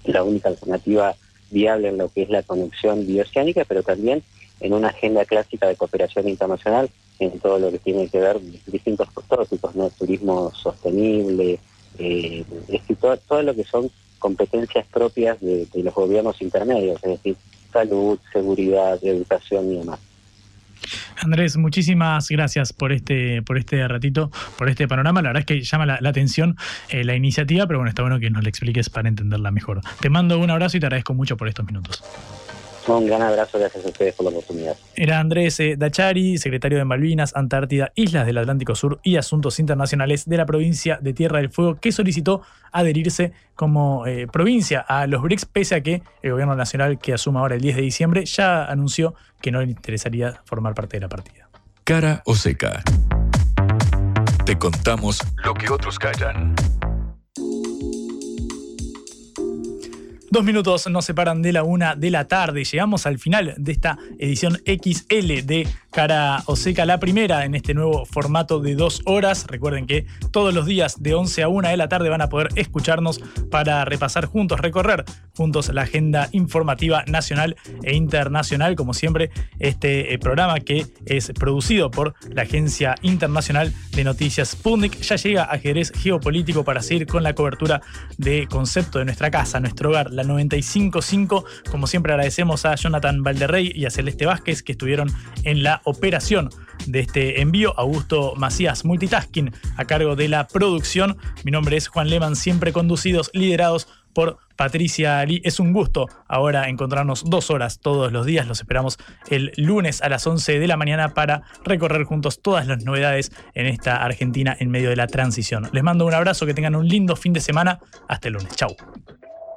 Speaker 17: la única alternativa viable en lo que es la conexión bioceánica, pero también en una agenda clásica de cooperación internacional en todo lo que tiene que ver distintos tópicos, ¿no? turismo sostenible, eh, todo, todo, lo que son competencias propias de, de los gobiernos intermedios, es decir, salud, seguridad, educación y demás.
Speaker 1: Andrés, muchísimas gracias por este, por este ratito, por este panorama. La verdad es que llama la, atención eh, la iniciativa, pero bueno, está bueno que nos la expliques para entenderla mejor. Te mando un abrazo y te agradezco mucho por estos minutos.
Speaker 17: Un gran abrazo, gracias a ustedes por la oportunidad.
Speaker 1: Era Andrés eh, Dachari, secretario de Malvinas, Antártida, Islas del Atlántico Sur y Asuntos Internacionales de la provincia de Tierra del Fuego, que solicitó adherirse como eh, provincia a los BRICS, pese a que el gobierno nacional que asuma ahora el 10 de diciembre ya anunció que no le interesaría formar parte de la partida.
Speaker 2: Cara o seca. Te contamos lo que otros callan.
Speaker 1: Dos minutos nos separan de la una de la tarde. Llegamos al final de esta edición XL de Cara Oseca, la primera en este nuevo formato de dos horas. Recuerden que todos los días de 11 a 1 de la tarde van a poder escucharnos para repasar juntos, recorrer juntos la agenda informativa nacional e internacional. Como siempre, este eh, programa que es producido por la Agencia Internacional de Noticias Sputnik ya llega a ajedrez geopolítico para seguir con la cobertura de concepto de nuestra casa, nuestro hogar, la 95.5. Como siempre agradecemos a Jonathan Valderrey y a Celeste Vázquez que estuvieron en la operación de este envío. Augusto Macías Multitasking a cargo de la producción. Mi nombre es Juan Leman, siempre conducidos, liderados por Patricia Ali. Es un gusto ahora encontrarnos dos horas todos los días. Los esperamos el lunes a las 11 de la mañana para recorrer juntos todas las novedades en esta Argentina en medio de la transición. Les mando un abrazo, que tengan un lindo fin de semana. Hasta el lunes. Chau.